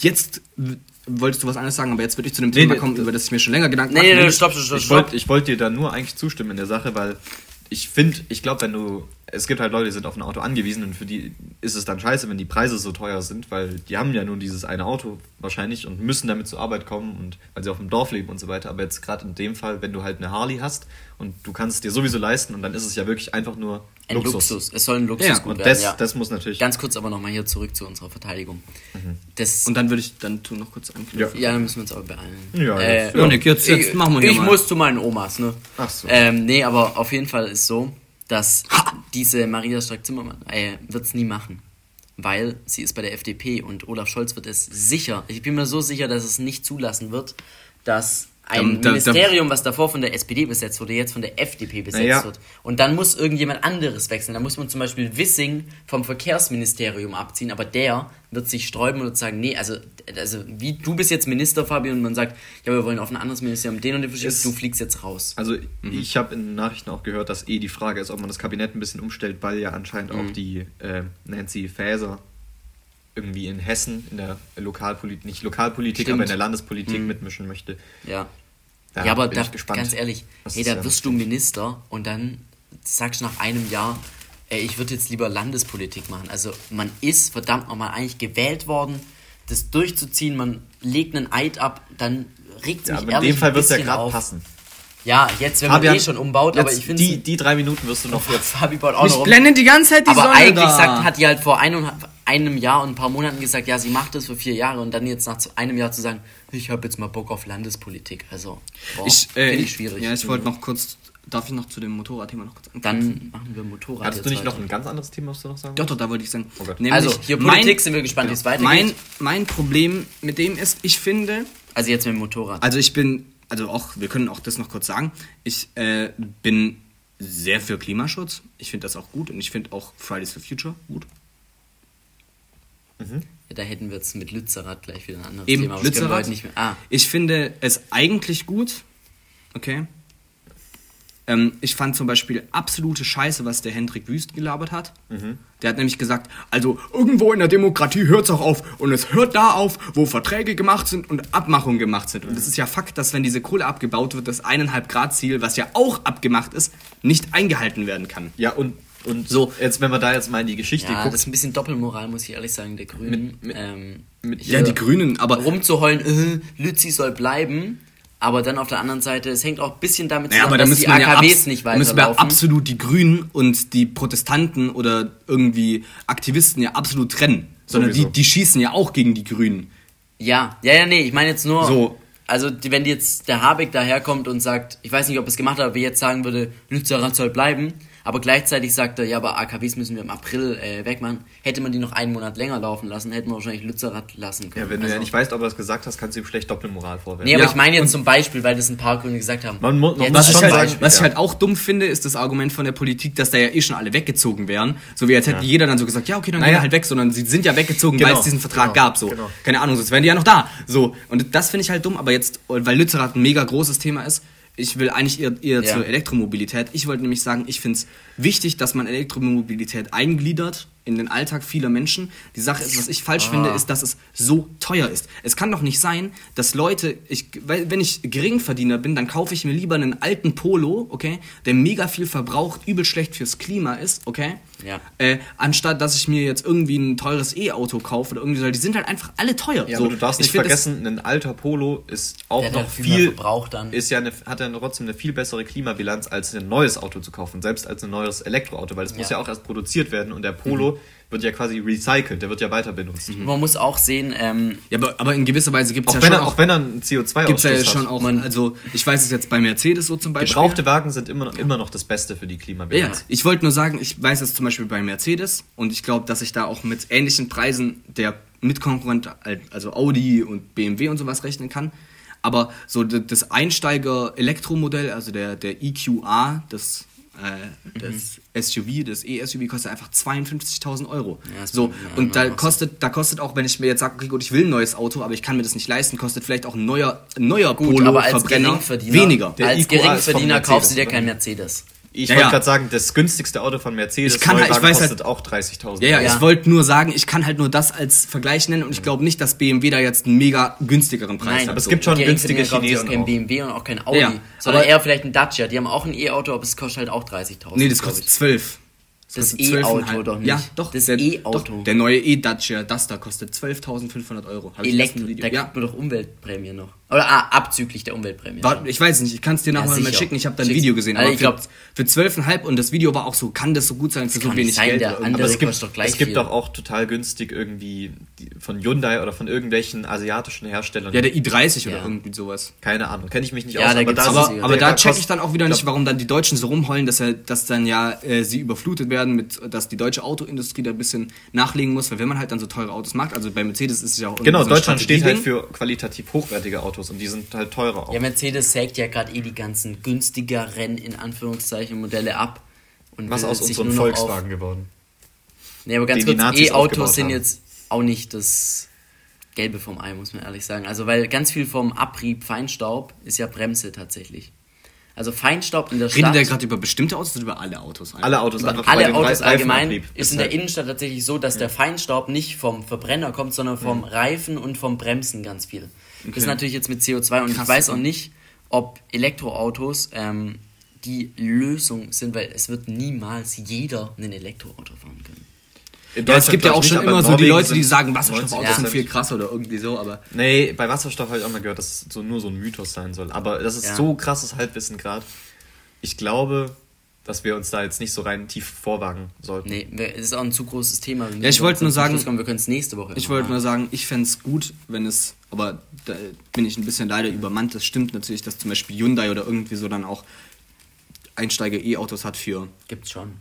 Speaker 3: Jetzt wolltest du was anderes sagen, aber jetzt würde ich zu dem
Speaker 1: Nee,
Speaker 3: Thema
Speaker 1: nee,
Speaker 3: kommen, über das ich mir schon länger Gedanken
Speaker 2: Nee,
Speaker 3: mache,
Speaker 2: nee, nee, stopp, stopp, stopp,
Speaker 1: Ich wollte ich wollt dir da nur eigentlich zustimmen in der Sache, weil ich finde, ich glaube, wenn du, es gibt halt Leute, die sind auf ein Auto angewiesen und für die ist es dann scheiße, wenn die Preise so teuer sind, weil die haben ja nur dieses eine Auto wahrscheinlich und müssen damit zur Arbeit kommen und weil sie auf dem Dorf leben und so weiter. Aber jetzt gerade in dem Fall, wenn du halt eine Harley hast und du kannst es dir sowieso leisten und dann ist es ja wirklich einfach nur
Speaker 2: Ein Luxus. Es soll ein Luxus
Speaker 3: Ja,
Speaker 2: gut
Speaker 1: Und
Speaker 2: werden.
Speaker 1: das,
Speaker 2: ja.
Speaker 1: das muss natürlich.
Speaker 2: Ganz kurz aber nochmal hier zurück zu unserer Verteidigung. Das,
Speaker 3: Und dann würde ich dann tu noch kurz anknüpfen.
Speaker 2: ja, dann müssen wir uns aber beeilen.
Speaker 1: Ja,
Speaker 2: äh,
Speaker 1: jetzt-
Speaker 3: Janik, jetzt, jetzt
Speaker 2: ich,
Speaker 3: machen wir hier
Speaker 2: Ich
Speaker 3: mal.
Speaker 2: muss zu meinen Omas, ne?
Speaker 1: Ach so.
Speaker 2: Ähm, nee, aber auf jeden Fall ist so, dass diese Maria Strack-Zimmermann äh, wird es nie machen. Weil sie ist bei der FDP und Olaf Scholz wird es sicher, ich bin mir so sicher, dass es nicht zulassen wird, dass ein
Speaker 3: Da- da-
Speaker 2: Ministerium, was davor von der SPD besetzt wurde, jetzt von der FDP besetzt
Speaker 1: Naja.
Speaker 2: wird. Und dann muss irgendjemand anderes wechseln. Da muss man zum Beispiel Wissing vom Verkehrsministerium abziehen, aber der wird sich sträuben und wird sagen, nee, also, also wie du bist jetzt Minister, Fabian, und man sagt, ja, wir wollen auf ein anderes Ministerium den und den verschieben, du fliegst jetzt raus.
Speaker 1: Also
Speaker 2: Mhm.
Speaker 1: ich habe in den Nachrichten auch gehört, dass eh die Frage ist, ob man das Kabinett ein bisschen umstellt, weil ja anscheinend
Speaker 2: Mhm.
Speaker 1: auch die äh, Nancy Faeser irgendwie in Hessen in der Lokalpolitik, nicht Lokalpolitik,
Speaker 2: Stimmt.
Speaker 1: aber in der Landespolitik mitmischen möchte.
Speaker 2: Ja.
Speaker 1: Da
Speaker 2: ja, aber
Speaker 1: bin
Speaker 2: da,
Speaker 1: ich gespannt,
Speaker 2: ganz ehrlich, hey, da wirst du Minister und dann sagst du nach einem Jahr, ey, ich würde jetzt lieber Landespolitik machen. Also man ist verdammt nochmal eigentlich gewählt worden, das durchzuziehen, man legt einen Eid ab, dann regt es
Speaker 1: Ja,
Speaker 2: mich
Speaker 1: aber in
Speaker 2: ehrlich
Speaker 1: dem Fall
Speaker 2: ein
Speaker 1: wird es ja gerade passen.
Speaker 2: Ja, jetzt, wenn man
Speaker 1: Fabian,
Speaker 2: eh schon umbaut, aber ich finde
Speaker 1: die, die drei Minuten wirst du noch jetzt.
Speaker 2: Fabi baut auch
Speaker 3: Mich
Speaker 2: noch um.
Speaker 3: blendet die ganze Zeit die
Speaker 2: Aber
Speaker 3: Sonne
Speaker 2: eigentlich
Speaker 3: da.
Speaker 2: sagt, hat die halt vor einem, einem Jahr und ein paar Monaten gesagt, ja, sie macht das für vier Jahre und dann jetzt nach einem Jahr zu sagen, ich habe jetzt mal Bock auf Landespolitik. Also, boah,
Speaker 3: ich, äh,
Speaker 2: finde
Speaker 3: ich,
Speaker 2: schwierig.
Speaker 3: Ja, ich wollte noch kurz, darf ich noch zu dem Motorradthema noch kurz anknüpfen?
Speaker 2: Dann machen wir Motorrad.
Speaker 1: Hattest du nicht noch
Speaker 2: weiter.
Speaker 1: ein ganz anderes Thema, was du noch sagen
Speaker 3: Doch, doch, da wollte ich sagen.
Speaker 1: Oh Gott.
Speaker 3: Nämlich
Speaker 2: Also, hier Politik sind wir gespannt, wie es weitergeht.
Speaker 3: Mein, mein Problem mit dem ist, ich finde,
Speaker 2: Also jetzt mit dem Motorrad.
Speaker 3: also ich bin, also auch, wir können auch das noch kurz sagen, ich äh, bin sehr für Klimaschutz. Ich finde das auch gut und ich finde auch Fridays for Future gut.
Speaker 2: Ja, da hätten wir jetzt mit Lützerath gleich wieder ein anderes
Speaker 3: Eben,
Speaker 2: Thema. aber
Speaker 3: Lützerath.
Speaker 2: nicht mehr. Ah,
Speaker 3: Ich finde es eigentlich gut. Okay. Ähm, ich fand zum Beispiel absolute Scheiße, was der Hendrik Wüst gelabert hat. Der hat nämlich gesagt, also irgendwo in der Demokratie hört es auch auf und es hört da auf, wo Verträge gemacht sind und Abmachungen gemacht sind. Und es ist ja Fakt, dass wenn diese Kohle abgebaut wird, das 1,5 Grad Ziel, was ja auch abgemacht ist, nicht eingehalten werden kann.
Speaker 1: Ja, und, und
Speaker 3: So.
Speaker 1: jetzt, wenn man da jetzt mal in die Geschichte
Speaker 2: ja,
Speaker 1: guckt,
Speaker 2: das ist ein bisschen Doppelmoral, muss ich ehrlich sagen, der Grünen.
Speaker 1: Mit- mit-
Speaker 2: ähm,
Speaker 1: mit-
Speaker 3: Ja, die Grünen, aber
Speaker 2: rumzuheulen, äh, Lützi soll bleiben. Aber dann auf der anderen Seite, es hängt auch ein bisschen damit
Speaker 3: Naja,
Speaker 2: zusammen,
Speaker 3: aber da
Speaker 2: dass
Speaker 3: müssen
Speaker 2: die
Speaker 3: wir ja
Speaker 2: AKWs
Speaker 3: abs-
Speaker 2: nicht
Speaker 3: da müssen wir
Speaker 2: weiterlaufen.
Speaker 3: absolut die Grünen und die Protestanten oder irgendwie Aktivisten ja absolut trennen. Sondern die,
Speaker 1: Sowieso.
Speaker 3: die schießen ja auch gegen die Grünen.
Speaker 2: Ja, ja, ja, nee, ich meine jetzt nur,
Speaker 3: So.
Speaker 2: also die, wenn jetzt der Habeck daherkommt und sagt, ich weiß nicht, ob er es gemacht hat, aber jetzt sagen würde, Lützerath soll bleiben, aber gleichzeitig sagt er, ja, aber AKWs müssen wir im April äh, wegmachen, hätte man die noch einen Monat länger laufen lassen, hätten wir wahrscheinlich Lützerath lassen können.
Speaker 1: ja, wenn du
Speaker 2: Also-
Speaker 1: ja nicht weißt, ob er das gesagt hast, kannst du ihm schlecht Doppelmoral vorwerfen.
Speaker 2: Nee, aber
Speaker 3: Ja,
Speaker 2: ich meine jetzt zum Beispiel, weil das ein paar Grüne gesagt haben.
Speaker 1: Man mu- man muss
Speaker 3: Was, ich halt,
Speaker 1: sagen,
Speaker 3: was ich
Speaker 1: ja.
Speaker 3: halt auch dumm finde, ist das Argument von der Politik, dass da ja eh schon alle weggezogen wären. So wie als hätte jeder dann so gesagt, ja, okay, dann gehen
Speaker 1: Naja.
Speaker 3: wir halt weg, sondern sie sind ja weggezogen, weil
Speaker 1: Genau,
Speaker 3: es diesen Vertrag
Speaker 1: genau,
Speaker 3: gab. So.
Speaker 1: genau.
Speaker 3: Keine Ahnung, sonst wären die ja noch da. So. Und das finde ich halt dumm, aber jetzt, weil Lützerath ein mega großes Thema ist, ich will eigentlich eher, eher
Speaker 2: Ja.
Speaker 3: zur Elektromobilität. Ich wollte nämlich sagen, ich finde es wichtig, dass man Elektromobilität eingliedert in den Alltag vieler Menschen. Die Sache ist, was ich falsch finde, ist, dass es so teuer ist. Es kann doch nicht sein, dass Leute, ich, weil, wenn ich Geringverdiener bin, dann kaufe ich mir lieber einen alten Polo, okay, der mega viel verbraucht, übel schlecht fürs Klima ist, okay,
Speaker 2: Ja.
Speaker 3: äh, anstatt dass ich mir jetzt irgendwie ein teures E-Auto kaufe oder irgendwie so. Die sind halt einfach alle teuer.
Speaker 1: Ja,
Speaker 3: so,
Speaker 1: aber du darfst
Speaker 3: ich
Speaker 1: nicht
Speaker 3: das-
Speaker 1: vergessen, ein alter Polo ist auch noch
Speaker 2: ja viel
Speaker 1: viel, ist ja eine, hat ja trotzdem eine viel bessere Klimabilanz als ein neues Auto zu kaufen, selbst als ein neues Elektroauto, weil das muss
Speaker 2: Ja.
Speaker 1: ja auch erst produziert werden und der Polo wird ja quasi recycelt, der wird ja weiter benutzt.
Speaker 2: Man muss auch sehen, ähm,
Speaker 3: Ja, aber, aber in gewisser Weise gibt es
Speaker 1: Auch,
Speaker 3: ja
Speaker 1: wenn
Speaker 3: schon
Speaker 1: er,
Speaker 3: auch,
Speaker 1: auch wenn er einen CO2-Ausstoß
Speaker 3: gibt's ja
Speaker 1: hat.
Speaker 3: schon auch, also ich weiß es jetzt bei Mercedes so zum Beispiel.
Speaker 1: Gebrauchte Wagen sind immer noch, immer noch das Beste für die
Speaker 3: Ja,
Speaker 1: Klimabilanz.
Speaker 3: ich wollte nur sagen, ich weiß es zum Beispiel bei Mercedes und ich glaube, dass ich da auch mit ähnlichen Preisen der Mitkonkurrent, also Audi und BMW und sowas rechnen kann. Aber so das Einsteiger-Elektromodell, also der, der EQA, das, äh, das SUV, das E-SUV kostet einfach 52.000 Euro.
Speaker 2: Ja,
Speaker 3: so, und da
Speaker 2: ja,
Speaker 3: kostet, da kostet auch, wenn ich mir jetzt sage, okay, gut, ich will ein neues Auto, aber ich kann mir das nicht leisten, kostet vielleicht auch ein neuer, ein neuer
Speaker 2: gut, aber als Geringverdiener,
Speaker 3: weniger.
Speaker 1: Der
Speaker 2: als
Speaker 1: IQA
Speaker 2: Geringverdiener kaufst du dir kein Mercedes.
Speaker 1: Ich
Speaker 3: Ja,
Speaker 1: wollte
Speaker 3: ja.
Speaker 1: gerade sagen, das günstigste Auto von Mercedes
Speaker 3: Ich kann halt- ich weiß halt-
Speaker 1: kostet auch 30.000
Speaker 3: Ja, ja,
Speaker 1: Euro.
Speaker 2: Ja.
Speaker 3: ich wollte nur sagen, ich kann halt nur das als Vergleich nennen und ich glaube nicht, dass BMW da jetzt einen mega günstigeren Preis
Speaker 2: Nein,
Speaker 3: hat.
Speaker 1: aber es
Speaker 3: so.
Speaker 1: gibt schon
Speaker 2: Geringverdiener
Speaker 1: günstige Chinesen
Speaker 2: kein. BMW und auch kein Audi,
Speaker 3: Ja,
Speaker 2: sondern
Speaker 3: aber-
Speaker 2: eher vielleicht ein Dacia. Die haben auch ein E-Auto, aber es kostet halt auch 30.000.
Speaker 3: Nee, das kostet
Speaker 2: ich.
Speaker 3: 12.
Speaker 2: Das E-Auto
Speaker 3: 12,5.
Speaker 2: doch nicht.
Speaker 3: Ja, doch.
Speaker 2: Das
Speaker 3: der,
Speaker 2: E-Auto.
Speaker 3: Der neue E-Dacia Duster kostet 12.500 Euro. Hab
Speaker 2: Elektro, da
Speaker 3: Video.
Speaker 2: kriegt man doch Umweltprämie noch. Oder ah, abzüglich der Umweltprämie.
Speaker 3: War, ich weiß nicht, ich kann es dir nachher mal
Speaker 2: sicher.
Speaker 3: schicken. Ich habe da ein
Speaker 2: Schick's.
Speaker 3: Video gesehen.
Speaker 2: Also
Speaker 3: Aber
Speaker 2: ich glaub-
Speaker 3: für, für 12,5 und das Video war auch so, kann das so gut sein für so wenig
Speaker 2: nicht sein,
Speaker 3: Geld?
Speaker 2: der
Speaker 3: oder
Speaker 2: andere-
Speaker 3: irgendwas?
Speaker 1: Aber es gibt,
Speaker 2: doch gleich
Speaker 1: es gibt
Speaker 2: viel.
Speaker 1: doch auch total günstig irgendwie die, von Hyundai oder von irgendwelchen asiatischen Herstellern.
Speaker 3: ja, der i30 oder
Speaker 2: Ja.
Speaker 3: irgendwie sowas.
Speaker 1: Keine Ahnung, kenne ich mich nicht
Speaker 2: Ja,
Speaker 1: aus.
Speaker 2: da gibt's
Speaker 1: da
Speaker 2: aber-
Speaker 3: Aber,
Speaker 2: Ja,
Speaker 3: aber da check ich dann auch wieder nicht, warum dann die Deutschen so rumheulen, dass, er, dass dann ja äh, sie überflutet werden, mit, dass die deutsche Autoindustrie da ein bisschen nachlegen muss, weil wenn man halt dann so teure Autos macht, also bei Mercedes ist es ja auch
Speaker 1: Genau,
Speaker 3: so
Speaker 1: Deutschland steht halt für qualitativ hochwertige Autos und die sind halt teurer auch.
Speaker 2: Ja, Mercedes sägt ja gerade eh die ganzen günstigeren, in Anführungszeichen, Modelle ab. Und
Speaker 1: Was aus
Speaker 2: noch
Speaker 1: Volkswagen geworden.
Speaker 2: Auf, nee, aber ganz
Speaker 1: die
Speaker 2: kurz, E-Autos sind
Speaker 1: haben.
Speaker 2: jetzt auch nicht das Gelbe vom Ei, muss man ehrlich sagen. Also, weil ganz viel vom Abrieb, Feinstaub ist ja Bremse tatsächlich. Also Feinstaub in der Stadt.
Speaker 3: Redet der gerade über bestimmte Autos oder über alle Autos?
Speaker 1: Alle Autos einfach bei
Speaker 2: alle Autos allgemein ist in der Innenstadt tatsächlich so, dass der Feinstaub nicht vom Verbrenner kommt, sondern vom
Speaker 1: Mhm.
Speaker 2: Reifen und vom Bremsen ganz viel. Das ist natürlich jetzt mit CO2 und
Speaker 3: Krass.
Speaker 2: ich weiß auch nicht, ob Elektroautos ähm, die Lösung sind, weil es wird niemals jeder ein Elektroauto fahren können.
Speaker 1: In
Speaker 3: Ja, es gibt ja auch schon
Speaker 1: nicht,
Speaker 3: immer so die Leute, die sagen, Wasserstoffautos
Speaker 1: 90%.
Speaker 3: sind viel krasser oder irgendwie so, aber
Speaker 1: Nee, bei Wasserstoff habe ich auch mal gehört, dass es so nur so ein Mythos sein soll. Aber das ist
Speaker 2: Ja.
Speaker 1: so krasses Halbwissen gerade. Ich glaube, dass wir uns da jetzt nicht so rein tief vorwagen sollten.
Speaker 2: Nee, es ist auch ein zu großes Thema.
Speaker 3: Ja, ich wollte nur sagen-
Speaker 2: Kommen, wir können es nächste Woche
Speaker 3: ich wollte nur sagen, ich fände es gut, wenn es, aber da bin ich ein bisschen leider übermannt, das stimmt natürlich, dass zum Beispiel Hyundai oder irgendwie so dann auch Einsteiger-E-Autos hat für
Speaker 2: Gibt's schon.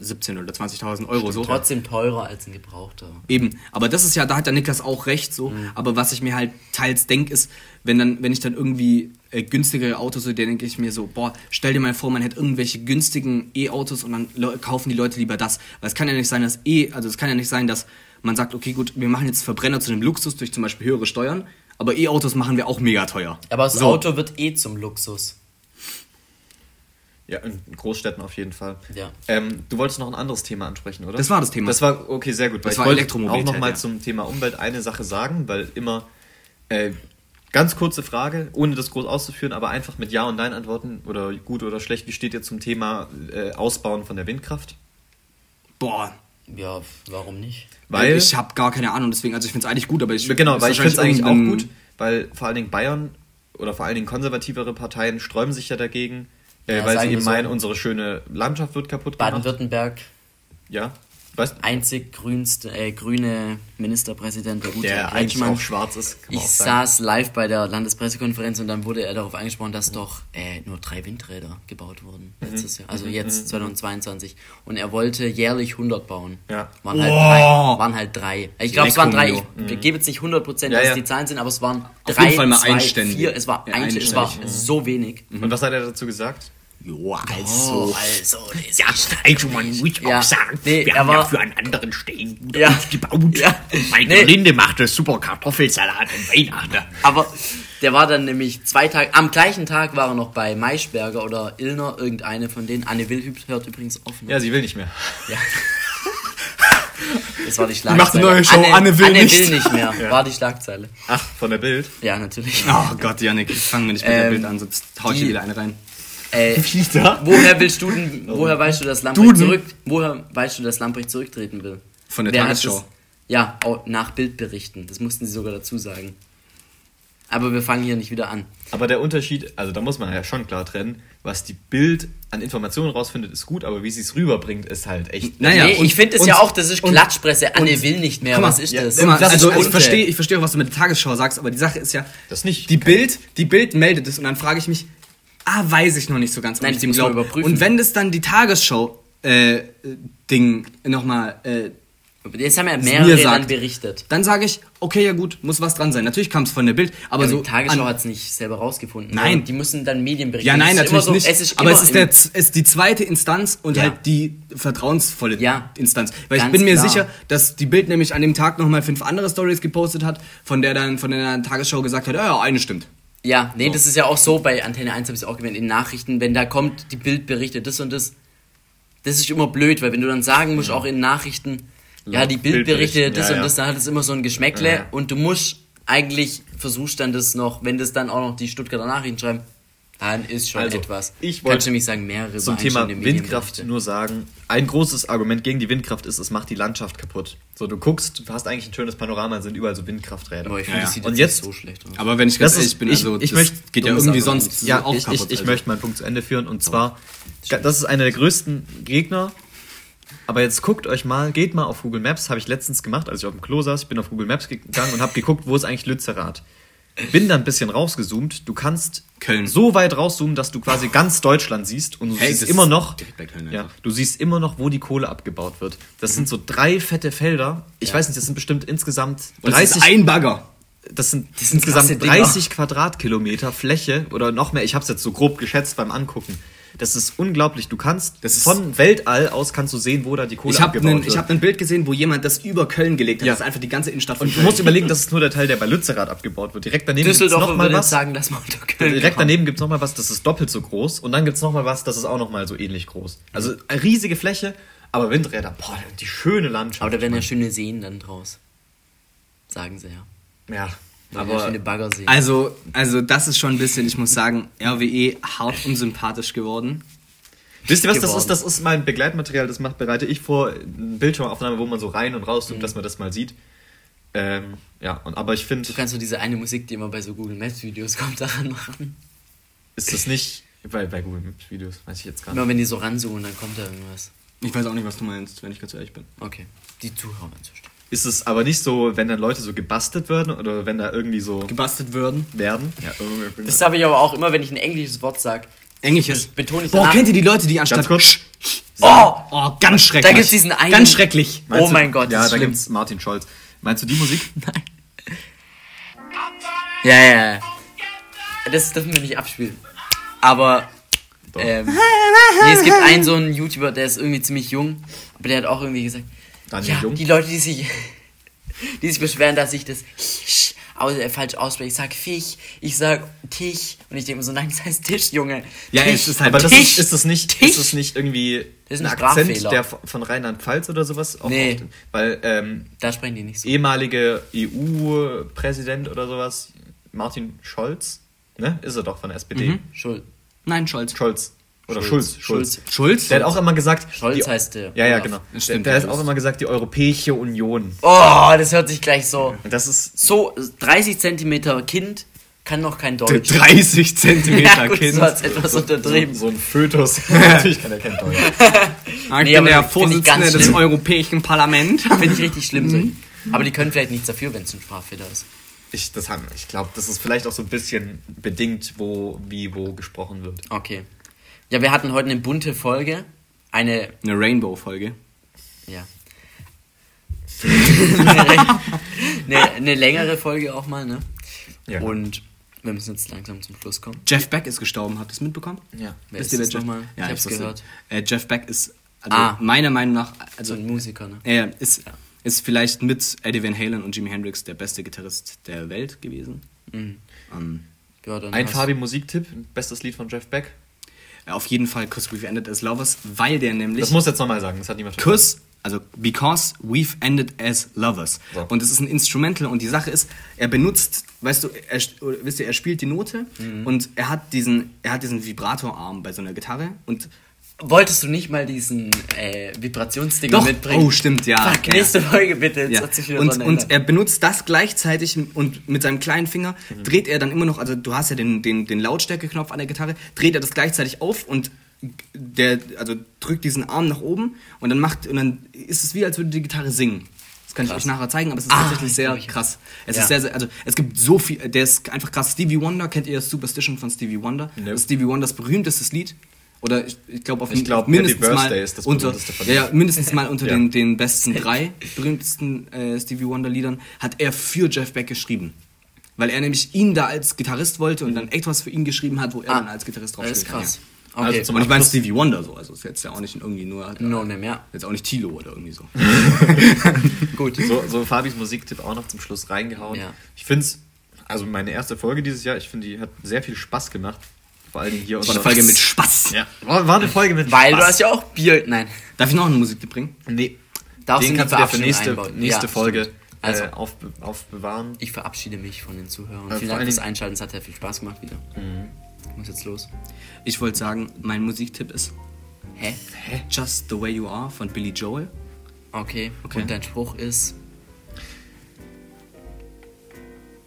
Speaker 3: 17.000 oder 20.000 Euro so.
Speaker 2: Trotzdem teurer als ein gebrauchter.
Speaker 3: Eben, aber das ist ja, da hat der Niklas auch recht so.
Speaker 2: Mhm.
Speaker 3: Aber was ich mir halt teils denke, ist, wenn dann, wenn ich dann irgendwie äh, günstigere Autos so, dann denke ich mir so, boah, stell dir mal vor, man hätte irgendwelche günstigen E-Autos und dann kaufen die Leute lieber das. Weil es kann ja nicht sein, dass E, also es kann ja nicht sein, dass man sagt, okay, gut, wir machen jetzt Verbrenner zu einem Luxus durch zum Beispiel höhere Steuern, aber E-Autos machen wir auch mega teuer.
Speaker 2: Aber das
Speaker 3: so.
Speaker 2: Auto wird eh zum Luxus.
Speaker 1: Ja, in Großstädten auf jeden Fall.
Speaker 2: Ja.
Speaker 1: Ähm, du wolltest noch ein anderes Thema ansprechen, oder?
Speaker 3: Das war das Thema.
Speaker 1: Das war, okay, sehr gut. Weil
Speaker 3: Das
Speaker 1: ich
Speaker 3: war
Speaker 1: wollte
Speaker 3: Elektromobilität,
Speaker 1: auch noch mal
Speaker 3: ja.
Speaker 1: zum Thema Umwelt eine Sache sagen, weil immer, äh, ganz kurze Frage, ohne das groß auszuführen, aber einfach mit Ja und Nein antworten oder gut oder schlecht. Wie steht ihr zum Thema äh, Ausbauen von der Windkraft?
Speaker 3: Boah,
Speaker 2: Ja, warum nicht?
Speaker 1: Weil,
Speaker 3: ich habe gar keine Ahnung, deswegen, also ich finde es eigentlich gut, aber ich
Speaker 1: genau, weil ich finde es eigentlich auch gut, weil vor allen Dingen Bayern oder vor allen Dingen konservativere Parteien sträuben sich ja dagegen, äh,
Speaker 2: Ja,
Speaker 1: weil sie eben
Speaker 2: so.
Speaker 1: meinen, unsere schöne Landschaft wird kaputt gemacht.
Speaker 2: Baden-Württemberg,
Speaker 1: Ja, weißt
Speaker 2: einzig grünste, äh, grüne Ministerpräsident, der gute
Speaker 1: der eigentlich auch schwarz ist.
Speaker 2: Ich saß live bei der Landespressekonferenz und dann wurde er darauf angesprochen, dass doch äh, nur drei Windräder gebaut wurden
Speaker 1: Mhm.
Speaker 2: letztes Jahr. Also jetzt 2022. Und er wollte jährlich 100 bauen.
Speaker 1: Ja.
Speaker 2: Waren halt,
Speaker 3: Wow.
Speaker 2: drei, waren halt drei. Ich glaube, es waren drei. Ich
Speaker 3: Lecco
Speaker 2: gebe jetzt nicht 100%,
Speaker 1: Ja,
Speaker 2: was
Speaker 1: ja.
Speaker 2: die Zahlen sind, aber es waren
Speaker 3: Auf
Speaker 2: drei,
Speaker 3: jeden Fall mal
Speaker 2: zwei,
Speaker 3: einständig.
Speaker 2: vier. Es war,
Speaker 3: Ja,
Speaker 2: einständig. Es war
Speaker 3: einständig.
Speaker 2: so wenig.
Speaker 1: Und was hat er dazu gesagt?
Speaker 3: Jo,
Speaker 2: Also, also, das
Speaker 5: Ja, also man muss
Speaker 2: Ja,
Speaker 5: auch sagen,
Speaker 2: nee,
Speaker 5: wir haben
Speaker 2: war-
Speaker 5: ja für einen anderen Stehen gut
Speaker 2: Ja.
Speaker 5: ausgebaut.
Speaker 2: Ja.
Speaker 5: Meine
Speaker 2: Nee.
Speaker 5: Linde macht das super Kartoffelsalat und Weihnachten.
Speaker 2: Aber der war dann nämlich zwei Tage, am gleichen Tag war er noch bei Maischberger oder Illner, irgendeine von denen. Anne Wilhüb hört übrigens offen.
Speaker 1: Ja, sie will nicht mehr.
Speaker 2: Ja. Das war die Schlagzeile.
Speaker 3: macht eine neue Show, Anne will
Speaker 2: Anne
Speaker 3: nicht.
Speaker 2: will nicht mehr, war die Schlagzeile.
Speaker 1: Ach, von der Bild.
Speaker 2: Ja, natürlich.
Speaker 3: Oh Gott, Janik, fang mir nicht mit der
Speaker 2: Ähm,
Speaker 3: Bild an, sonst hau ich dir wieder eine rein.
Speaker 2: Äh,
Speaker 1: Wieder?
Speaker 2: woher willst du denn, woher weißt du, dass Lamprecht zurück, woher weißt du, dass Lamprecht zurücktreten will?
Speaker 3: Von der
Speaker 2: Wer
Speaker 3: Tagesschau.
Speaker 2: Ja, auch nach Bildberichten. Das mussten sie sogar dazu sagen. Aber wir fangen hier nicht wieder an.
Speaker 1: Aber der Unterschied, also da muss man ja schon klar trennen, was die Bild an Informationen rausfindet, ist gut, aber wie sie es rüberbringt, ist halt echt.
Speaker 3: Naja,
Speaker 2: nee,
Speaker 3: und-
Speaker 2: ich finde es
Speaker 3: und-
Speaker 2: ja auch, das ist
Speaker 3: und-
Speaker 2: Klatschpresse. Anne will nicht mehr.
Speaker 3: Mal,
Speaker 2: Was ist
Speaker 1: ja,
Speaker 2: das?
Speaker 3: Mal,
Speaker 1: Das ist
Speaker 3: also ich
Speaker 1: Bunte.
Speaker 3: verstehe, ich verstehe auch, was du mit der Tagesschau sagst, aber die Sache ist ja,
Speaker 1: Das nicht.
Speaker 3: die Bild, die Bild meldet es und dann frage ich mich, ah, weiß ich noch nicht so ganz, ob
Speaker 2: Nein,
Speaker 3: ich dem glaube.
Speaker 2: überprüfen.
Speaker 3: Und wenn das dann die Tagesschau äh, Ding nochmal äh,
Speaker 2: Jetzt haben ja mehrere
Speaker 3: sagt.
Speaker 2: dann berichtet.
Speaker 3: dann sage ich, okay, ja gut, muss was dran sein. Natürlich kam es von der Bild, aber
Speaker 2: Aber
Speaker 3: so
Speaker 2: die Tagesschau hat es nicht selber rausgefunden.
Speaker 3: Nein.
Speaker 2: Die müssen dann Medienberichte.
Speaker 3: Ja, nein, natürlich
Speaker 2: so,
Speaker 3: nicht.
Speaker 2: Es ist
Speaker 3: aber es ist, der, es ist die zweite Instanz und
Speaker 2: Ja.
Speaker 3: halt die vertrauensvolle
Speaker 2: Ja.
Speaker 3: Instanz. Weil ich
Speaker 2: Ganz
Speaker 3: bin mir
Speaker 2: klar.
Speaker 3: sicher, dass die Bild nämlich an dem Tag nochmal fünf andere Stories gepostet hat, von der dann von der Tagesschau gesagt hat, ja, ja, eine stimmt.
Speaker 2: Ja, nee, das ist ja auch so, bei Antenne 1 habe ich es auch gemerkt, in Nachrichten, wenn da kommt, die Bild berichtet das und das, das ist immer blöd, weil wenn du dann sagen musst, auch in Nachrichten, ja, die Bild berichtet das
Speaker 1: ja,
Speaker 2: und das, dann hat es immer so ein Geschmäckle und du musst eigentlich versuchst dann das noch, wenn das dann auch noch die Stuttgarter Nachrichten schreiben, dann ist schon
Speaker 1: Also,
Speaker 2: etwas.
Speaker 1: ich
Speaker 2: Kannst
Speaker 1: wollte
Speaker 2: du nämlich sagen, mehrere
Speaker 1: Zum Thema Windkraft nur sagen, ein großes Argument gegen die Windkraft ist, es macht die Landschaft kaputt. So, du guckst, du hast eigentlich ein schönes Panorama, es sind überall so Windkrafträder.
Speaker 2: Aber ich finde,
Speaker 3: Ja,
Speaker 2: das sieht
Speaker 1: Und
Speaker 2: jetzt, so schlecht aus.
Speaker 3: Aber wenn ich ganz
Speaker 1: Das
Speaker 3: ehrlich bin,
Speaker 1: ich-
Speaker 3: also
Speaker 1: ich
Speaker 3: das
Speaker 1: möchte-
Speaker 3: geht ja irgendwie sonst
Speaker 1: Ja,
Speaker 3: auch
Speaker 1: ich,
Speaker 3: kaputt.
Speaker 1: ich, ich
Speaker 3: also.
Speaker 1: möchte meinen Punkt zu Ende führen und zwar, das ist einer der größten Gegner. Aber jetzt guckt euch mal, geht mal auf Google Maps, habe ich letztens gemacht, als ich auf dem Klo saß, ich bin auf Google Maps gegangen und habe geguckt, wo ist eigentlich Lützerath. Bin dann ein bisschen rausgezoomt, du kannst
Speaker 3: Köln.
Speaker 1: so weit rauszoomen, dass du quasi ganz Deutschland siehst und du
Speaker 3: Hey,
Speaker 1: siehst immer noch, ja, du siehst immer noch, wo die Kohle abgebaut wird. Das sind so drei fette Felder. Ich weiß nicht, das sind bestimmt insgesamt
Speaker 3: Und das ist
Speaker 1: 30
Speaker 3: ein Bagger.
Speaker 1: das sind,
Speaker 2: Das sind
Speaker 1: insgesamt
Speaker 2: krasse Dinger.
Speaker 1: 30 Quadratkilometer Fläche oder noch mehr. Ich habe es jetzt so grob geschätzt beim Angucken. Das ist unglaublich. Du kannst
Speaker 3: Das ist-
Speaker 1: von Weltall aus kannst du sehen, wo da die Kohle
Speaker 3: Ich habe
Speaker 1: abgebaut
Speaker 3: ein,
Speaker 1: wird.
Speaker 3: ich hab ein Bild gesehen, wo jemand das über Köln gelegt hat.
Speaker 1: Ja.
Speaker 3: Das ist einfach die ganze Innenstadt von
Speaker 1: und du musst überlegen, das ist nur der Teil, der bei Lützerath abgebaut wird. Direkt daneben gibt's
Speaker 2: Düsseldorfer
Speaker 1: noch mal
Speaker 2: würde jetzt
Speaker 1: was.
Speaker 2: sagen, lass mal unter Köln
Speaker 1: Direkt daneben gibt es nochmal was, das ist doppelt so groß. Und dann gibt es nochmal was, das ist auch nochmal so ähnlich groß. Also eine riesige Fläche, aber Windräder. Boah, die schöne Landschaft.
Speaker 2: Aber da werden ja schöne Seen dann draus. Sagen sie ja.
Speaker 1: Ja aber
Speaker 2: schöne Baggerseen.
Speaker 3: Also, also das ist schon ein bisschen, ich muss sagen, RWE hart unsympathisch geworden.
Speaker 1: Wisst ihr, was das
Speaker 2: geworden.
Speaker 1: ist? Das ist mein Begleitmaterial, das macht, bereite ich vor, eine Bildschirmaufnahme, wo man so rein und raus tut, dass man das mal sieht. Ähm, ja, und, aber ich finde,
Speaker 2: Du kannst so diese eine Musik, die immer bei so Google Maps Videos kommt, daran machen.
Speaker 1: ist das nicht bei, bei Google Maps Videos, weiß ich jetzt gar nicht.
Speaker 2: Immer wenn die so ranzoomen, dann kommt da irgendwas.
Speaker 3: Ich weiß auch nicht, was du meinst, wenn ich ganz ehrlich bin.
Speaker 2: Okay. Die Zuhörer anzustimmen.
Speaker 1: Ist es aber nicht so, wenn dann Leute so gebastelt werden oder wenn da irgendwie so
Speaker 3: Gebastelt würden.
Speaker 1: werden? Ja, irgendwie-
Speaker 2: Das habe ich aber auch immer, wenn ich ein englisches Wort sage.
Speaker 3: Englisches.
Speaker 2: Betone ich
Speaker 3: Boah,
Speaker 2: danach.
Speaker 3: kennt ihr die Leute, die anstatt...
Speaker 1: Ganz kurz.
Speaker 2: Oh!
Speaker 3: Oh, ganz schrecklich.
Speaker 2: Da gibt's diesen einen-
Speaker 3: Ganz schrecklich.
Speaker 2: Oh
Speaker 1: Meinst du-
Speaker 2: mein Gott,
Speaker 1: Ja, da
Speaker 2: schlimm.
Speaker 1: gibt's Martin Scholz. Meinst du die Musik?
Speaker 2: Ja, ja, ja. Das dürfen wir nicht abspielen. Aber. Ähm, nee, es gibt einen so einen YouTuber, der ist irgendwie ziemlich jung, aber der hat auch irgendwie gesagt,
Speaker 1: Daniel
Speaker 2: ja,
Speaker 1: Jung?
Speaker 2: die Leute, die sich, die sich beschweren, dass ich das aus, äh, falsch ausspreche. Ich sag Fisch, ich sag Tisch und ich denke mir so, nein, das heißt Tisch, Junge.
Speaker 3: Ja,
Speaker 2: Tisch.
Speaker 3: es ist halt
Speaker 1: Aber das
Speaker 2: Tisch.
Speaker 1: ist, ist das nicht,
Speaker 2: Tisch.
Speaker 1: ist das nicht irgendwie
Speaker 2: Das ist
Speaker 1: ein
Speaker 2: ein
Speaker 1: Akzent, der von Rheinland-Pfalz oder sowas? Auch
Speaker 2: Nee.
Speaker 1: oft- weil ähm,
Speaker 2: Da sprechen die nicht so.
Speaker 1: ehemalige EU-Präsident oder sowas, Martin Scholz, ne? Ist er doch von der SPD.
Speaker 2: Schuld.
Speaker 3: Nein, Scholz.
Speaker 1: Scholz. Oder Schulz. Schulz.
Speaker 2: Schulz.
Speaker 3: Schulz?
Speaker 1: Der hat auch immer gesagt.
Speaker 2: Scholz
Speaker 1: die,
Speaker 2: heißt der.
Speaker 1: Ja, ja, genau. Der,
Speaker 3: stimmt,
Speaker 1: der
Speaker 3: ja,
Speaker 1: hat auch immer gesagt, die Europäische Union.
Speaker 2: Oh, das hört sich gleich so.
Speaker 1: Und das ist.
Speaker 2: So, 30 Zentimeter Kind kann noch kein Deutsch.
Speaker 3: 30 Zentimeter
Speaker 2: ja, gut,
Speaker 3: Kind.
Speaker 2: so hat's etwas untertrieben.
Speaker 1: So ein Fötus. Natürlich kann er kein Deutsch.
Speaker 3: Ah, Ich
Speaker 2: Nee,
Speaker 3: bin der Vorsitzende des
Speaker 2: schlimm.
Speaker 3: Europäischen Parlaments.
Speaker 2: Finde ich richtig schlimm. so.
Speaker 3: Mhm.
Speaker 2: Aber die können vielleicht nichts dafür, wenn es ein Sprachfehler ist.
Speaker 1: Ich, das haben, ich glaube, das ist vielleicht auch so ein bisschen bedingt, wo, wie, wo gesprochen wird.
Speaker 2: Okay. Ja, wir hatten heute eine bunte Folge. Eine,
Speaker 3: Eine Rainbow-Folge.
Speaker 2: ja. eine, eine längere Folge auch mal, ne?
Speaker 1: Ja.
Speaker 2: Und Wir müssen jetzt langsam zum Schluss kommen.
Speaker 3: Jeff Beck ist gestorben, habt ihr es mitbekommen?
Speaker 1: Ja.
Speaker 2: Wer
Speaker 3: Wisst
Speaker 2: ist
Speaker 3: ihr,
Speaker 2: das nochmal? Ich
Speaker 3: Ja,
Speaker 2: hab's
Speaker 3: ich wusste.
Speaker 2: gehört.
Speaker 3: Äh, Jeff Beck ist, also
Speaker 2: Ah.
Speaker 3: meiner Meinung nach,
Speaker 2: So
Speaker 3: also
Speaker 2: ein Musiker, ne?
Speaker 3: er ist, ist vielleicht mit Eddie Van Halen und Jimi Hendrix der beste Gitarrist der Welt gewesen.
Speaker 2: Mhm.
Speaker 3: Ähm,
Speaker 2: Ja, dann
Speaker 1: Ein Fabi-Musiktipp, bestes Lied von Jeff Beck.
Speaker 3: Auf jeden Fall Cause We've Ended as Lovers, weil der nämlich...
Speaker 1: Das muss jetzt nochmal sagen, das hat niemand
Speaker 3: Cause, also because we've ended as lovers.
Speaker 1: So.
Speaker 3: Und es ist ein Instrumental und die Sache ist, er benutzt, weißt du, er, wisst ihr, er spielt die Note
Speaker 2: Mhm.
Speaker 3: und er hat diesen, er hat diesen Vibratorarm bei so einer Gitarre und
Speaker 2: Wolltest du nicht mal diesen äh, Vibrationsding
Speaker 3: Doch.
Speaker 2: mitbringen?
Speaker 3: Oh, stimmt, ja.
Speaker 2: Fuck,
Speaker 3: Ja.
Speaker 2: nächste Folge bitte.
Speaker 3: Ja. Und, und er benutzt das gleichzeitig und mit seinem kleinen Finger dreht er dann immer noch, also du hast ja den, den, den Lautstärkeknopf an der Gitarre, dreht er das gleichzeitig auf und der, also drückt diesen Arm nach oben und dann macht, und dann ist es wie, als würde die Gitarre singen. Das kann ich
Speaker 2: Krass.
Speaker 3: euch nachher zeigen, aber es ist
Speaker 2: Ah,
Speaker 3: tatsächlich
Speaker 2: ich
Speaker 3: sehr
Speaker 2: ich-
Speaker 3: krass. Es
Speaker 2: Ja.
Speaker 3: ist sehr, sehr, also es gibt so viel, der ist einfach krass. Stevie Wonder, kennt ihr Superstition von Stevie Wonder?
Speaker 1: Nope.
Speaker 3: Das ist Stevie Wonders berühmtestes Lied. Oder ich, ich glaube auf
Speaker 1: Ich glaub,
Speaker 3: mindestens mal
Speaker 1: Birthday ist das
Speaker 3: unter, ja, ja, mindestens mal unter
Speaker 1: Ja.
Speaker 3: den, den besten drei berühmtesten äh, Stevie Wonder Liedern hat er für Jeff Beck geschrieben. Weil er nämlich ihn da als Gitarrist wollte und dann etwas für ihn geschrieben hat, wo er
Speaker 2: Ah,
Speaker 3: dann als Gitarrist drauf
Speaker 2: das ist krass.
Speaker 3: Ja.
Speaker 2: Okay.
Speaker 1: Also
Speaker 3: Und ich meine Stevie Wonder so, also ist jetzt ja auch nicht irgendwie nur
Speaker 2: no name, ja.
Speaker 3: jetzt auch nicht Tilo oder irgendwie so.
Speaker 2: Gut.
Speaker 1: So, so Fabis Musiktipp auch noch zum Schluss reingehauen. Ich finde es, also meine erste Folge dieses Jahr, ich finde, die hat sehr viel Spaß gemacht. Vor Dingen hier
Speaker 3: Das war eine Folge mit Spaß.
Speaker 1: Ja, war, war eine Folge mit
Speaker 2: Weil
Speaker 1: Spaß.
Speaker 2: du hast ja auch Bier. Nein.
Speaker 3: Darf ich noch eine Musik bringen?
Speaker 1: Nee.
Speaker 2: Darfst
Speaker 1: Den kannst du dir für nächste,
Speaker 2: einbauen?
Speaker 1: nächste
Speaker 2: Ja,
Speaker 1: Folge
Speaker 2: stimmt. Also.
Speaker 1: äh, aufbe aufbewahren.
Speaker 2: Ich verabschiede mich von den Zuhörern.
Speaker 1: Äh,
Speaker 2: Vielen Dank fürs Einschalten. Es hat sehr viel Spaß gemacht wieder. Ich muss jetzt los.
Speaker 3: Ich wollte sagen, mein Musiktipp ist
Speaker 2: Hä?
Speaker 3: Just the Way You Are von Billy Joel.
Speaker 2: Okay.
Speaker 3: Okay.
Speaker 2: Und dein Spruch ist.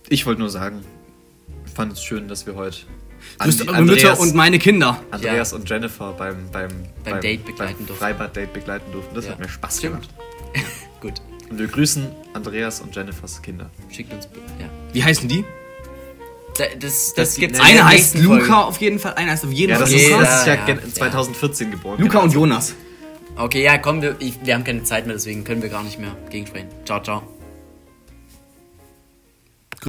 Speaker 1: Ich wollte nur sagen, fand es schön, dass wir heute
Speaker 3: Eure Mütter und meine Kinder.
Speaker 1: Andreas
Speaker 2: Ja.
Speaker 1: und Jennifer beim, beim,
Speaker 2: Beim Date begleiten
Speaker 1: beim
Speaker 2: durften.
Speaker 1: Freibad-Date begleiten durften. Das
Speaker 2: Ja.
Speaker 1: hat mir Spaß
Speaker 2: Stimmt.
Speaker 1: gemacht.
Speaker 2: Gut.
Speaker 1: Und wir grüßen Andreas und Jennifers Kinder.
Speaker 2: Schickt uns. Ja.
Speaker 3: Wie heißen die?
Speaker 2: Da- Das, das
Speaker 1: die-
Speaker 2: gibt's
Speaker 3: Einer heißt Luca
Speaker 2: Folge.
Speaker 3: auf jeden Fall, einer heißt auf jeden
Speaker 1: Ja,
Speaker 3: Fall
Speaker 1: das ist,
Speaker 3: Luca.
Speaker 1: das ist ja,
Speaker 2: ja,
Speaker 1: gen-
Speaker 2: ja.
Speaker 1: 2014 geboren.
Speaker 3: Luca und Jonas.
Speaker 2: Okay, ja, komm, wir, ich, wir haben keine Zeit mehr, deswegen können wir gar nicht mehr gegensprechen. Ciao, ciao.